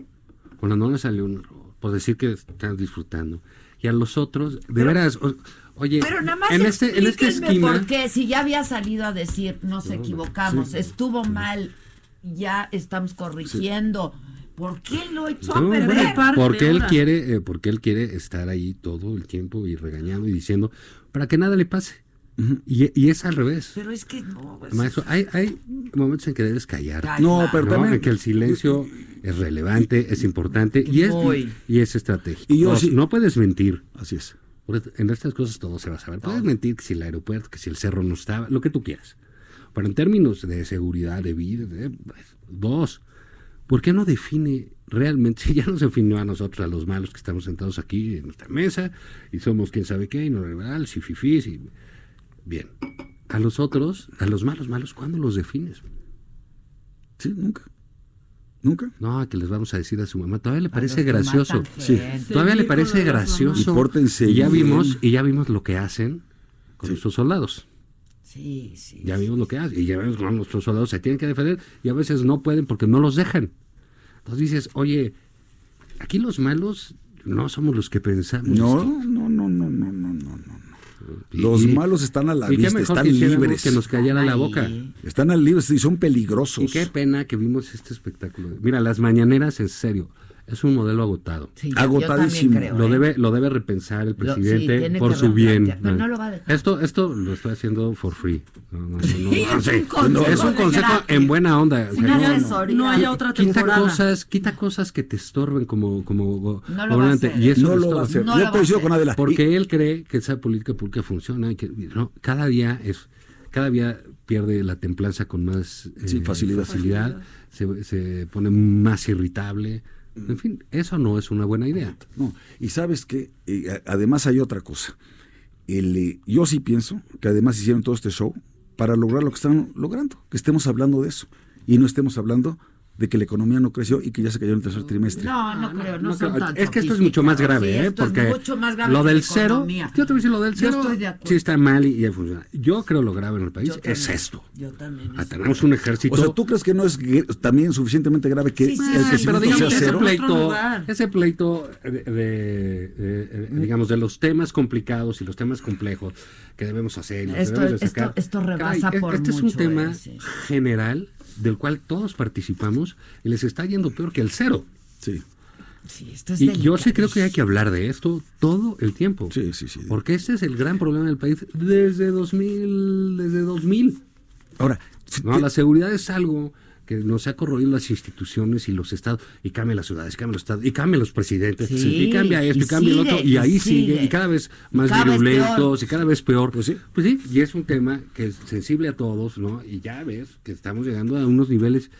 Q: Cuando no les salió un error, por decir que están disfrutando. Y a los otros, de veras, o- oye,
C: Pero nada más
Q: en, este, en esta
C: explíquenme
Q: esquina.
C: por qué, si ya había salido a decir, nos equivocamos, estuvo mal, ya estamos corrigiendo. ¿Por qué lo echó
Q: No,
C: a perder?
Q: porque él quiere, eh, porque él quiere estar ahí todo el tiempo y regañando y diciendo para que nada le pase. y, y es al revés.
C: Pero es que no, pues,
Q: Maestro, hay, hay momentos en que debes callar.
C: No, pero
R: también-
Q: En que el silencio es relevante, es importante y es, y es estratégico.
R: Y yo sí-
Q: No puedes mentir.
R: Así es.
Q: Porque En estas cosas todo se va a saber. Puedes mentir que si el aeropuerto, que si el cerro no estaba, lo que tú quieras. Pero en términos de seguridad, de vida, de- pues, dos, ¿por qué no define realmente, si ya nos definió a nosotros, a los malos que estamos sentados aquí en nuestra mesa, y somos quién sabe qué, y no liberales, y fifís, y... Bien. A los otros, a los malos, malos, ¿cuándo los defines?
R: Sí, nunca. Nunca.
Q: No, que les vamos a decir a su mamá. Todavía le parece gracioso. Sí. Todavía le parece gracioso.
R: Y pórtense
Q: Y ya
R: bien.
Q: vimos, y ya vimos lo que hacen con nuestros soldados.
C: Sí, sí.
Q: Ya vimos lo que hacen. Y ya vemos cómo nuestros soldados se tienen que defender y a veces no pueden porque no los dejan. Entonces dices, oye, aquí los malos no somos los que pensamos.
R: No, no, no, no. Los
Q: Y-
R: malos están a la
Q: y
R: vista,
Q: mejor
R: están
Q: que
R: libres.
Q: que nos callara la boca.
R: Están al libres y son peligrosos.
Q: Y qué pena que vimos este espectáculo. Mira, las mañaneras, en serio, es un modelo agotado.
C: Sí,
R: Agotadísimo.
Q: Lo
C: ¿eh?
Q: debe, lo debe repensar el
C: Lo- sí,
Q: presidente por su bien.
C: pero no lo va a dejar.
Q: Esto, esto lo estoy haciendo for free. No, no,
C: Sí,
Q: no,
C: es
Q: sí.
C: un consejo
Q: es un consejo en buena onda. O sea,
C: Una
Q: no-
F: haya otra
Q: quita cosas, quita cosas que te estorben como, como gobernante. Y eso
R: lo va a hacer.
C: No
R: Yo
C: lo va a
R: coincido
C: hacer.
R: con Adela.
Q: Porque él cree que esa política pública funciona. y que, no, cada día es, cada día pierde la templanza con más eh,
R: Sí, facilidad.
Q: Se, se pone más irritable. En fin, eso no es una buena idea.
R: No, y sabes que además hay otra cosa. El, eh, yo sí pienso que además hicieron todo este show para lograr lo que están logrando, que estemos hablando de eso y no estemos hablando de que la economía no creció y que ya se cayó en el tercer trimestre.
C: No, no creo, no,
Q: No,
C: son
Q: creo. es que esto es mucho más grave,
C: Sí,
Q: ¿eh?
C: esto es
Q: Porque
C: mucho más grave
Q: lo
C: que
Q: del cero, yo te voy a decir lo del
C: Yo
Q: cero,
C: estoy de acuerdo.
Q: sí está mal y, y funciona. Yo creo lo grave en el país
C: Yo
Q: es
C: también.
Q: esto.
C: Yo también.
Q: Ah, tenemos un ejército.
R: O sea, ¿tú crees que no es también suficientemente grave que
C: Sí, sí,
R: el
C: sí,
Q: pero digamos
R: sea
Q: que ese
R: cero?
Q: pleito, ese pleito de, de- de- de- digamos de los temas complicados y los temas complejos que debemos hacer. y los
C: Esto-
Q: debemos de
C: esto-
Q: sacar.
C: esto rebasa por
Q: Este es un tema general del cual todos participamos y les está yendo peor que el cero.
R: Sí.
C: Sí, esto es
Q: Y yo sí creo que hay que hablar de esto todo el tiempo.
R: Sí, sí, sí.
Q: Porque este es el gran problema del país desde 2000, desde 2000.
R: Ahora,
Q: No,
R: te-
Q: la seguridad es algo que nos ha corroído las instituciones y los estados, y cambia las ciudades, cambia los estados, y cambia los presidentes,
C: Sí,
Q: y cambia esto, y,
C: y
Q: cambia el
C: sigue,
Q: otro, y
C: y
Q: ahí sigue,
C: sigue.
Q: y cada vez más
C: cada
Q: virulentos, y cada vez peor. Pues sí. pues sí, y es un tema que es sensible a todos, ¿no? Y ya ves que estamos llegando a unos niveles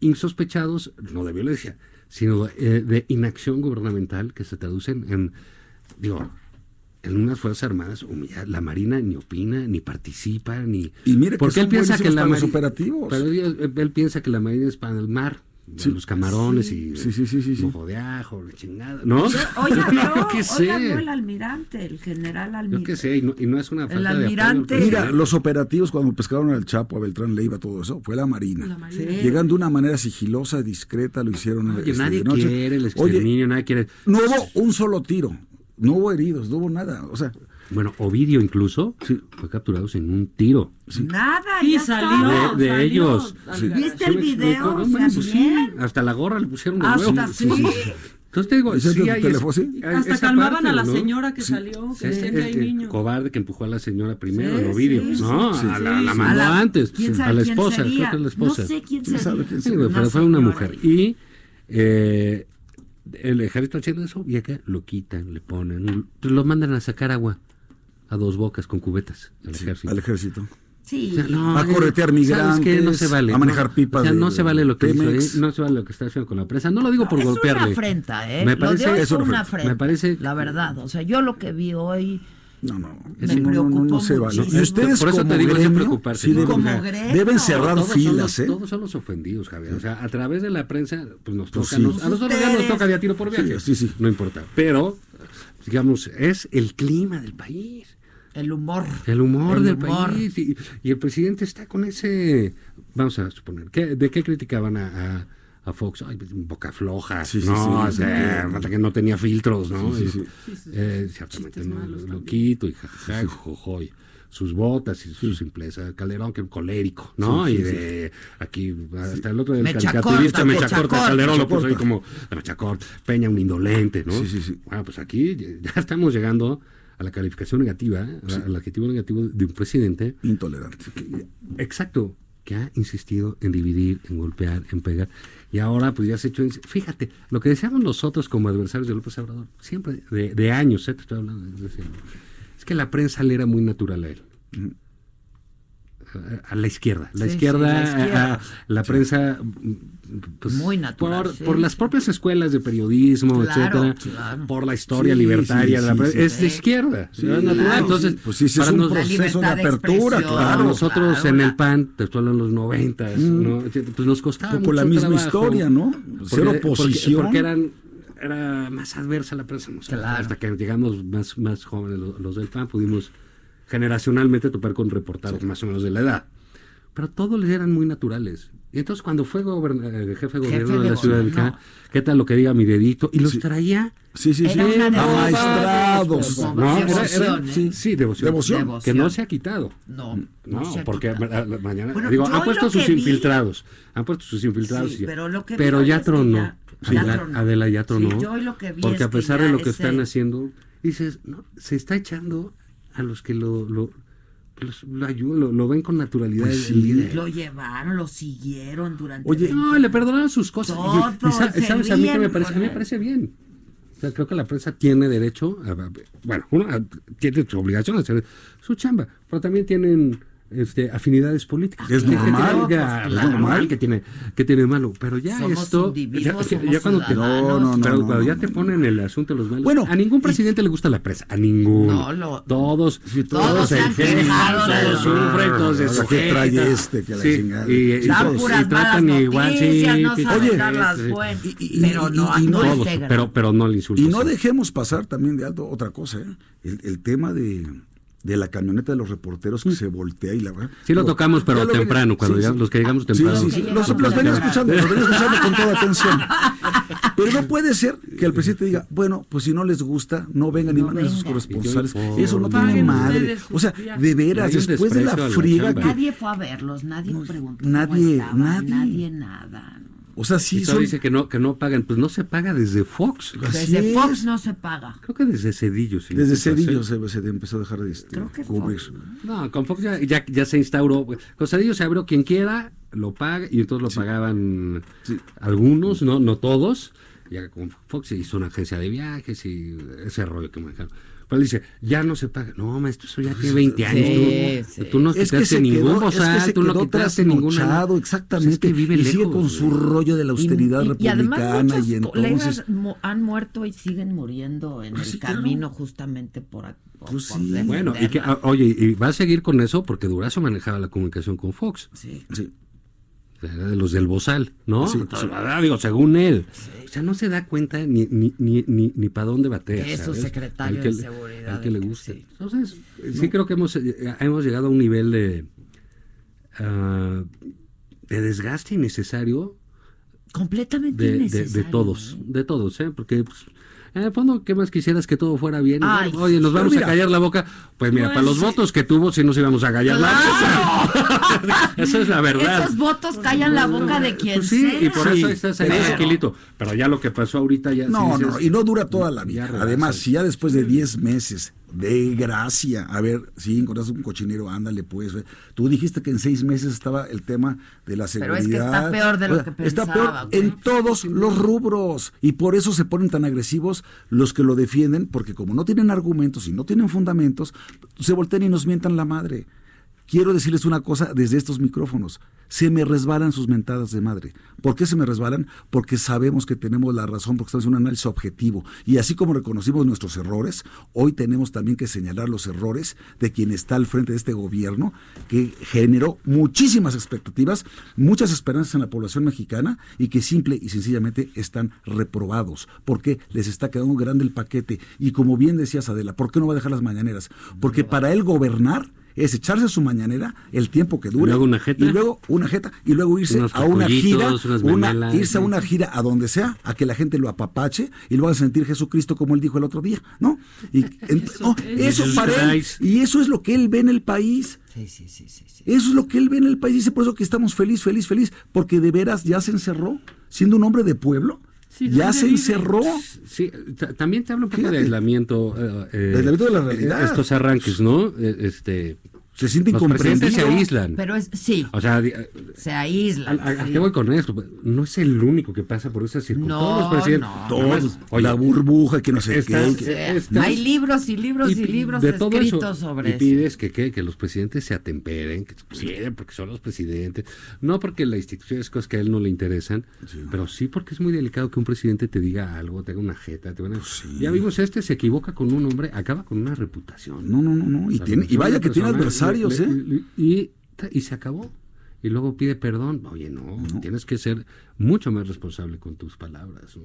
Q: insospechados, no de violencia, sino eh, de inacción gubernamental que se traducen en, digo, en unas Fuerzas Armadas humilladas. La Marina ni opina, ni participa, ni...
R: Y mire que
Q: porque él piensa que la
R: para los
Q: Mari-
R: operativos.
Q: Pero él, él piensa que la Marina es para el mar,
R: Sí.
Q: los camarones y
R: Sí, sí, sí, sí,
Q: mojo de ajo, la chingada, ¿no?
C: Oye, habló,
Q: Yo qué sé.
C: habló el almirante, el general
Q: Yo
C: almirante.
Q: qué sé, y no, y no es una falta de apoyo al
C: almirante-.
R: Mira, los operativos cuando pescaron al Chapo, a Beltrán Leiva, todo eso, fue la Marina.
C: La Marina. Sí.
R: Llegando de una manera sigilosa, discreta, lo hicieron.
Q: Oye,
R: este,
Q: nadie
R: de noche.
Q: quiere el
R: Oye,
Q: exterminio, nadie quiere...
R: no hubo un solo tiro, no hubo heridos, no hubo nada. O sea,
Q: Bueno, Ovidio incluso fue capturado sin un tiro.
C: Nada,
F: Sí,
C: ya
F: salió.
Q: de, de
F: salió.
Q: ellos.
F: Sí.
C: ¿Viste
Q: ¿Sí
C: el
Q: me
C: video?
Q: No, bueno, pues sí, hasta la gorra le pusieron de
C: Hasta
Q: nuevo.
C: sí.
Q: Entonces te digo,
R: ¿Ese es
Q: sí hay
R: teléfono, sí?
Q: hay
F: Hasta calmaban
Q: parte,
F: a la
Q: ¿no?
F: señora que salió, que
Q: Sí,
F: que
Q: el- el
F: niños.
Q: cobarde que empujó a la señora primero
C: Sí,
Q: en Ovidio,
C: sí,
Q: ¿no?
C: sí,
Q: a la,
F: sí,
Q: la
F: sí.
Q: mandó
C: A la-
Q: antes,
C: ¿quién sabe
Q: a la
C: quién
Q: esposa,
C: sería?
Q: creo que es la esposa.
C: No sé quién
R: ¿Quién sabe
C: sería.
Q: Sí, fue una mujer.
C: ahí.
Q: Y eh, el ejército haciendo eso, y acá lo quitan, le ponen, pues lo mandan a sacar agua a dos bocas con cubetas al
R: sí,
Q: ejército.
R: al ejército.
C: Sí.
Q: O sea, no,
R: A corretear
Q: ¿sabes
R: migrantes?
Q: No se vale.
R: a manejar
Q: no,
R: pipas
Q: O sea,
R: de-
Q: no se vale lo que hizo. ¿eh? no se vale lo que está haciendo con la prensa. No lo digo por
C: es
Q: golpearle.
C: una afrenta, ¿eh?
Q: Me
C: lo
Q: parece,
C: de hoy
R: es una
C: una
R: afrenta.
C: afrenta.
Q: Me parece-
C: La verdad, o sea, yo lo que vi hoy...
R: No, no.
C: Me
R: no, no, no, no se vale. Y ustedes
Q: Por eso
R: como
Q: te digo,
R: gremio,
Q: preocuparse,
R: deben,
C: Como
R: deben
C: gremio.
R: cerrar
Q: son
R: filas,
Q: los,
R: ¿eh?
Q: Todos son los ofendidos, Javier. O sea, a través de la prensa, pues nos
R: Pues
Q: toca.
R: sí.
Q: nos- a nosotros ya nos toca de a tiro por viaje.
R: Sí, sí, sí.
Q: No importa. Pero, digamos, es el clima del país.
C: El humor.
Q: El humor
C: El
Q: del
C: humor.
Q: país. Y, y el presidente está con ese. Vamos a suponer. ¿qué- ¿De qué criticaban a, a, a Fox? Ay, pues, boca floja.
R: Sí,
Q: no,
R: sí,
Q: o sea,
R: sí.
Q: que no tenía filtros, ¿no?
R: Sí, sí,
Q: Y,
R: sí.
Q: eh, ciertamente,
F: Chistes
Q: ¿no?
F: malos
Q: Lo,
F: también.
Q: quito y jajaja, y jojo, y sus botas y su simpleza. Calderón, que colérico, ¿no?
R: Sí, sí,
Q: y de aquí, hasta el otro del caricaturista,
C: corta,
Q: mecha
C: mecha
Q: corta,
C: corta.
Q: Calderón lo puso ahí como de mecha corta, Peña un indolente, ¿no?
R: Sí, sí, sí.
Q: Bueno, pues aquí ya estamos llegando a la calificación negativa, al adjetivo negativo de un presidente
R: Intolerante.
Q: Exacto, que ha insistido en dividir, en golpear, en pegar. Y ahora, pues ya se ha hecho. Fíjate, lo que decíamos nosotros como adversarios de López Obrador, siempre, de, de años, ¿eh? te estoy hablando de es que la prensa le era muy natural a él. A- la izquierda. La
C: Sí,
Q: izquierda,
C: sí, la izquierda.
Q: a- a- la prensa. Pues,
C: Muy natural,
Q: Por,
C: sí.
Q: por las propias escuelas de periodismo,
C: Claro,
Q: etcétera.
C: claro.
Q: Por la historia
R: Sí,
Q: libertaria
R: sí,
Q: de la
R: sí,
Q: prensa.
R: sí.
Q: es de izquierda.
R: Sí,
Q: es natural.
R: claro,
Q: Entonces,
R: sí. Pues sí, sí, es
Q: para
R: un
Q: nos-
R: proceso de
C: de
R: apertura,
Q: para
R: claro.
Q: nosotros
C: claro,
Q: en el PAN, te estoy en los noventas, ¿no? Pues nos costaba
R: poco la misma
Q: trabajo.
R: historia, ¿no? Ser
Q: Porque-
R: oposición.
Q: Porque, porque eran era más adversa la prensa. ¿no?
C: Claro.
Q: Hasta que llegamos más, más jóvenes, los, los del PAN, pudimos generacionalmente topar con reportajes más o menos de la edad. Pero todos les eran muy naturales. Y entonces cuando fue goberna- eh, jefe de
C: Jefe
Q: gobierno de
C: de
Q: la Ciudad de. México, ¿qué tal lo que diga mi dedito? Y los
R: Sí.
Q: traía
R: Sí, sí. Amaestrados.
Q: No, era- era-
C: ¿eh?
Q: sí, sí, devoción.
R: Devoción.
Q: Que no se ha quitado.
C: No,
Q: No,
C: se ha
Q: porque
C: quitado.
Q: mañana,
C: Bueno,
Q: digo, han puesto sus
C: vi-
Q: infiltrados, han puesto sus infiltrados,
C: Sí,
Q: y-
C: pero lo que vi
Q: pero ya
C: es que
Q: tronó,
C: ya-
R: ya
Q: Adela,
C: tronó.
Q: Adela ya
C: Sí,
Q: tronó,
C: yo hoy lo que vi
Q: porque
C: es
Q: a pesar de lo que
C: ese-
Q: están haciendo, dices, no, se está echando a los que lo, lo, los- lo ayudan, lo, lo ven con naturalidad
R: Pues
Q: el
R: sí.
Q: líder.
C: Lo llevaron, lo siguieron durante.
R: Oye,
C: 20
Q: No, le perdonaron sus cosas. Y- y,
C: Todo,
Q: sa-
C: se
Q: sabes a mí que me parece, a mí me parece bien. O sea, creo que la prensa tiene derecho, a, a- bueno, uno a- tiene su obligación de hacer su chamba, pero también tienen este, afinidades políticas.
R: Es normal,
Q: tenga-
R: pues,
Q: es normal que tiene, que tiene de malo. Pero ya
C: Somos
Q: esto. ya,
C: somos
Q: ya cuando te,
C: ciudadanos.
R: No, no,
Q: pero
R: no,
Q: cuando
R: no,
Q: ya
R: no.
Q: te ponen el asunto de los malos.
R: Bueno,
Q: a ningún presidente le gusta la prensa. A ninguno.
C: No, lo-
Q: todos,
C: todos se quejado de
Q: todos sufren, todos se
R: Ahora, ¿qué trae
Q: sujetan.
R: este? Que la
Q: Sí,
R: chingada.
Q: y- y todos- y tratan igual, sí,
C: noticias, no
Q: sí,
C: saben
R: Oye, Y- y-
C: pero
R: y-
C: no,
R: y
C: no
R: no-
Q: todos, pero, pero no le insultan.
R: Y no dejemos pasar también de alto otra cosa, ¿eh? el, el tema de, de la camioneta de los reporteros que se voltea y la
Q: Mm. Sí lo tocamos, pero
R: lo
Q: temprano, cuando
R: sí,
Q: llegamos-
R: sí.
Q: los que llegamos temprano.
R: sí, sí, Los, los venía escuchando, los venía escuchando con toda atención. Pero no puede ser que el presidente diga, bueno, pues si no les gusta, no vengan y
C: No
R: manden a sus corresponsales.
Q: Yo
R: Eso no tiene madre. O sea, de veras, después de la friega que...
C: Nadie fue a verlos, nadie preguntó cómo
R: nadie,
C: estaban,
R: nadie.
C: nadie nada.
R: O sea, sí son...
Q: dice que no, que no pagan. Pues no se paga desde Fox.
R: Así
C: Desde
R: es.
C: Fox no se paga.
Q: Creo que desde Cedillo. si
R: Desde Cedillo se, se empezó a dejar de este,
C: Creo que
R: cubrir.
C: Fox,
Q: No, con Fox ya, ya, ya se instauró. Con Cedillo se abrió quien quiera, lo paga, y entonces lo pagaban
R: Sí.
Q: algunos, no no todos. Ya con Fox se hizo una agencia de viajes y ese rollo que manejaron. Pero dice, ya no se paga. No, maestro, eso ya tiene 20 años.
C: Sí,
Q: tú,
C: sí.
Q: tú no
R: Es que
Q: quitaste
R: se
Q: ningún
R: quedó, es que
Q: bozal,
R: se
Q: tú no quitaste ninguna.
R: exactamente.
Q: Pues es que vive
R: y sigue
Q: lejos,
R: con su rollo de la austeridad
C: Y- y- y además
R: republicana
C: muchos
R: y, entonces...
C: han muerto y siguen muriendo en
R: Pues
C: el
R: sí, claro.
C: camino justamente por, a- por,
R: Pues
C: por.
Q: Bueno, y que, ah, oye, y va a seguir con eso porque Durazo manejaba la comunicación con Fox.
C: Sí.
R: Sí.
Q: O sea, era de los del Bozal, ¿no?
R: Sí,
Q: digo, según él. O sea, no se da cuenta ni, ni, ni, ni, ni para dónde batea.
C: Que es su secretario
Q: Al que
C: de seguridad,
Q: Al que le
C: sí.
Q: Entonces, sí creo que hemos, eh, hemos llegado a un nivel de, ah, de desgaste innecesario
C: Completamente
Q: de, de, de
C: innecesario,
Q: todos,
C: ¿eh?
Q: de todos, ¿eh? Porque pues, en el fondo, ¿qué más quisieras que todo fuera bien?
C: Ay,
Q: Oye, nos vamos
R: mira.
Q: a callar la boca. Pues mira,
F: Pues
Q: para los
F: sí.
Q: votos que tuvo, sí nos íbamos a callar la boca. Esa es la verdad.
C: Esos votos callan la boca de quien
Q: Pues sí,
C: sea.
Q: y por
R: Sí,
Q: eso estás ahí
R: pero-
Q: tranquilito. Pero ya lo que pasó ahorita ya.
R: No,
Q: sí
R: no, y no dura toda la vida. Además, si ya después de 10 meses de gracia, a ver, si encontraste un cochinero, ándale pues. Tú dijiste que en seis meses estaba el tema de la
C: Pero
R: seguridad.
C: es que está peor de lo
R: O sea,
C: que
R: Está
C: pensaba,
R: peor
C: güey.
R: en todos los rubros. Y por eso se ponen tan agresivos los que lo defienden, porque como no tienen argumentos y no tienen fundamentos, se voltean y nos mientan la madre. Quiero decirles una cosa desde estos micrófonos. Se me resbalan sus mentadas de madre. ¿Por qué se me resbalan? Porque sabemos que tenemos la razón, porque estamos en un análisis objetivo. Y así como reconocimos nuestros errores, hoy tenemos también que señalar los errores de quien está al frente de este gobierno, que generó muchísimas expectativas, muchas esperanzas en la población mexicana y que simple y sencillamente están reprobados. Porque les está quedando grande el paquete. Y como bien decías, Adela, ¿por qué no va a dejar las mañaneras? Porque para él gobernar es echarse su mañanera el tiempo que dure
Q: luego una jeta.
R: y luego una jeta y luego irse a una gira una- irse a una gira a donde sea a que la gente lo apapache y lo haga sentir Jesucristo como él dijo el otro día no y en- no, eso para él y eso es lo que él ve en el país.
C: Sí, sí, sí, sí, sí.
R: eso es lo que él ve en el país dice por eso que estamos feliz feliz feliz porque de veras ya se encerró siendo un hombre de pueblo
F: Sí,
R: ya
F: ¿dónde
R: se
F: vive?
R: encerró
Q: Sí, ta- también te habla un poco
R: Fíjate.
Q: de aislamiento. eh, eh,
R: De aislamiento de la realidad.
Q: Estos arranques, ¿no? Eh, Este,
R: se siente
Q: los presidentes se aíslan.
C: Pero es, sí,
Q: O sea, eh,
C: se aíslan.
Q: ¿a, a- a
C: sí.
Q: qué voy con esto? No es el único que pasa por esa circunstancia.
C: No,
Q: Todos los presidentes.
C: no.
R: Todos,
Q: oye,
R: la burbuja que no sé
Q: estás-
R: qué
C: Sí,
Q: Estás-
C: Hay libros y libros y, libros
Q: de todo
C: escritos
Q: eso.
C: sobre
Q: y
C: eso.
Q: pides que, ¿qué? que los presidentes se atemperen, que sí, porque son los presidentes, no porque la institución es cosas que a él no le interesan, pero sí porque es muy delicado que un presidente te diga algo, te haga una jeta, te una- Ya vimos este se equivoca con un hombre, acaba con una reputación.
R: no no no no y tiene y vaya que tiene
Q: persona,
R: adversarios
Q: le-
R: eh
Q: le- y, y se acabó. Y luego pide perdón. Oye, no, tienes que ser mucho más responsable con tus palabras. ¿no?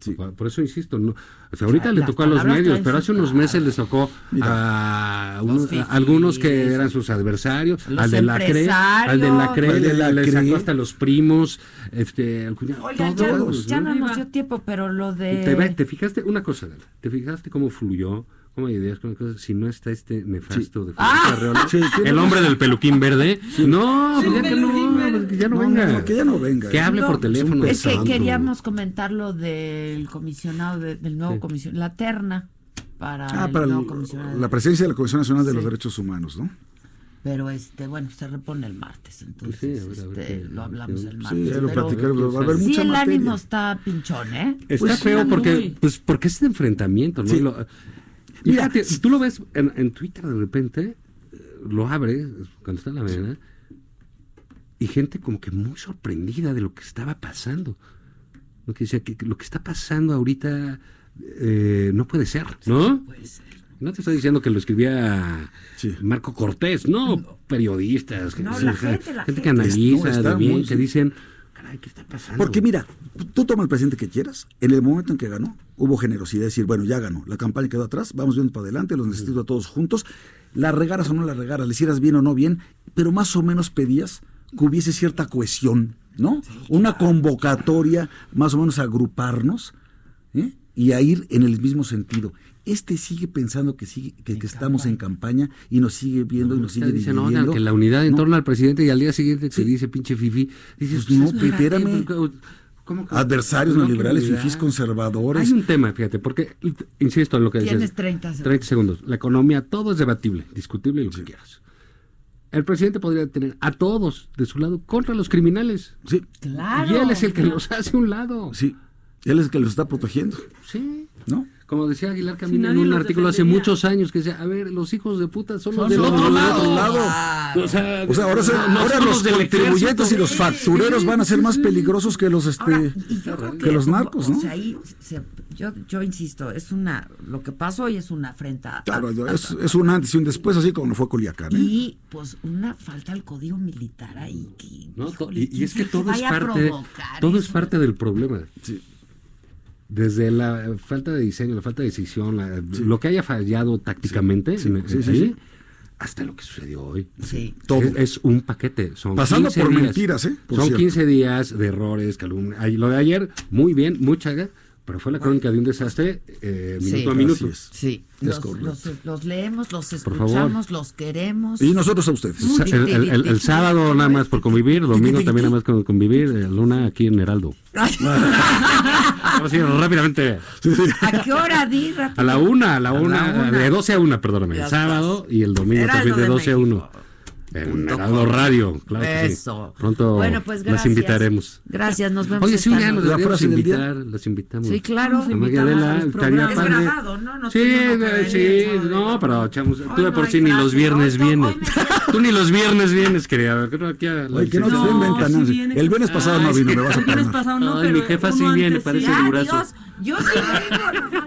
R: Sí.
Q: Por, por eso insisto, no, o sea, ahorita le
C: Las
Q: tocó a los medios, pero hace unos meses les tocó a, unos- a
C: fifís.
Q: algunos que eran sus adversarios,
C: Los
Q: al de la CRE, al de la CRE,
R: Al de la
Q: le, le
R: CRE.
Q: sacó hasta los primos, este, al cuñado,
C: Oigan, ya,
Q: todos,
C: ya
Q: ¿no?
C: no nos dio tiempo, pero lo de...
Q: Te, ve- te fijaste una cosa, te fijaste cómo fluyó, cómo hay ideas, cómo hay cosas, si no está este nefasto de Felipe
C: Ah.
Q: Arreola,
R: Sí,
Q: el hombre del peluquín verde, no,
F: Sí,
Q: pues ya que no, pues que ya no,
R: No,
Q: venga,
R: no, no, que ya no venga.
Q: que hable
C: No,
Q: por teléfono.
C: Es que queríamos comentar lo del comisionado, de- del nuevo
Q: Sí.
C: comisionado, la terna para,
R: Ah,
C: el
R: para
C: nuevo
R: el-
C: comisionado.
R: la presidencia de la Comisión Nacional de
C: Sí.
R: los Derechos Humanos, ¿no?
C: Pero este, bueno, se repone el martes, entonces
Q: Pues sí, a ver, a ver
C: este, lo hablamos el
Q: sí,
C: martes.
R: Sí, ya lo platicaremos, va a haber
C: sí,
R: mucha
C: el
R: materia.
C: ánimo está pinchón, ¿eh?
Q: Está
R: Pues,
Q: feo
F: sí,
Q: porque,
F: muy.
Q: pues, porque es de enfrentamiento, ¿no?
R: Sí.
Q: Lo-
R: Mira,
Q: fíjate, tú lo ves en, en Twitter de repente, lo abre cuando está en la mañana y gente como que muy sorprendida de lo que estaba pasando. Lo que decía que lo que está pasando ahorita eh, no puede ser, ¿no? No te estoy diciendo que lo escribía Marco Cortés, no, periodistas,
C: No,
Q: que-
C: la
Q: o sea,
C: gente, la
Q: que
C: gente.
Q: analiza
R: No, está
Q: de bien,
R: muy-
Q: que dicen, caray, ¿qué está pasando?
R: Porque mira, tú toma el presidente que quieras. En el momento en que ganó, hubo generosidad. de decir, bueno, ya ganó. La campaña quedó atrás, vamos viendo para adelante, los necesito a todos juntos. La regaras o no la regaras, le hicieras bien o no bien, pero más o menos pedías que hubiese cierta cohesión, ¿no? Una convocatoria, más o menos a agruparnos ¿eh? y a ir en el mismo sentido. Este sigue pensando que sigue, que, que estamos en campaña y nos sigue viendo y nos sigue
Q: oigan,
R: dividiendo.
Q: que la unidad en
R: No.
Q: torno al presidente y al día siguiente te dice pinche fifi. Dices,
R: Pues no,
Q: espérate,
R: espérame.
Q: pues, ¿cómo que-
R: Adversarios
Q: no,
R: neoliberales, fifís conservadores.
Q: Hay un tema, fíjate, porque, insisto en lo que
C: Tienes
Q: dices.
C: 30 segundos.
Q: 30 segundos. La economía, todo es debatible, discutible, lo que quieras. El presidente podría tener a todos de su lado contra los criminales.
R: Sí.
C: Claro.
Q: Y él es el que los hace a un lado.
R: Sí. Él es el que los está protegiendo.
Q: Sí.
R: ¿No?
Q: Como decía Aguilar
F: Si
Q: Camino en un artículo hace muchos años que decía, a ver, los hijos de puta son los del otro
R: del
Q: lado.
R: otro lado.
Q: O sea,
R: O sea, ahora, se-
Q: no- no
R: ahora
Q: son
R: los contribuyentes y los factureros van a ser más peligrosos que los este
C: Ahora,
R: que los narcos,
C: o
R: ¿no?
C: sea, ahí se- yo, yo insisto, es una, lo que pasó hoy es una afrenta.
R: Claro,
C: a-
R: es, es un antes y un después, así como fue Culiacán. ¿eh?
C: y pues una falta al código militar ahí que
Q: No,
C: híjole,
Q: y, y
C: ¿quién
Q: es que todo es parte, todo es parte del problema. Desde la falta de diseño, la falta de decisión, la- lo que haya fallado tácticamente,
R: Sí,
Q: en-
R: sí, sí,
Q: ahí,
R: sí.
Q: hasta lo que sucedió hoy.
C: Sí.
R: Todo.
Q: Es, es un paquete. Son
R: Pasando
Q: 15
R: por
Q: días.
R: mentiras, ¿eh? Por
Q: son
R: cierto.
Q: 15 días de errores, calumnia. Lo de ayer, muy bien, mucha, pero fue la crónica de un desastre eh, minuto
C: Sí.
Q: a minuto.
C: Sí, los, los- los leemos, los escuchamos, los queremos.
R: Y nosotros a ustedes.
Q: El, el- el- el sábado nada más por convivir, el domingo también nada más con convivir, eh, Luna aquí en Heraldo. Ahora sí, rápidamente.
C: ¿A qué hora di?
Q: A la una, a la
C: A la
Q: una,
C: una.
Q: de 12 a 1, perdóname. El sábado y el domingo
C: Heraldo
Q: también de
C: de
Q: 12 a
C: México.
Q: 1. En Heraldo Radio, claro que
C: Eso.
Q: sí. Pronto
C: Bueno, pues
Q: las
C: gracias.
Q: invitaremos.
C: Gracias, nos vemos
Q: Oye, sí, ya nos deberíamos invitar, las invitamos.
C: Sí, claro.
Q: A Maggie Adela, estaría
C: Es
Q: padre.
C: grabado, ¿no? No
Q: Sí, eh, sí, no, pero echamos. Tú de
C: no
Q: por sí ni los viernes
C: no,
Q: vienes. Tú ni los viernes vienes, querida. Creo que aquí a la
R: Oye, que no te
F: viene.
R: el viernes pasado no
Q: Ay,
R: vino,
Q: sí.
R: me vas a
F: El viernes pasado no,
Q: Ay,
F: pero
Q: mi jefa sí viene, parece
C: yo sí vengo.